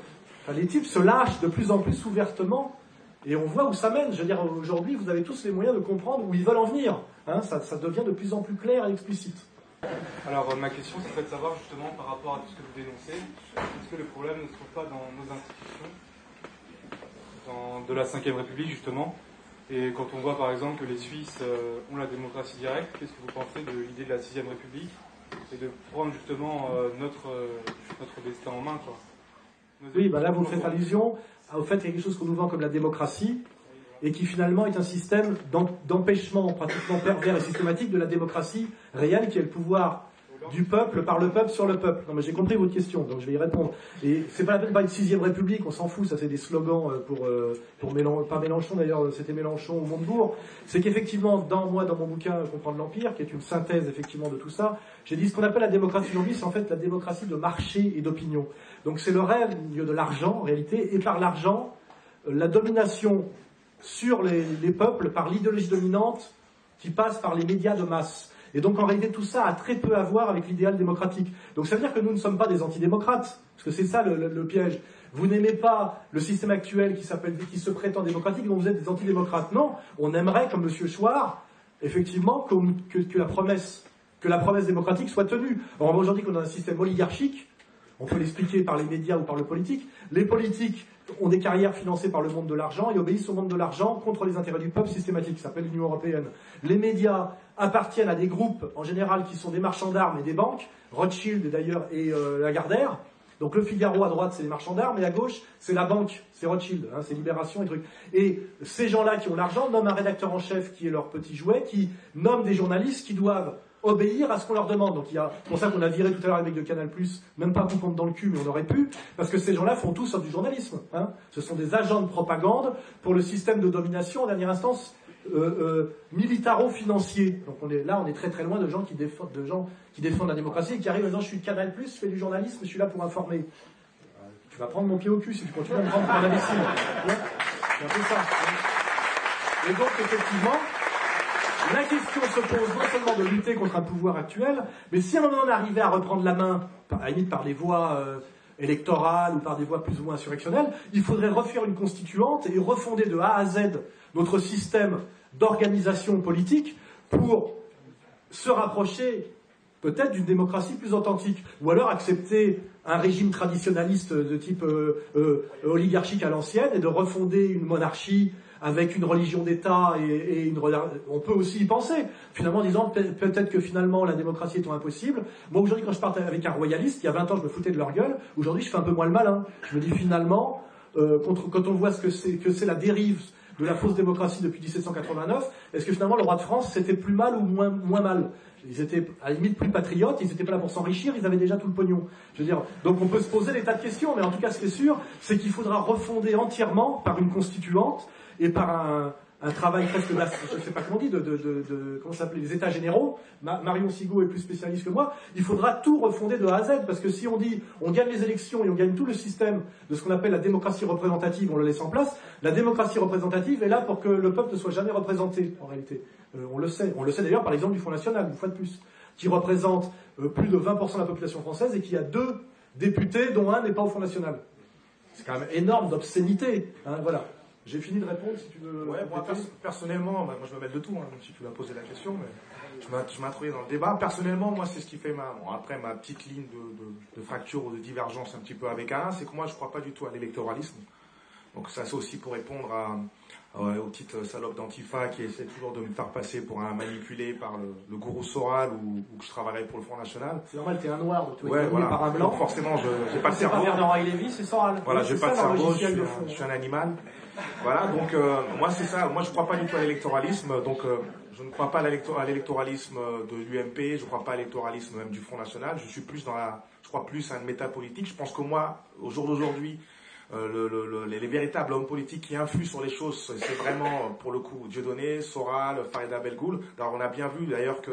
S1: les types se lâchent de plus en plus ouvertement et on voit où ça mène. Je veux dire, aujourd'hui, vous avez tous les moyens de comprendre où ils veulent en venir. Hein. ça, devient de plus en plus clair et explicite.
S4: Alors ma question serait de savoir justement par rapport à tout ce que vous dénoncez, est-ce que le problème ne se trouve pas dans nos institutions, dans, de la Ve République justement? Et quand on voit par exemple que les Suisses euh, ont la démocratie directe, qu'est-ce que vous pensez de l'idée de la Sixième République et de prendre justement euh, notre, euh, notre destin en main quoi?
S1: Oui, bah là vous faites allusion au fait qu'il y a quelque chose qu'on nous vend comme la démocratie, et qui finalement est un système d'empêchement pratiquement pervers et systématique de la démocratie réelle qui est le pouvoir du peuple par le peuple sur le peuple. Non mais j'ai compris votre question, donc je vais y répondre. Et c'est pas la peine de parler de sixième république, on s'en fout, ça c'est des slogans euh, pour, euh, pour Mélenchon, pas Mélenchon d'ailleurs, c'était Mélenchon au Montebourg. C'est qu'effectivement, dans moi, dans mon bouquin Comprendre l'Empire, qui est une synthèse effectivement de tout ça, j'ai dit ce qu'on appelle la démocratie aujourd'hui, c'est en fait la démocratie de marché et d'opinion. Donc c'est le rêve de l'argent en réalité, et par l'argent, euh, la domination sur les, peuples par l'idéologie dominante qui passe par les médias de masse. Et donc en réalité tout ça a très peu à voir avec l'idéal démocratique. Donc ça veut dire que nous ne sommes pas des antidémocrates, parce que c'est ça le, piège. Vous n'aimez pas le système actuel qui qui se prétend démocratique, donc vous êtes des antidémocrates. Non, on aimerait, comme M. Chouard, effectivement, que, que, la promesse, que la promesse démocratique soit tenue. Or aujourd'hui qu'on a un système oligarchique, on peut l'expliquer par les médias ou par le politique. Les politiques ont des carrières financées par le monde de l'argent et obéissent au monde de l'argent contre les intérêts du peuple systématique, ça s'appelle l'Union européenne. Les médias appartiennent à des groupes, en général, qui sont des marchands d'armes et des banques, Rothschild d'ailleurs et euh, Lagardère. Donc le Figaro à droite, c'est les marchands d'armes, et à gauche, c'est la banque, c'est Rothschild, hein, c'est Libération et trucs. Et ces gens-là qui ont l'argent nomment un rédacteur en chef qui est leur petit jouet, qui nomme des journalistes qui doivent obéir à ce qu'on leur demande. Donc il y a, pour ça qu'on a viré tout à l'heure avec de Canal+, même pas pour dans le cul, mais on aurait pu, parce que ces gens-là font tout sauf du journalisme. Hein. Ce sont des agents de propagande pour le système de domination, en dernière instance, euh, euh, militaro-financier. Donc on est, là, on est très très loin de gens qui défendent, de gens qui défendent la démocratie et qui arrivent en disant je suis de Canal+, je fais du journalisme, je suis là pour informer. Tu vas prendre mon pied au cul si tu continues à me prendre pour un imbécile. C'est un peu ça. Hein. Et donc effectivement, la question se pose non seulement de lutter contre un pouvoir actuel, mais si à un moment arrivait à reprendre la main, à par des voies euh, électorales ou par des voies plus ou moins insurrectionnelles, il faudrait refaire une constituante et refonder de A à Z notre système d'organisation politique pour se rapprocher peut-être d'une démocratie plus authentique, ou alors accepter un régime traditionnaliste de type euh, euh, oligarchique à l'ancienne et de refonder une monarchie avec une religion d'État et, une on peut aussi y penser, finalement en disant peut-être que finalement la démocratie étant impossible. Moi aujourd'hui quand je partais avec un royaliste, il y a 20 ans je me foutais de leur gueule, aujourd'hui je fais un peu moins le malin. Je me dis finalement, euh, quand on voit ce que c'est que c'est la dérive de la fausse démocratie depuis 1789, est-ce que finalement le roi de France c'était plus mal ou moins, moins mal? Ils étaient à la limite plus patriotes, ils n'étaient pas là pour s'enrichir, ils avaient déjà tout le pognon. Je veux dire, donc on peut se poser des tas de questions, mais en tout cas ce qui est sûr, c'est qu'il faudra refonder entièrement par une constituante et par un, travail presque, je ne sais pas comment on dit, de, comment les états généraux. Marion Sigaud est plus spécialiste que moi. Il faudra tout refonder de A à Z, parce que si on dit, on gagne les élections et on gagne tout le système de ce qu'on appelle la démocratie représentative, on le laisse en place. La démocratie représentative est là pour que le peuple ne soit jamais représenté, en réalité. Euh, on le sait. On le sait d'ailleurs par l'exemple du Front National, une fois de plus, qui représente euh, plus de 20% de la population française et qui a deux députés, dont un n'est pas au Front National. C'est quand même énorme d'obscénité. Hein, voilà. J'ai fini de répondre si tu veux.
S2: Ouais, moi, personnellement, bah, moi je me mêle de tout, hein, si tu vas poser la question, mais je m'introduis dans le débat. Personnellement, moi, c'est ce qui fait ma. Bon, après, ma petite ligne de, de, fracture ou de divergence un petit peu avec Alain, c'est que moi, je ne crois pas du tout à l'électoralisme. Donc, ça, c'est aussi pour répondre à, aux petites salopes d'Antifa qui essaient toujours de me faire passer pour un manipulé par le, gourou Soral ou, que je travaillerais pour le Front National.
S1: C'est normal, t'es un noir,
S2: tu ouais, voilà. par un blanc. Donc forcément, je n'ai pas de cerveau.
S1: C'est Soral.
S2: Voilà, j'ai pas de cerveau, je suis, un, animal. Voilà, donc euh, moi c'est ça. Moi je crois pas du tout à l'électoralisme, donc euh, je ne crois pas à l'électoralisme de l'UMP, je ne crois pas à l'électoralisme même du Front National. Je suis plus dans la, je crois plus à une métapolitique. Je pense que moi, au jour d'aujourd'hui, euh, les, véritables hommes politiques qui influent sur les choses, c'est vraiment, pour le coup, Dieudonné, Soral, Farida Belgoul. Alors on a bien vu d'ailleurs que,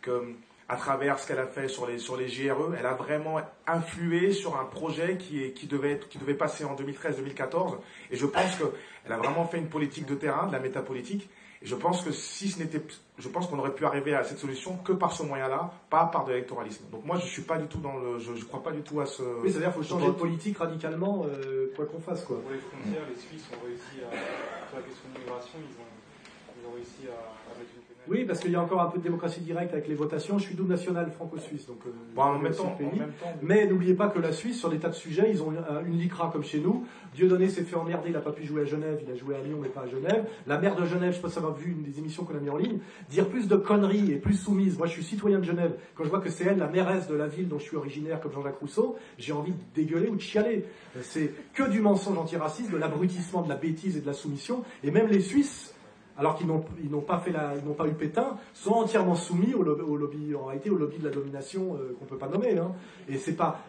S2: que à travers ce qu'elle a fait sur les, sur les GRE, elle a vraiment influé sur un projet qui, est, qui, devait, qui devait passer en 2013-2014. Et je pense qu'elle a vraiment fait une politique de terrain, de la métapolitique. Et je pense que si ce n'était, je pense qu'on aurait pu arriver à cette solution que par ce moyen-là, pas par de l'électoralisme. Donc moi, je suis pas du tout dans le, je, je crois pas du tout à ce.
S1: Oui, c'est-à-dire qu'il faut changer de politique radicalement, euh, quoi qu'on fasse, quoi.
S4: Pour les frontières, les Suisses ont réussi à, sur la question de l'immigration, ils ont,
S1: oui, parce qu'il y a encore un peu de démocratie directe avec les votations. Je suis double national franco-suisse, donc
S2: euh, bon, en, même temps,
S1: Mais n'oubliez pas que la Suisse, sur des tas de sujets, ils ont une LICRA comme chez nous. Dieudonné s'est fait emmerder, il n'a pas pu jouer à Genève, il a joué à Lyon, mais pas à Genève. La maire de Genève, je ça va vu une des émissions qu'on a mis en ligne, dire plus de conneries et plus soumise. Moi, je suis citoyen de Genève. Quand je vois que c'est elle, la mairesse de la ville dont je suis originaire, comme Jean-Jacques Rousseau, j'ai envie de dégueuler ou de chialer. C'est que du mensonge antiraciste, de l'abrutissement, de la bêtise et de la soumission. Et même les Suisses, alors qu'ils n'ont pas fait ils n'ont pas eu Pétain, sont entièrement soumis au lobby, en réalité, au lobby de la domination euh, qu'on peut pas nommer. Hein. Et c'est pas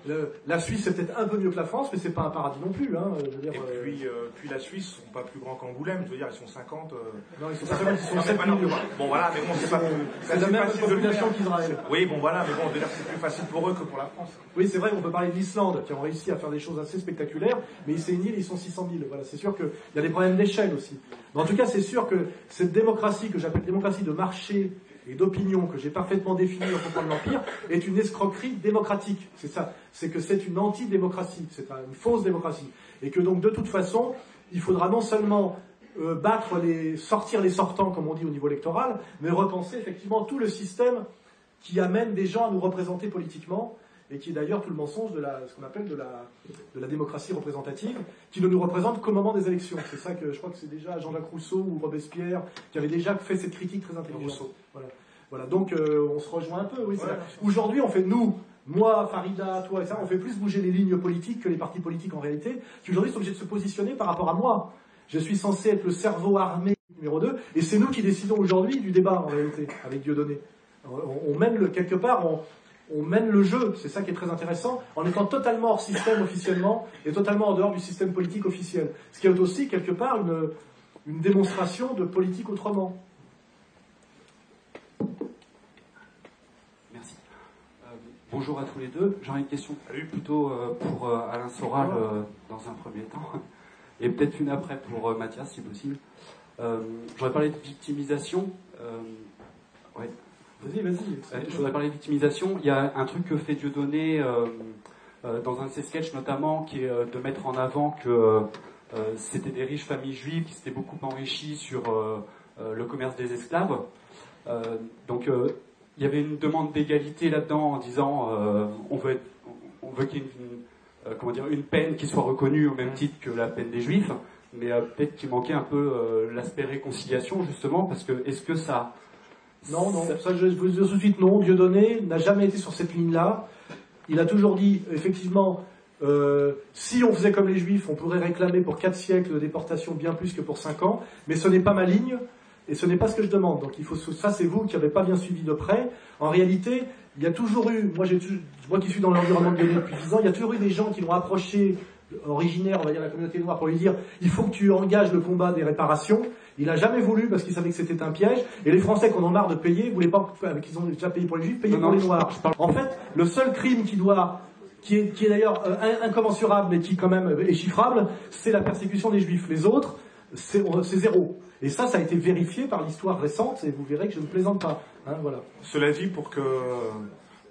S1: la Suisse c'est peut-être un peu mieux que la France, mais c'est pas un paradis non plus. Hein,
S2: je veux dire, et euh, puis, euh, puis la Suisse sont pas plus grands qu'Angoulême. Je veux dire, ils sont 50.
S1: Non, ils sont 50, ils sont 7 millions.
S2: Bon voilà, mais bon, c'est pas plus.
S1: C'est la même population qu'Israël.
S2: Oui, bon voilà, mais bon, c'est plus facile pour eux que pour la France.
S1: Oui, c'est vrai, on peut parler de l'Islande, qui ont réussi à faire des choses assez spectaculaires, mais c'est une île, ils sont 600 000. Voilà, c'est sûr qu'il y a des problèmes d'échelle aussi. Mais en tout cas, c'est sûr que cette démocratie que j'appelle démocratie de marché et d'opinion que j'ai parfaitement définie au fond de l'Empire est une escroquerie démocratique. C'est ça. C'est que c'est une anti-démocratie. C'est une fausse démocratie. Et que donc, de toute façon, il faudra non seulement euh, battre les, sortir les sortants, comme on dit au niveau électoral, mais repenser effectivement tout le système qui amène des gens à nous représenter politiquement et qui est d'ailleurs tout le mensonge de la, ce qu'on appelle de la, de la démocratie représentative, qui ne nous représente qu'au moment des élections. C'est ça que je crois que c'est déjà Jean-Jacques Rousseau ou Robespierre qui avait déjà fait cette critique très intelligente. Voilà. voilà. Donc euh, on se rejoint un peu. Oui, Aujourd'hui, on fait nous. Moi, Farida, toi et ça, on fait plus bouger les lignes politiques que les partis politiques en réalité, qui aujourd'hui sont obligés de se positionner par rapport à moi. Je suis censé être le cerveau armé numéro 2, et c'est nous qui décidons aujourd'hui du débat en réalité, avec Dieudonné. On, on mène le, quelque part, on, on mène le jeu, c'est ça qui est très intéressant, en étant totalement hors système officiellement et totalement en dehors du système politique officiel. Ce qui est aussi quelque part une, démonstration de politique autrement.
S5: Merci. Euh, bonjour à tous les deux. J'aurais une question plutôt euh, pour euh, Alain Soral dans un premier temps, et peut-être une après pour Mathias si possible. J'aurais parlé de victimisation. Ouais.
S1: Vas-y, vas-y.
S5: Euh, je voudrais parler de victimisation. Il y a un truc que fait Dieudonné euh, euh, dans un de ses sketchs notamment, qui est de mettre en avant que c'était des riches familles juives qui s'étaient beaucoup enrichies sur le commerce des esclaves. donc il y avait une demande d'égalité là-dedans en disant on veut, on veut qu'il y ait une, comment dire, une peine qui soit reconnue au même titre que la peine des juifs, mais peut-être qu'il manquait un peu l'aspect réconciliation justement, parce que est-ce que ça
S1: non, non, ça je vous dis tout de suite non. Dieudonné n'a jamais été sur cette ligne-là. Il a toujours dit, effectivement, euh, si on faisait comme les juifs, on pourrait réclamer pour quatre siècles de déportation bien plus que pour cinq ans, mais ce n'est pas ma ligne, et ce n'est pas ce que je demande. Donc il faut, ça c'est vous qui n'avez pas bien suivi de près. En réalité, il y a toujours eu, moi, moi qui suis dans l'environnement de depuis 10 ans, il y a toujours eu des gens qui l'ont approché originaire, on va dire, la communauté noire, pour lui dire il faut que tu engages le combat des réparations. Il n'a jamais voulu parce qu'il savait que c'était un piège. Et les Français qu'on en marre de payer, voulaient pas, qu'ils ont déjà payé pour les Juifs, payer pour les Noirs. En fait, le seul crime qui doit qui est, qui est d'ailleurs euh, incommensurable, mais qui quand même est chiffrable, c'est la persécution des Juifs. Les autres, c'est zéro. Et ça, ça a été vérifié par l'histoire récente, et vous verrez que je ne plaisante pas. Hein, voilà.
S2: Cela dit, pour que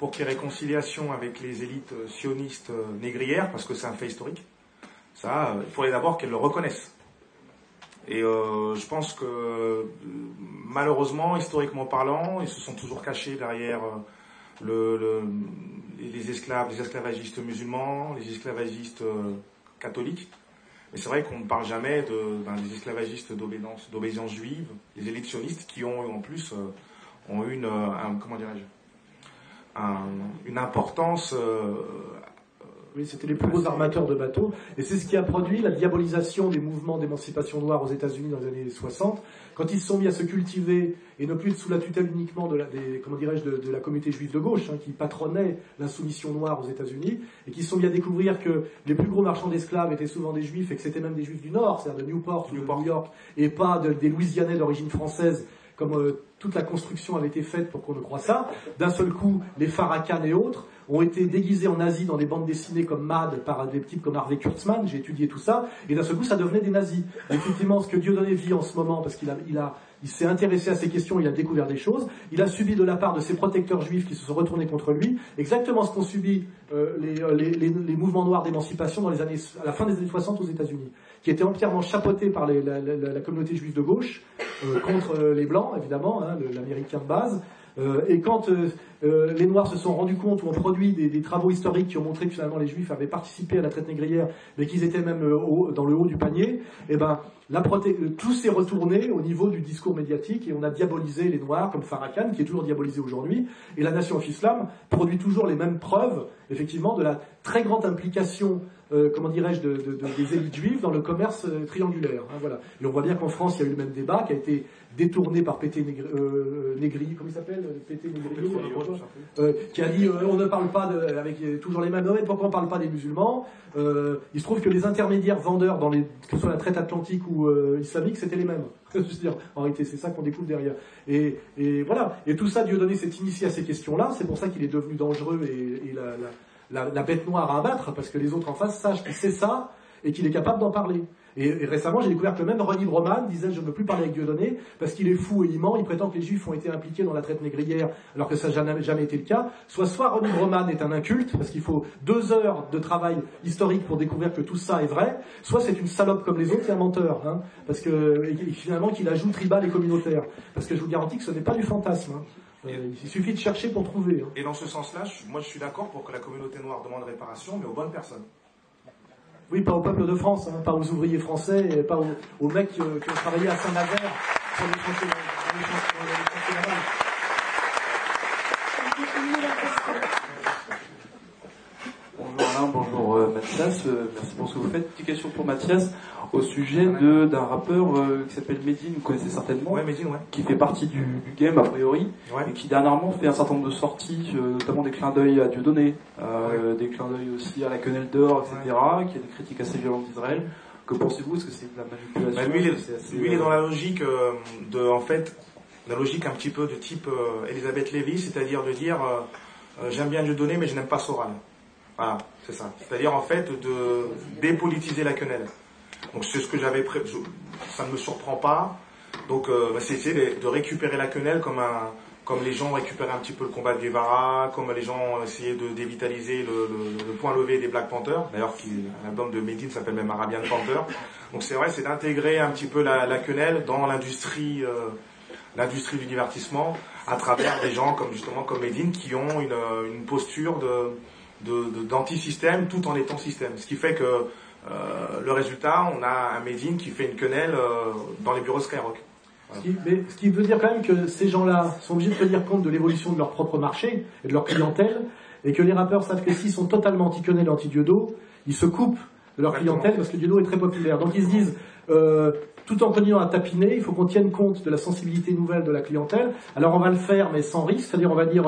S2: pour qu'il y ait réconciliation avec les élites sionistes euh, négrières, parce que c'est un fait historique, ça, euh, il faudrait d'abord qu'elles le reconnaissent. Et euh, je pense que malheureusement, historiquement parlant, ils se sont toujours cachés derrière les esclaves, les esclavagistes musulmans, les esclavagistes catholiques. Mais c'est vrai qu'on ne parle jamais ben, des esclavagistes d'obéissance juive, les élites sionistes qui ont en plus une, comment dirais-je, une importance. Euh,
S1: oui, c'était les plus gros armateurs de bateaux. Et c'est ce qui a produit la diabolisation des mouvements d'émancipation noire aux États-Unis dans les années 60, quand ils se sont mis à se cultiver, et non plus sous la tutelle uniquement de la, des, comment dirais-je, de, la communauté juive de gauche, hein, qui patronnait l'insoumission noire aux États-Unis, et qui se sont mis à découvrir que les plus gros marchands d'esclaves étaient souvent des juifs, et que c'était même des juifs du Nord, c'est-à-dire de Newport, Newport. New York, et pas des Louisianais d'origine française, comme euh, toute la construction avait été faite pour qu'on ne croit ça. D'un seul coup, les Farrakhan et autres ont été déguisés en nazis dans des bandes dessinées comme Mad par des types comme Harvey Kurtzman, j'ai étudié tout ça, et d'un seul coup ça devenait des nazis. effectivement, ce que Dieudonné vit en ce moment, parce qu'il s'est intéressé à ces questions, il a découvert des choses, il a subi de la part de ses protecteurs juifs qui se sont retournés contre lui, exactement ce qu'ont subi euh, euh, les, mouvements noirs d'émancipation dans les années, à la fin des années 60 aux États-Unis, qui étaient entièrement chapeautés par la, communauté juive de gauche, euh, contre les blancs, évidemment, hein, l'américain de base, euh, et quand euh, euh, les Noirs se sont rendus compte ou ont produit des, travaux historiques qui ont montré que finalement les Juifs avaient participé à la traite négrière, mais qu'ils étaient même dans le haut du panier, et eh ben tout s'est retourné au niveau du discours médiatique et on a diabolisé les Noirs comme Farrakhan, qui est toujours diabolisé aujourd'hui, et la Nation of Islam produit toujours les mêmes preuves, effectivement, de la très grande implication comment dirais-je, de, des élites juives dans le commerce triangulaire. Hein, voilà. Et on voit bien qu'en France, il y a eu le même débat qui a été détourné par Pété Négri, euh, Négri comment il s'appelle Pété Négri, euh, qui a dit euh, on ne parle pas de, avec toujours les mêmes mais pourquoi on ne parle pas des musulmans? Euh, Il se trouve que les intermédiaires vendeurs, dans les, que ce soit la traite atlantique ou euh, islamique, c'était les mêmes. dire, en réalité, c'est ça qu'on découvre derrière. Et, et, voilà. Et tout ça, Dieudonné s'est initié à ces questions-là. C'est pour ça qu'il est devenu dangereux et, et la, la, la, bête noire à abattre, parce que les autres en face sachent qu'il sait ça et qu'il est capable d'en parler. Et, récemment, j'ai découvert que même René Broman disait Je ne veux plus parler avec Dieudonné parce qu'il est fou et il ment. Il prétend que les Juifs ont été impliqués dans la traite négrière alors que ça n'a jamais, été le cas. Soit, soit René Broman est un inculte parce qu'il faut deux heures de travail historique pour découvrir que tout ça est vrai, soit c'est une salope comme les autres et un menteur. Hein, parce que finalement qu'il ajoute tribal et communautaire. Parce que je vous garantis que ce n'est pas du fantasme. Hein. Euh, il suffit de chercher pour trouver. Hein.
S2: Et dans ce sens-là, moi je suis d'accord pour que la communauté noire demande réparation, mais aux bonnes personnes.
S1: Oui, pas au peuple de France, hein, pas aux ouvriers français, et pas aux, mecs qui, ont travaillé à Saint-Nazaire sur les chantiers,
S6: Alain, bonjour euh, Mathias, euh, merci pour ce que vous faites. Petite question pour Mathias au sujet de d'un rappeur euh, qui s'appelle Medine, vous connaissez certainement,
S2: ouais, Medine, ouais.
S6: qui fait partie du, du game a priori, et qui dernièrement fait un certain nombre de sorties, euh, notamment des clins d'œil à Dieudonné, euh, des clins d'œil aussi à la quenelle d'or, etc., qui a des critiques assez violentes d'Israël. Que pensez-vous? Est-ce que c'est de la manipulation?
S2: Bah, Lui, il est, lui, il est dans la logique de, en fait, la logique un petit peu de type Elisabeth Lévy, c'est-à-dire de dire j'aime bien Dieudonné, mais je n'aime pas Soral. Voilà, c'est ça. C'est-à-dire en fait de dépolitiser la quenelle. Donc c'est ce que j'avais prévu. Ça ne me surprend pas. Donc euh, bah, c'est essayer de, récupérer la quenelle comme un, comme les gens récupéraient un petit peu le combat de Guevara, comme les gens essayaient de dévitaliser le, point levé des Black Panthers. D'ailleurs, l'album de Medine s'appelle même Arabian Panther. Donc c'est vrai, c'est d'intégrer un petit peu la, quenelle dans l'industrie, euh, l'industrie du divertissement à travers des gens comme justement comme Medine qui ont une posture de, d'anti-système tout en étant système. Ce qui fait que euh, le résultat, on a un Medine qui fait une quenelle euh, dans les bureaux Skyrock.
S1: Ce, qui, mais, ce qui veut dire quand même que ces gens-là sont obligés de tenir compte de l'évolution de leur propre marché et de leur clientèle, et que les rappeurs savent que s'ils sont totalement anti-quenelle, anti-diodo, ils se coupent de leur clientèle parce que Diodo est très populaire. Donc ils se disent, euh, tout en continuant à tapiner, il faut qu'on tienne compte de la sensibilité nouvelle de la clientèle. Alors on va le faire, mais sans risque, c'est-à-dire on va dire,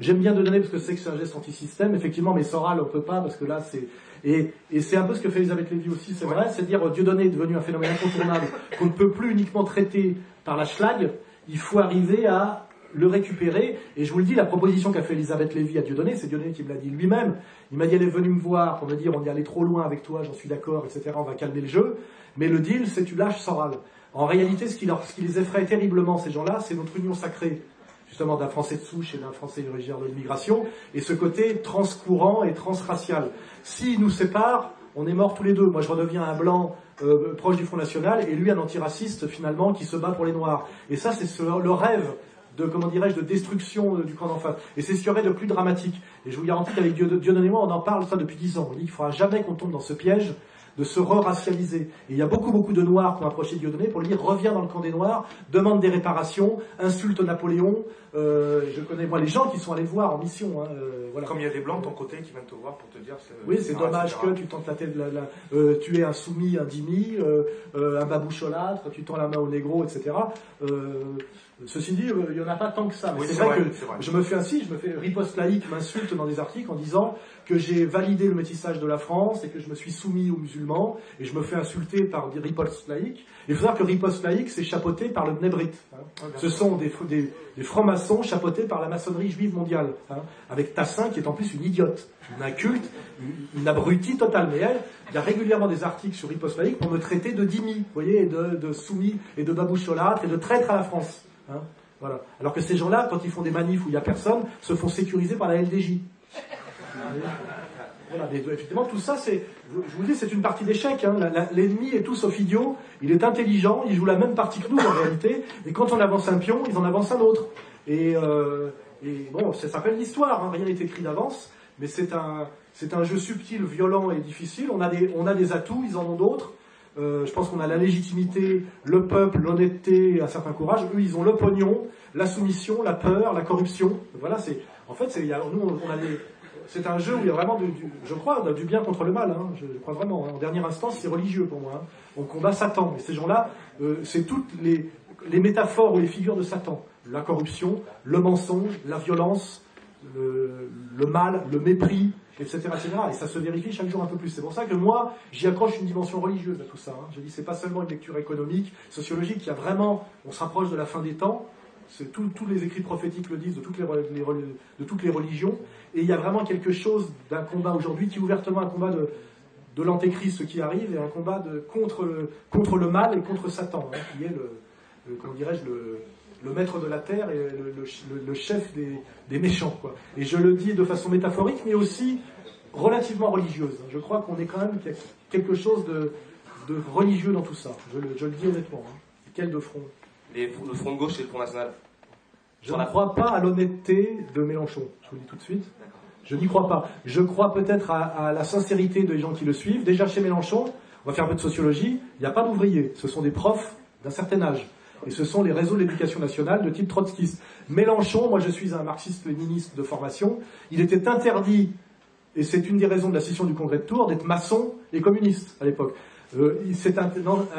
S1: j'aime bien donner parce que c'est que c'est un geste anti-système, effectivement, mais sans râle on peut pas parce que là c'est et, c'est un peu ce que fait Elisabeth Lévy aussi, c'est vrai, c'est dire Dieudonné est devenu un phénomène incontournable qu'on ne peut plus uniquement traiter par la schlag, il faut arriver à le récupérer. Et je vous le dis, la proposition qu'a fait Elisabeth Lévy à Dieudonné, c'est Dieudonné qui me l'a dit lui-même. Il m'a dit, elle est venue me voir pour me dire, on y allait trop loin avec toi, j'en suis d'accord, etc., on va calmer le jeu. Mais le deal, c'est tu lâches Soral. En réalité, ce qui, ce les effraie terriblement, ces gens-là, c'est notre union sacrée justement d'un Français de souche et d'un Français originaire de l'immigration, et ce côté transcourant et transracial. S'ils nous séparent, on est morts tous les deux. Moi, je redeviens un blanc euh, proche du Front National, et lui un antiraciste finalement qui se bat pour les Noirs. Et ça, c'est le rêve de comment dirais-je de destruction euh, du camp d'en face. Et c'est ce qu'il y aurait de plus dramatique. Et je vous garantis qu'avec Dieu, Dieu et moi, on en parle ça depuis dix ans. On dit qu'il ne faudra jamais qu'on tombe dans ce piège de se re-racialiser. Et il y a beaucoup, beaucoup de Noirs qui ont approché Dieudonné pour lui dire reviens dans le camp des Noirs, demande des réparations, insulte Napoléon. Euh, je connais moi les gens qui sont allés voir en mission. Hein, euh,
S2: voilà. Comme il y a des blancs de ton côté qui viennent te voir pour te dire.
S1: Oui, c'est dommage que tu tentes la tête, la, la, euh, tu es un soumis, un dimi, euh, euh, un baboucholâtre, tu tends la main au négro, etc. Ceci dit, il n'y en a pas tant que ça. C'est vrai, que je me fais ainsi, je me fais riposte laïque, m'insulte dans des articles en disant que j'ai validé le métissage de la France et que je me suis soumis aux musulmans musulman, et je me fais insulter par des ripostes laïques. Il faut savoir que riposte laïque, c'est chapeauté par le Bnebrit. Hein. Ah, Ce sont des, des, francs-maçons chapeautés par la maçonnerie juive mondiale, hein, avec Tassin qui est en plus une idiote, une inculte, une, abrutie totale. Mais elle, il y a régulièrement des articles sur riposte laïque pour me traiter de dimi, vous voyez, et de, soumis, et de baboucholâtre, et de traître à la France. Hein. Voilà. Alors que ces gens-là, quand ils font des manifs où il n'y a personne, se font sécuriser par la LDJ. Voilà, effectivement, tout ça, c'est, je vous dis, c'est une partie d'échec. Hein. L'ennemi est tout sauf idiot, il est intelligent, il joue la même partie que nous en réalité, et quand on avance un pion, ils en avancent un autre. Et, euh, bon, ça s'appelle l'histoire, hein. rien n'est écrit d'avance, mais c'est un, c'est un jeu subtil, violent et difficile. On a des, on a des atouts, ils en ont d'autres. Euh, je pense qu'on a la légitimité, le peuple, l'honnêteté, un certain courage. Eux, ils ont le pognon, la soumission, la peur, la corruption. Voilà, c'est, en fait, c'est, nous, a un jeu où il y a vraiment, du, je crois, du bien contre le mal. Hein. je, crois vraiment. Hein. En dernière instance, c'est religieux pour moi. Hein. On combat Satan. Et ces gens-là, euh, c'est toutes les, métaphores ou les figures de Satan. La corruption, le mensonge, la violence, le, mal, le mépris, etc., etc. Et ça se vérifie chaque jour un peu plus. C'est pour ça que moi, j'y accroche une dimension religieuse à tout ça. Je dis, c'est pas seulement une lecture économique, sociologique. Il y a vraiment, on se rapproche de la fin des temps tous les écrits prophétiques le disent de toutes les, religions. Et il y a vraiment quelque chose d'un combat aujourd'hui qui est ouvertement un combat de, de l'antéchrist qui arrive et un combat de, contre, le, contre le mal et contre Satan, hein, qui est le, comment dirais-je, le, le, maître de la terre et le, chef des, des, méchants. Quoi. Et je le dis de façon métaphorique, mais aussi relativement religieuse. Je crois qu'on est quand même quelque chose de, de religieux dans tout ça. Je le, je le dis honnêtement. Hein. Quel de front
S7: le Front de gauche et le Front national
S1: Je ne crois pas à l'honnêteté de Mélenchon, je vous le dis tout de suite. Je n'y crois pas. Je crois peut-être à, la sincérité des gens qui le suivent. Déjà chez Mélenchon, on va faire un peu de sociologie, il n'y a pas d'ouvriers, ce sont des profs d'un certain âge. Et ce sont les réseaux de l'éducation nationale de type trotskiste. Mélenchon, moi je suis un marxiste-léniniste de formation, il était interdit, et c'est une des raisons de la scission du congrès de Tours, d'être maçon et communiste à l'époque. Euh, c'est un,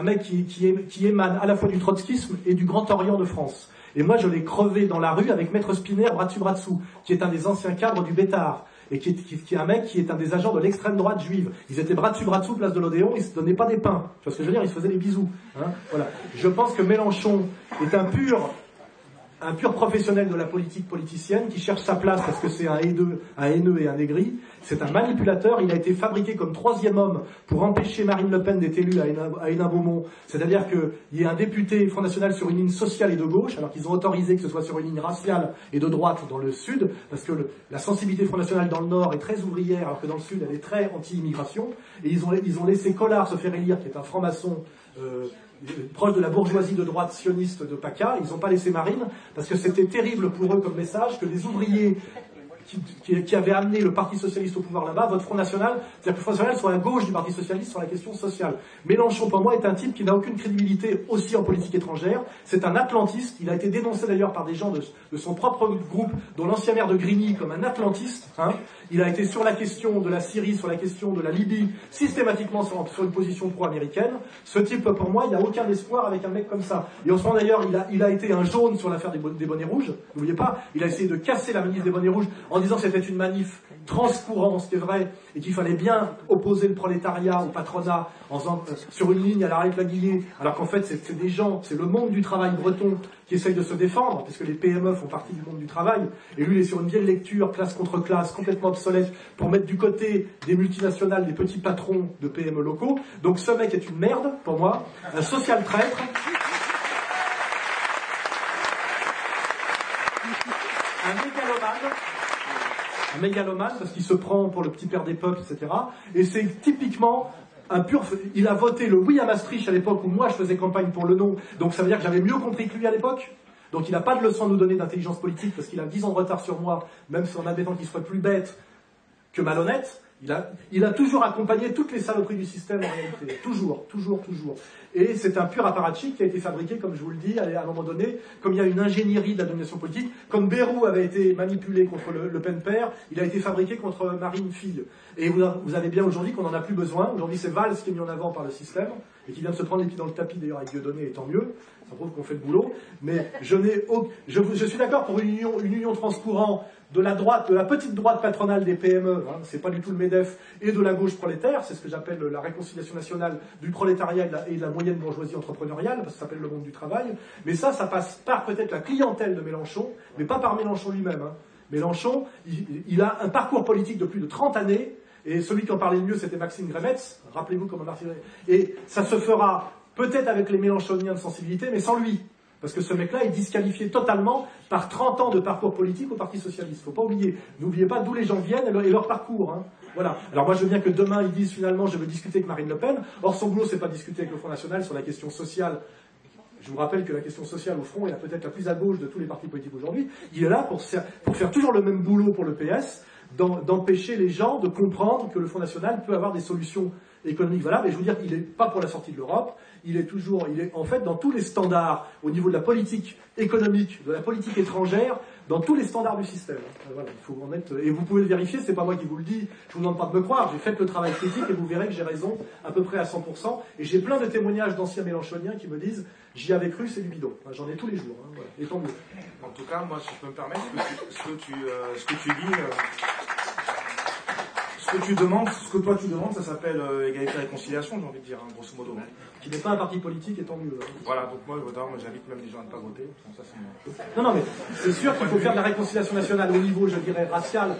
S1: mec qui, émane à la fois du trotskisme et du Grand Orient de France. Et moi, je l'ai crevé dans la rue avec Maître Spinner Bratsu Bratsu, qui est un des anciens cadres du Bétard, et qui est, un mec qui est un des agents de l'extrême droite juive. Ils étaient Bratsu Bratsu, place de l'Odéon, ils se donnaient pas des pains. Tu vois ce que je veux dire? Ils se faisaient des bisous. Hein. voilà. Je pense que Mélenchon est un pur un pur professionnel de la politique politicienne qui cherche sa place parce que c'est un haineux, un haineux et un aigri. C'est un manipulateur. Il a été fabriqué comme troisième homme pour empêcher Marine Le Pen d'être élue à Hénin-Beaumont. C'est-à-dire qu'il y ait un député Front National sur une ligne sociale et de gauche, alors qu'ils ont autorisé que ce soit sur une ligne raciale et de droite dans le sud, parce que la sensibilité Front National dans le nord est très ouvrière, alors que dans le sud elle est très anti-immigration. Et ils ont, laissé Collard se faire élire, qui est un franc-maçon. Euh, proche de la bourgeoisie de droite sioniste de PACA, ils n'ont pas laissé Marine, parce que c'était terrible pour eux comme message que les ouvriers qui, avait amené le Parti Socialiste au pouvoir là-bas, votre Front National, c'est-à-dire que le Front National soit à gauche du Parti Socialiste sur la question sociale. Mélenchon, pour moi, est un type qui n'a aucune crédibilité aussi en politique étrangère. C'est un atlantiste. Il a été dénoncé d'ailleurs par des gens de, son propre groupe, dont l'ancien maire de Grigny, comme un atlantiste. Hein. Il a été sur la question de la Syrie, sur la question de la Libye, systématiquement sur, une position pro-américaine. Ce type, pour moi, il n'y a aucun espoir avec un mec comme ça. Et en ce moment, d'ailleurs, il a, été un jaune sur l'affaire des, bonnets rouges. N'oubliez pas, il a essayé de casser la ministre des bonnets rouges en disant que c'était une manif transcourant, ce qui est vrai, et qu'il fallait bien opposer le prolétariat au patronat en faisant, euh, sur une ligne à l'arrêt de la Guillée, alors qu'en fait c'est des gens, c'est le monde du travail breton qui essaye de se défendre, puisque les PME font partie du monde du travail, et lui il est sur une vieille lecture, classe contre classe, complètement obsolète, pour mettre du côté des multinationales, des petits patrons de PME locaux. Donc ce mec est une merde, pour moi, un social traître. un mégalomane un mégalomane parce qu'il se prend pour le petit père des peuples, etc. Et c'est typiquement un pur. Il a voté le oui à Maastricht à l'époque où moi je faisais campagne pour le non. Donc ça veut dire que j'avais mieux compris que lui à l'époque. Donc il n'a pas de leçon à nous donner d'intelligence politique parce qu'il a 10 ans de retard sur moi, même si on admettant qu'il serait plus bête que malhonnête. Il a, toujours accompagné toutes les saloperies du système en réalité. Toujours, toujours, toujours. Et c'est un pur apparatchik qui a été fabriqué, comme je vous le dis, à un moment donné, comme il y a une ingénierie de la domination politique, comme Bérou avait été manipulé contre le, le Pen père, il a été fabriqué contre Marine fille. Et vous, vous avez bien aujourd'hui qu'on n'en a plus besoin. Aujourd'hui, c'est Valls qui est mis en avant par le système, et qui vient de se prendre les pieds dans le tapis d'ailleurs avec Dieudonné, et tant mieux. Ça prouve qu'on fait le boulot. Mais je suis d'accord pour une union, une union transcourant de la droite, de la petite droite patronale des PME, hein, c'est pas du tout le MEDEF, et de la gauche prolétaire, c'est ce que j'appelle la réconciliation nationale du prolétariat et de, la, moyenne bourgeoisie entrepreneuriale, parce que ça s'appelle le monde du travail. Mais ça, ça passe par peut-être la clientèle de Mélenchon, mais pas par Mélenchon lui-même. Hein. Mélenchon, il, a un parcours politique de plus de 30 années, et celui qui en parlait le mieux, c'était Maxime Grémetz, rappelez-vous comment Martin... Et ça se fera peut-être avec les Mélenchoniens de sensibilité, mais sans lui. Parce que ce mec-là est disqualifié totalement par 30 ans de parcours politique au Parti Socialiste. Faut pas oublier. N'oubliez pas d'où les gens viennent et leur, parcours. Hein. Voilà. Alors moi je veux bien que demain ils disent finalement je veux discuter avec Marine Le Pen. Or son boulot c'est pas discuter avec le Front National sur la question sociale. Je vous rappelle que la question sociale au front est peut-être la plus à gauche de tous les partis politiques aujourd'hui. Il est là pour, pour faire toujours le même boulot pour le PS, d'empêcher les gens de comprendre que le Front National peut avoir des solutions économiques valables. Et je veux dire, il n'est pas pour la sortie de l'Europe, il est toujours, il est en fait dans tous les standards au niveau de la politique économique, de la politique étrangère, dans tous les standards du système. Euh, voilà, il faut en être, et vous pouvez le vérifier, c'est pas moi qui vous le dis, je vous demande pas de me croire, j'ai fait le travail critique et vous verrez que j'ai raison à peu près à 100%. Et j'ai plein de témoignages d'anciens mélanchoniens qui me disent, j'y avais cru, c'est du bidon. J'en ai tous les jours, hein, voilà. et tant mieux.
S2: En tout cas, moi, si je peux me permettre, ce que tu, ce que tu, euh, dis, euh, ce que tu demandes, ce que toi tu demandes, ça s'appelle euh, égalité et réconciliation, j'ai envie de dire, hein, grosso modo.
S1: Qui n'est pas un parti politique, et tant mieux. Hein.
S2: Voilà, donc moi, moi j'invite même les gens à ne pas voter. Ça,
S1: non, non, mais c'est sûr qu'il faut faire de la réconciliation nationale au niveau, je dirais, racial,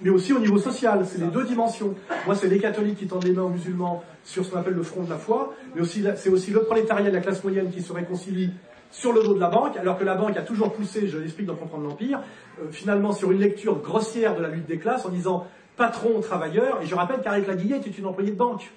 S1: mais aussi au niveau social. C'est les deux dimensions. Moi, c'est les catholiques qui tendent les mains aux musulmans sur ce qu'on appelle le front de la foi, mais aussi c'est aussi le prolétariat de la classe moyenne qui se réconcilie sur le dos de la banque, alors que la banque a toujours poussé, je l'explique dans Comprendre l'Empire, euh, finalement sur une lecture grossière de la lutte des classes en disant patron travailleur, et je rappelle qu'Aric Laguillet était une employée de banque.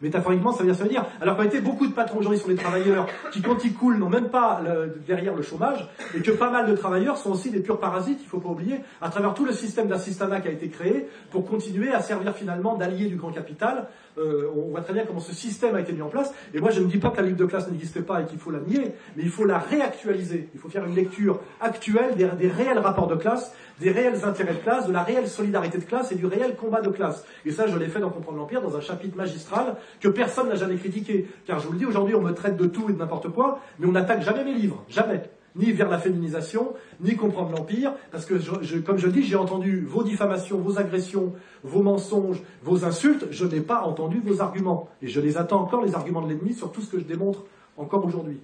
S1: Métaphoriquement, ça veut dire, ça veut dire. Alors qu'en réalité, beaucoup de patrons aujourd'hui sont des travailleurs qui, quand ils coulent, n'ont même pas derrière le chômage, et que pas mal de travailleurs sont aussi des purs parasites, il ne faut pas oublier, à travers tout le système d'assistanat qui a été créé pour continuer à servir finalement d'alliés du grand capital. Euh, on voit très bien comment ce système a été mis en place. Et moi, je ne dis pas que la lutte de classe n'existe pas et qu'il faut la nier, mais il faut la réactualiser. Il faut faire une lecture actuelle des, des réels rapports de classe, des réels intérêts de classe, de la réelle solidarité de classe et du réel combat de classe. Et ça, je l'ai fait dans Comprendre l'Empire, dans un chapitre magistral que personne n'a jamais critiqué. Car je vous le dis, aujourd'hui, on me traite de tout et de n'importe quoi, mais on n'attaque jamais mes livres. Jamais. Ni vers la féminisation, ni comprendre l'Empire, parce que, comme je dis, j'ai entendu vos diffamations, vos agressions, vos mensonges, vos insultes, je n'ai pas entendu vos arguments. Et je les attends encore, les arguments de l'ennemi, sur tout ce que je démontre encore aujourd'hui.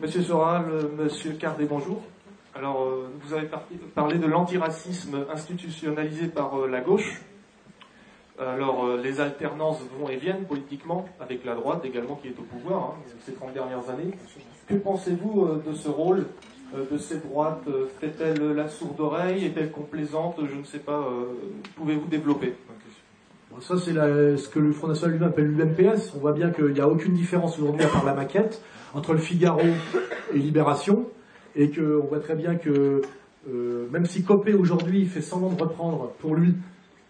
S6: Monsieur Soral, Monsieur Cardé, bonjour. Alors, euh, vous avez parlé de l'antiracisme institutionnalisé par euh, la gauche. Alors, euh, les alternances vont et viennent politiquement, avec la droite également qui est au pouvoir hein, ces 30 dernières années. Que pensez-vous de ce rôle de cette droite Fait-elle la sourde oreille Est-elle complaisante Je ne sais pas. Pouvez-vous développer?
S1: Ça, c'est ce que le Front National lui-même appelle l'UMPS. On voit bien qu'il n'y a aucune différence aujourd'hui, à part la maquette, entre le Figaro et Libération et qu'on voit très bien que euh, même si Copé aujourd'hui fait semblant de reprendre pour lui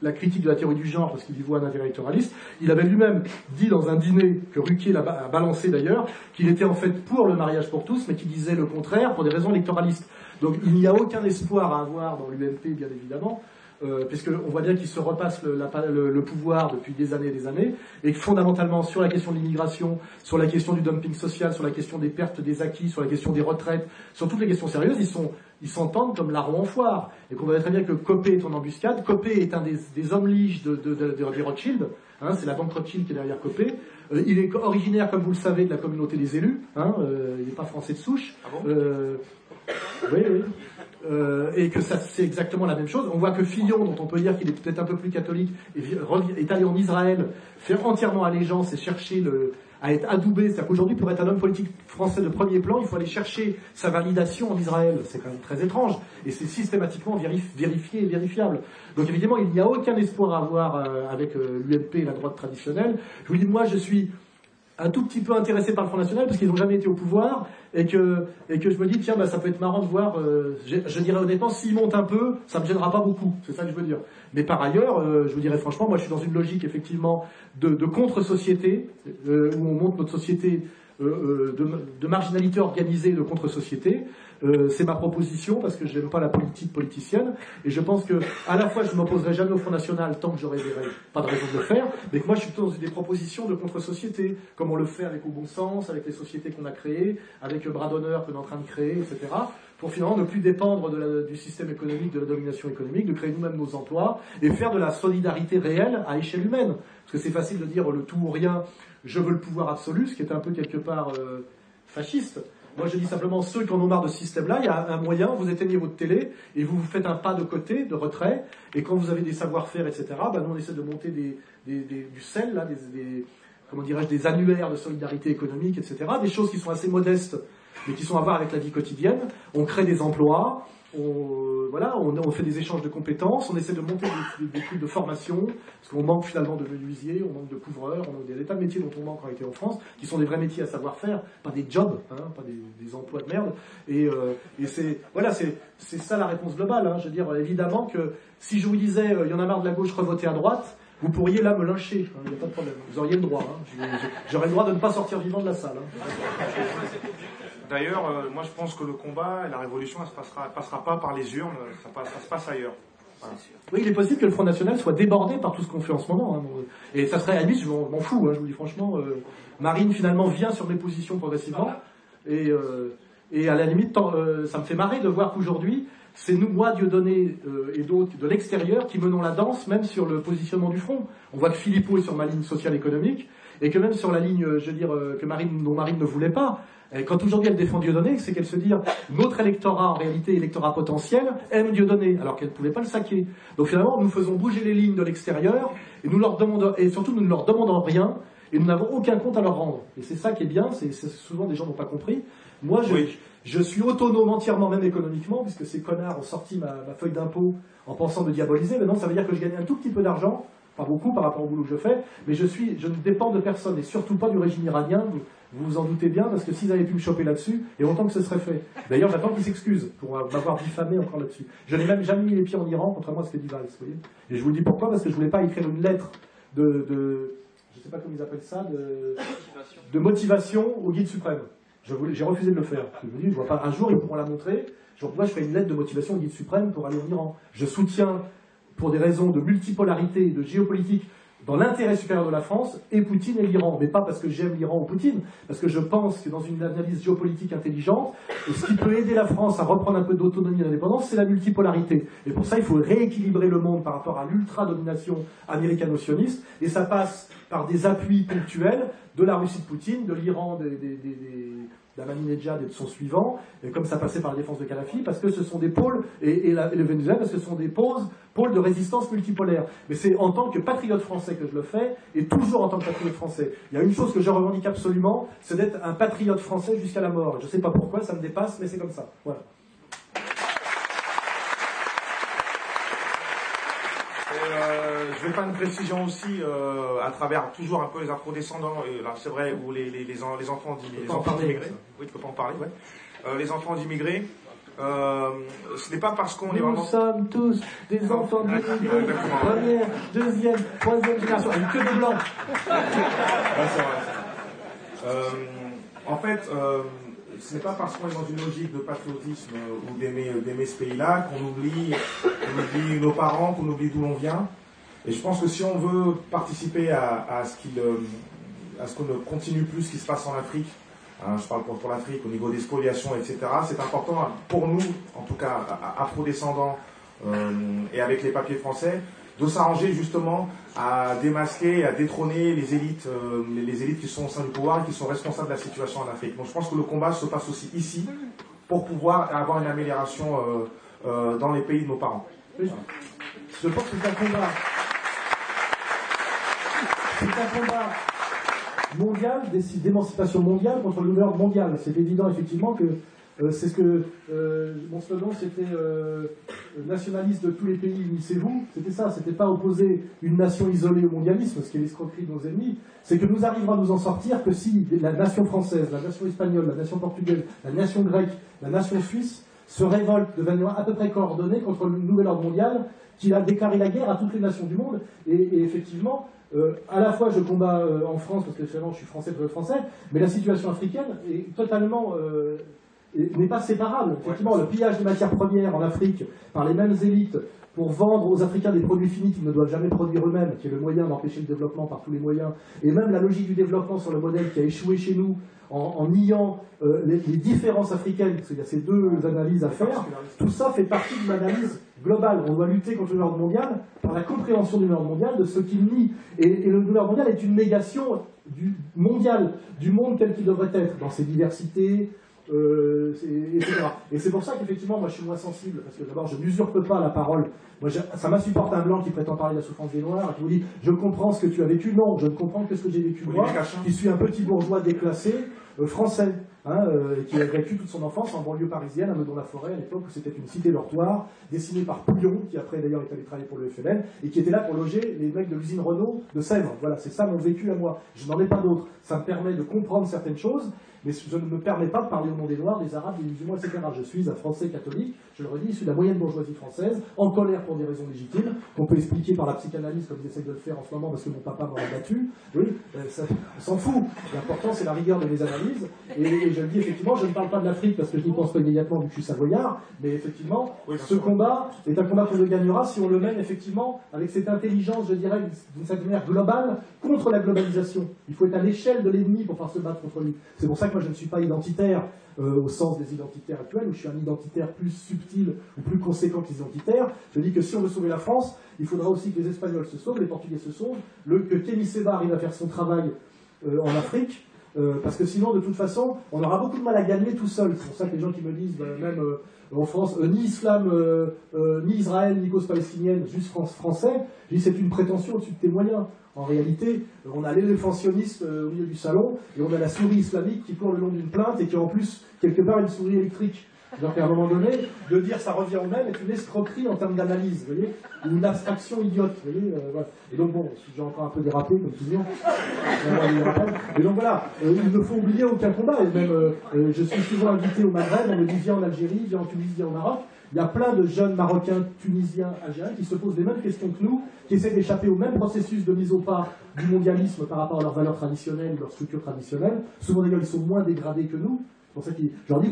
S1: la critique de la théorie du genre parce qu'il y voit un intérêt électoraliste, il avait lui-même dit dans un dîner que Ruquier a, balancé d'ailleurs qu'il était en fait pour le mariage pour tous mais qu'il disait le contraire pour des raisons électoralistes. Donc il n'y a aucun espoir à avoir dans l'UMP bien évidemment euh, puisqu'on voit bien qu'il se repasse le, pouvoir depuis des années et des années, et que fondamentalement sur la question de l'immigration, sur la question du dumping social, sur la question des pertes des acquis, sur la question des retraites, sur toutes les questions sérieuses, ils sont ils s'entendent comme larron en foire. Et qu'on voit très bien que Copé est en embuscade. Copé est un des, hommes liges de, de, Rothschild. Hein, c'est la banque Rothschild qui est derrière Copé. Euh, il est originaire, comme vous le savez, de la communauté des élus. Hein, euh, il n'est pas français de souche.
S2: Ah bon?
S1: Oui, oui. Euh, et que ça c'est exactement la même chose. On voit que Fillon, dont on peut dire qu'il est peut-être un peu plus catholique, est, allé en Israël, faire entièrement allégeance et chercher le, à être adoubé. C'est-à-dire qu'aujourd'hui, pour être un homme politique français de premier plan, il faut aller chercher sa validation en Israël. C'est quand même très étrange. Et c'est systématiquement vérifié et vérifiable. Donc évidemment, il n'y a aucun espoir à avoir euh, avec euh, l'UMP et la droite traditionnelle. Je vous dis, moi, je suis un tout petit peu intéressé par le Front National parce qu'ils n'ont jamais été au pouvoir et que, et que je me dis, tiens, bah, ça peut être marrant de voir, euh, je, dirais honnêtement, s'ils montent un peu, ça me gênera pas beaucoup, c'est ça que je veux dire. Mais par ailleurs, euh, je vous dirais franchement, moi je suis dans une logique effectivement de, contre-société, euh, où on monte notre société de, marginalité organisée de contre-société. Euh, c'est ma proposition parce que je n'aime pas la politique politicienne et je pense que à la fois je ne m'opposerai jamais au Front National tant que j'aurai pas de raison de le faire, mais que moi je suis plutôt dans des propositions de contre-société, comme on le fait avec Au Bon Sens, avec les sociétés qu'on a créées, avec le bras d'honneur qu'on est en train de créer, etc. pour finalement ne plus dépendre du système économique, de la domination économique, de créer nous-mêmes nos emplois et faire de la solidarité réelle à échelle humaine. Parce que c'est facile de dire le tout ou rien, je veux le pouvoir absolu, ce qui est un peu quelque part euh, fasciste. Moi, je dis simplement, ceux qui en ont marre de ce système-là, il y a un moyen, vous éteignez votre télé et vous faites un pas de côté, de retrait, et quand vous avez des savoir-faire, etc., ben, nous, on essaie de monter des, du sel, là, des, comment dirais-je, des annuaires de solidarité économique, etc., des choses qui sont assez modestes, mais qui sont à voir avec la vie quotidienne. On crée des emplois, on, euh, voilà, on, fait des échanges de compétences, on essaie de monter des, des, de formation, parce qu'on manque finalement de menuisiers, on manque de couvreurs, on manque des, tas de métiers dont on manque en été en France, qui sont des vrais métiers à savoir-faire, pas des jobs, hein, pas des, emplois de merde. Et, euh, c'est voilà, c'est ça la réponse globale. Hein. Je veux dire, évidemment que si je vous disais, euh, il y en a marre de la gauche, revotez à droite, vous pourriez là me lyncher, hein, il n'y a pas de problème. Vous auriez le droit. J'aurais le droit de ne pas sortir vivant de la salle.
S2: D'ailleurs, euh, moi je pense que le combat et la révolution, elle ne passera, pas par les urnes, ça, se passe ailleurs.
S1: Oui, il est possible que le Front National soit débordé par tout ce qu'on fait en ce moment. Hein. Et ça serait à lui, je m'en fous, hein, je vous dis franchement. Euh, Marine finalement vient sur mes positions progressivement. Et, euh, à la limite, ça me fait marrer de voir qu'aujourd'hui, c'est nous, moi, Dieudonné et d'autres de l'extérieur qui menons la danse, même sur le positionnement du front. On voit que Philippot est sur ma ligne sociale économique, et que même sur la ligne, je veux dire, que Marine, dont Marine ne voulait pas, quand aujourd'hui elle défend Dieudonné, c'est qu'elle se dit notre électorat, en réalité électorat potentiel, aime Dieudonné, alors qu'elle ne pouvait pas le saquer. Donc finalement, nous faisons bouger les lignes de l'extérieur, et nous leur demandons, et surtout nous ne leur demandons rien, et nous n'avons aucun compte à leur rendre. Et c'est ça qui est bien, c'est souvent des gens n'ont pas compris. Moi, je, je, suis autonome entièrement, même économiquement, puisque ces connards ont sorti ma, ma feuille d'impôt en pensant me diaboliser. Maintenant, ça veut dire que je gagne un tout petit peu d'argent, pas beaucoup par rapport au boulot que je fais, mais je, suis, je ne dépends de personne, et surtout pas du régime iranien, vous vous en doutez bien, parce que s'ils avaient pu me choper là-dessus, et autant que ce serait fait. D'ailleurs, j'attends qu'ils s'excusent pour m'avoir diffamé encore là-dessus. Je n'ai même jamais mis les pieds en Iran, contrairement à ce que dit Valls, vous voyez. Et je vous le dis pourquoi, parce que je ne voulais pas écrire une lettre de, de je ne sais pas comment ils appellent ça, de, de motivation au guide suprême. J'ai refusé de le faire. Je me dis, je vois pas, un jour ils pourront la montrer. Genre, moi, je fais une lettre de motivation au guide suprême pour aller en Iran. Je soutiens, pour des raisons de multipolarité, de géopolitique, dans l'intérêt supérieur de la France et Poutine et l'Iran. Mais pas parce que j'aime l'Iran ou Poutine, parce que je pense que dans une analyse géopolitique intelligente, ce qui peut aider la France à reprendre un peu d'autonomie et d'indépendance, c'est la multipolarité. Et pour ça, il faut rééquilibrer le monde par rapport à l'ultra-domination américano-sioniste, et ça passe par des appuis ponctuels de la Russie de Poutine, de l'Iran, des, des, d'Ahmadinejad et de son suivant, comme ça passait par la défense de Kadhafi, parce que ce sont des pôles, et, le Venezuela, parce que ce sont des pôles, pôles de résistance multipolaire. Mais c'est en tant que patriote français que je le fais, et toujours en tant que patriote français. Il y a une chose que je revendique absolument, c'est d'être un patriote français jusqu'à la mort. Je ne sais pas pourquoi, ça me dépasse, mais c'est comme ça. Voilà.
S2: Je vais faire une précision aussi euh, à travers toujours un peu les afro-descendants, là c'est vrai, ou les, les, les, enfants d'immigrés. Oui, tu peux pas en parler, ouais. Euh, les enfants d'immigrés. Euh, ce n'est pas parce qu'on est
S1: vraiment. Nous sommes tous des enfants d'immigrés. Première, deuxième, troisième génération. Une queue de blanc.
S2: en fait, ce n'est pas parce qu'on est dans une logique de patriotisme ou d'aimer ce pays-là qu'on oublie, oublie nos parents, qu'on oublie d'où l'on vient. Et je pense que si on veut participer à, à ce euh, qu'on ne continue plus ce qui se passe en Afrique, hein, je parle pour, l'Afrique au niveau des spoliations, etc., c'est important pour nous, en tout cas afro-descendants euh, et avec les papiers français, de s'arranger justement à démasquer, à détrôner les élites, euh, les, élites qui sont au sein du pouvoir et qui sont responsables de la situation en Afrique. Donc je pense que le combat se passe aussi ici pour pouvoir avoir une amélioration dans les pays de nos parents.
S1: Je pense que c'est un combat c'est un combat mondial, d'émancipation mondiale contre le nouvel mondial. C'est évident effectivement que euh, c'est ce que euh, mon slogan c'était euh, nationaliste de tous les pays, unissez-vous. C'était ça, c'était pas opposer une nation isolée au mondialisme, ce qui est l'escroquerie de nos ennemis. C'est que nous arriverons à nous en sortir que si la nation française, la nation espagnole, la nation portugaise, la nation grecque, la nation suisse se révoltent de manière à peu près coordonnée contre le nouvel ordre mondial qui a déclaré la guerre à toutes les nations du monde. et effectivement, euh, à la fois je combats euh, en France parce que finalement je suis français pour le français, mais la situation africaine est totalement euh, n'est pas séparable. Effectivement, le pillage des matières premières en Afrique par les mêmes élites pour vendre aux Africains des produits finis qu'ils ne doivent jamais produire eux-mêmes, qui est le moyen d'empêcher le développement par tous les moyens, et même la logique du développement sur le modèle qui a échoué chez nous en, niant euh, les, différences africaines, parce qu'il y a ces deux analyses à faire, tout ça fait partie d'une analyse globale. On doit lutter contre le ordre mondial par la compréhension du ordre mondial, de ce qu'il nie. Et, et le nouvel ordre mondial est une négation du mondial, du monde tel qu'il devrait être, dans ses diversités, euh, etc. Et c'est pour ça qu'effectivement, moi je suis moins sensible, parce que d'abord je n'usurpe pas la parole. Moi, ça m'insupporte un blanc qui prétend parler de la souffrance des Noirs, qui vous dit Je comprends ce que tu as vécu. Non, je ne comprends que ce que j'ai vécu moi, qui suis un petit bourgeois déclassé, euh, français, hein, euh, qui a vécu toute son enfance en banlieue parisienne, à Meudon-la-Forêt, à l'époque où c'était une cité dortoir, dessinée par Pouillon, qui après d'ailleurs est allé travailler pour le FNL, et qui était là pour loger les mecs de l'usine Renault de Sèvres. Voilà, c'est ça mon vécu à moi. Je n'en ai pas d'autre. Ça me permet de comprendre certaines choses, mais je ne me permets pas de parler au nom des Noirs, des Arabes, des musulmans, etc. Je suis un Français catholique, je le redis, issu de la moyenne bourgeoisie française, en colère pour des raisons légitimes, qu'on peut expliquer par la psychanalyse, comme ils essayent de le faire en ce moment, parce que mon papa m'aurait battu. Oui, euh, ça, on s'en fout. L'important, c'est la rigueur de mes analyses. Et, je le dis effectivement, je ne parle pas de l'Afrique parce que je n'y pense pas immédiatement vu que je suis savoyard, mais effectivement, ce combat est un combat qu'on le gagnera si on le mène effectivement avec cette intelligence, je dirais, d'une certaine manière globale, contre la globalisation. Il faut être à l'échelle de l'ennemi pour pouvoir se battre contre lui. C'est pour ça moi je ne suis pas identitaire euh, au sens des identitaires actuels, où je suis un identitaire plus subtil ou plus conséquent que les identitaires. Je dis que si on veut sauver la France, il faudra aussi que les Espagnols se sauvent, les Portugais se sauvent, le, que Kenny Seba arrive à faire son travail euh, en Afrique, euh, parce que sinon, de toute façon, on aura beaucoup de mal à gagner tout seul. C'est pour ça que les gens qui me disent, ben, même en France, ni islam, ni Israël, ni cause palestinienne, juste France français, c'est une prétention au-dessus de tes moyens. En réalité, on a l'éléphant sioniste au milieu du salon, et on a la souris islamique qui court le long d'une plainte et qui en plus quelque part une souris électrique. Donc à un moment donné, de dire ça revient au même est une escroquerie en termes d'analyse, vous voyez, une abstraction idiote, vous voyez. Euh, Et donc bon, j'ai encore un peu dérapé comme toujours. Et donc voilà, euh, il ne faut oublier aucun combat. Et même, euh, je suis souvent invité au Maghreb, on me dit viens en Algérie, viens en Tunisie, viens au Maroc. Il y a plein de jeunes Marocains, Tunisiens, Algériens qui se posent les mêmes questions que nous, qui essaient d'échapper au même processus de mise au pas du mondialisme par rapport à leurs valeurs traditionnelles, leurs structures traditionnelles. Souvent d'ailleurs, ils sont moins dégradés que nous pour ça que je leur dis,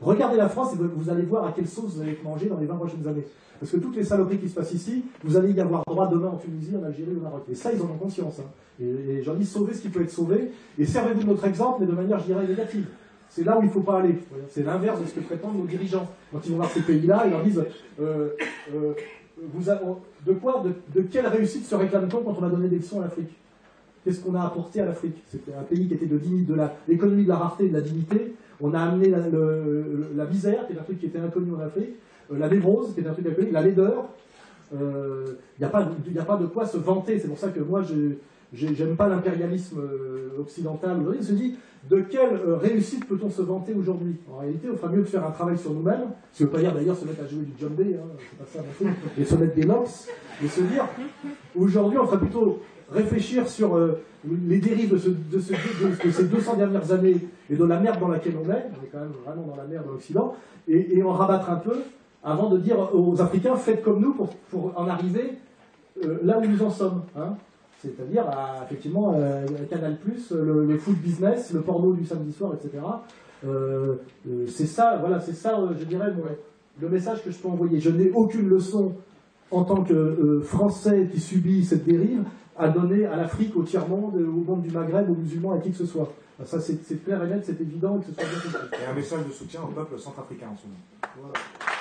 S1: regardez la France et vous allez voir à quelle sauce vous allez être mangé dans les 20 prochaines années. Parce que toutes les saloperies qui se passent ici, vous allez y avoir droit demain en Tunisie, en Algérie, au Maroc. Et ça, ils en ont conscience. Hein. Et, j'en dis, sauvez ce qui peut être sauvé, et servez-vous de notre exemple, mais de manière, je dirais, négative. C'est là où il ne faut pas aller. C'est l'inverse de ce que prétendent nos dirigeants. Quand ils vont voir ces pays-là, ils leur disent euh, euh, vous de quoi, de, de, quelle réussite se réclame-t-on quand on a donné des leçons à l'Afrique? Qu'est-ce qu'on a apporté à l'Afrique? C'était un pays qui était de, de l'économie de la rareté et de la dignité. On a amené la, misère, qui est un truc qui était inconnu en Afrique, euh, la névrose, qui est un truc inconnu, la laideur. Il euh, n'y a, pas, de quoi se vanter. C'est pour ça que moi, je n'aime pas l'impérialisme euh, occidental. Il se dit, de quelle réussite peut-on se vanter aujourd'hui? En réalité, il ferait mieux de faire un travail sur nous-mêmes, ce qui ne veut pas dire d'ailleurs se mettre à jouer du djembé, hein, c'est pas ça et se mettre des nox, et se dire, aujourd'hui, on ferait plutôt réfléchir sur les dérives de, ces 200 dernières années et de la merde dans laquelle on est, on est quand même vraiment dans la merde dans l'Occident, et, en rabattre un peu avant de dire aux Africains faites comme nous pour, en arriver euh, là où nous en sommes. Hein. C'est-à-dire, effectivement, euh, Canal, le, le foot business, le porno du samedi soir, etc. c'est ça, voilà, c'est ça, je dirais, le message que je peux envoyer. Je n'ai aucune leçon en tant que Français qui subit cette dérive, à donner à l'Afrique, au tiers-monde, au monde du Maghreb, aux musulmans, à qui que ce soit. Ça, c'est clair et net, c'est évident, que ce soit bien
S2: Et un message de soutien au peuple centrafricain en ce moment. Voilà.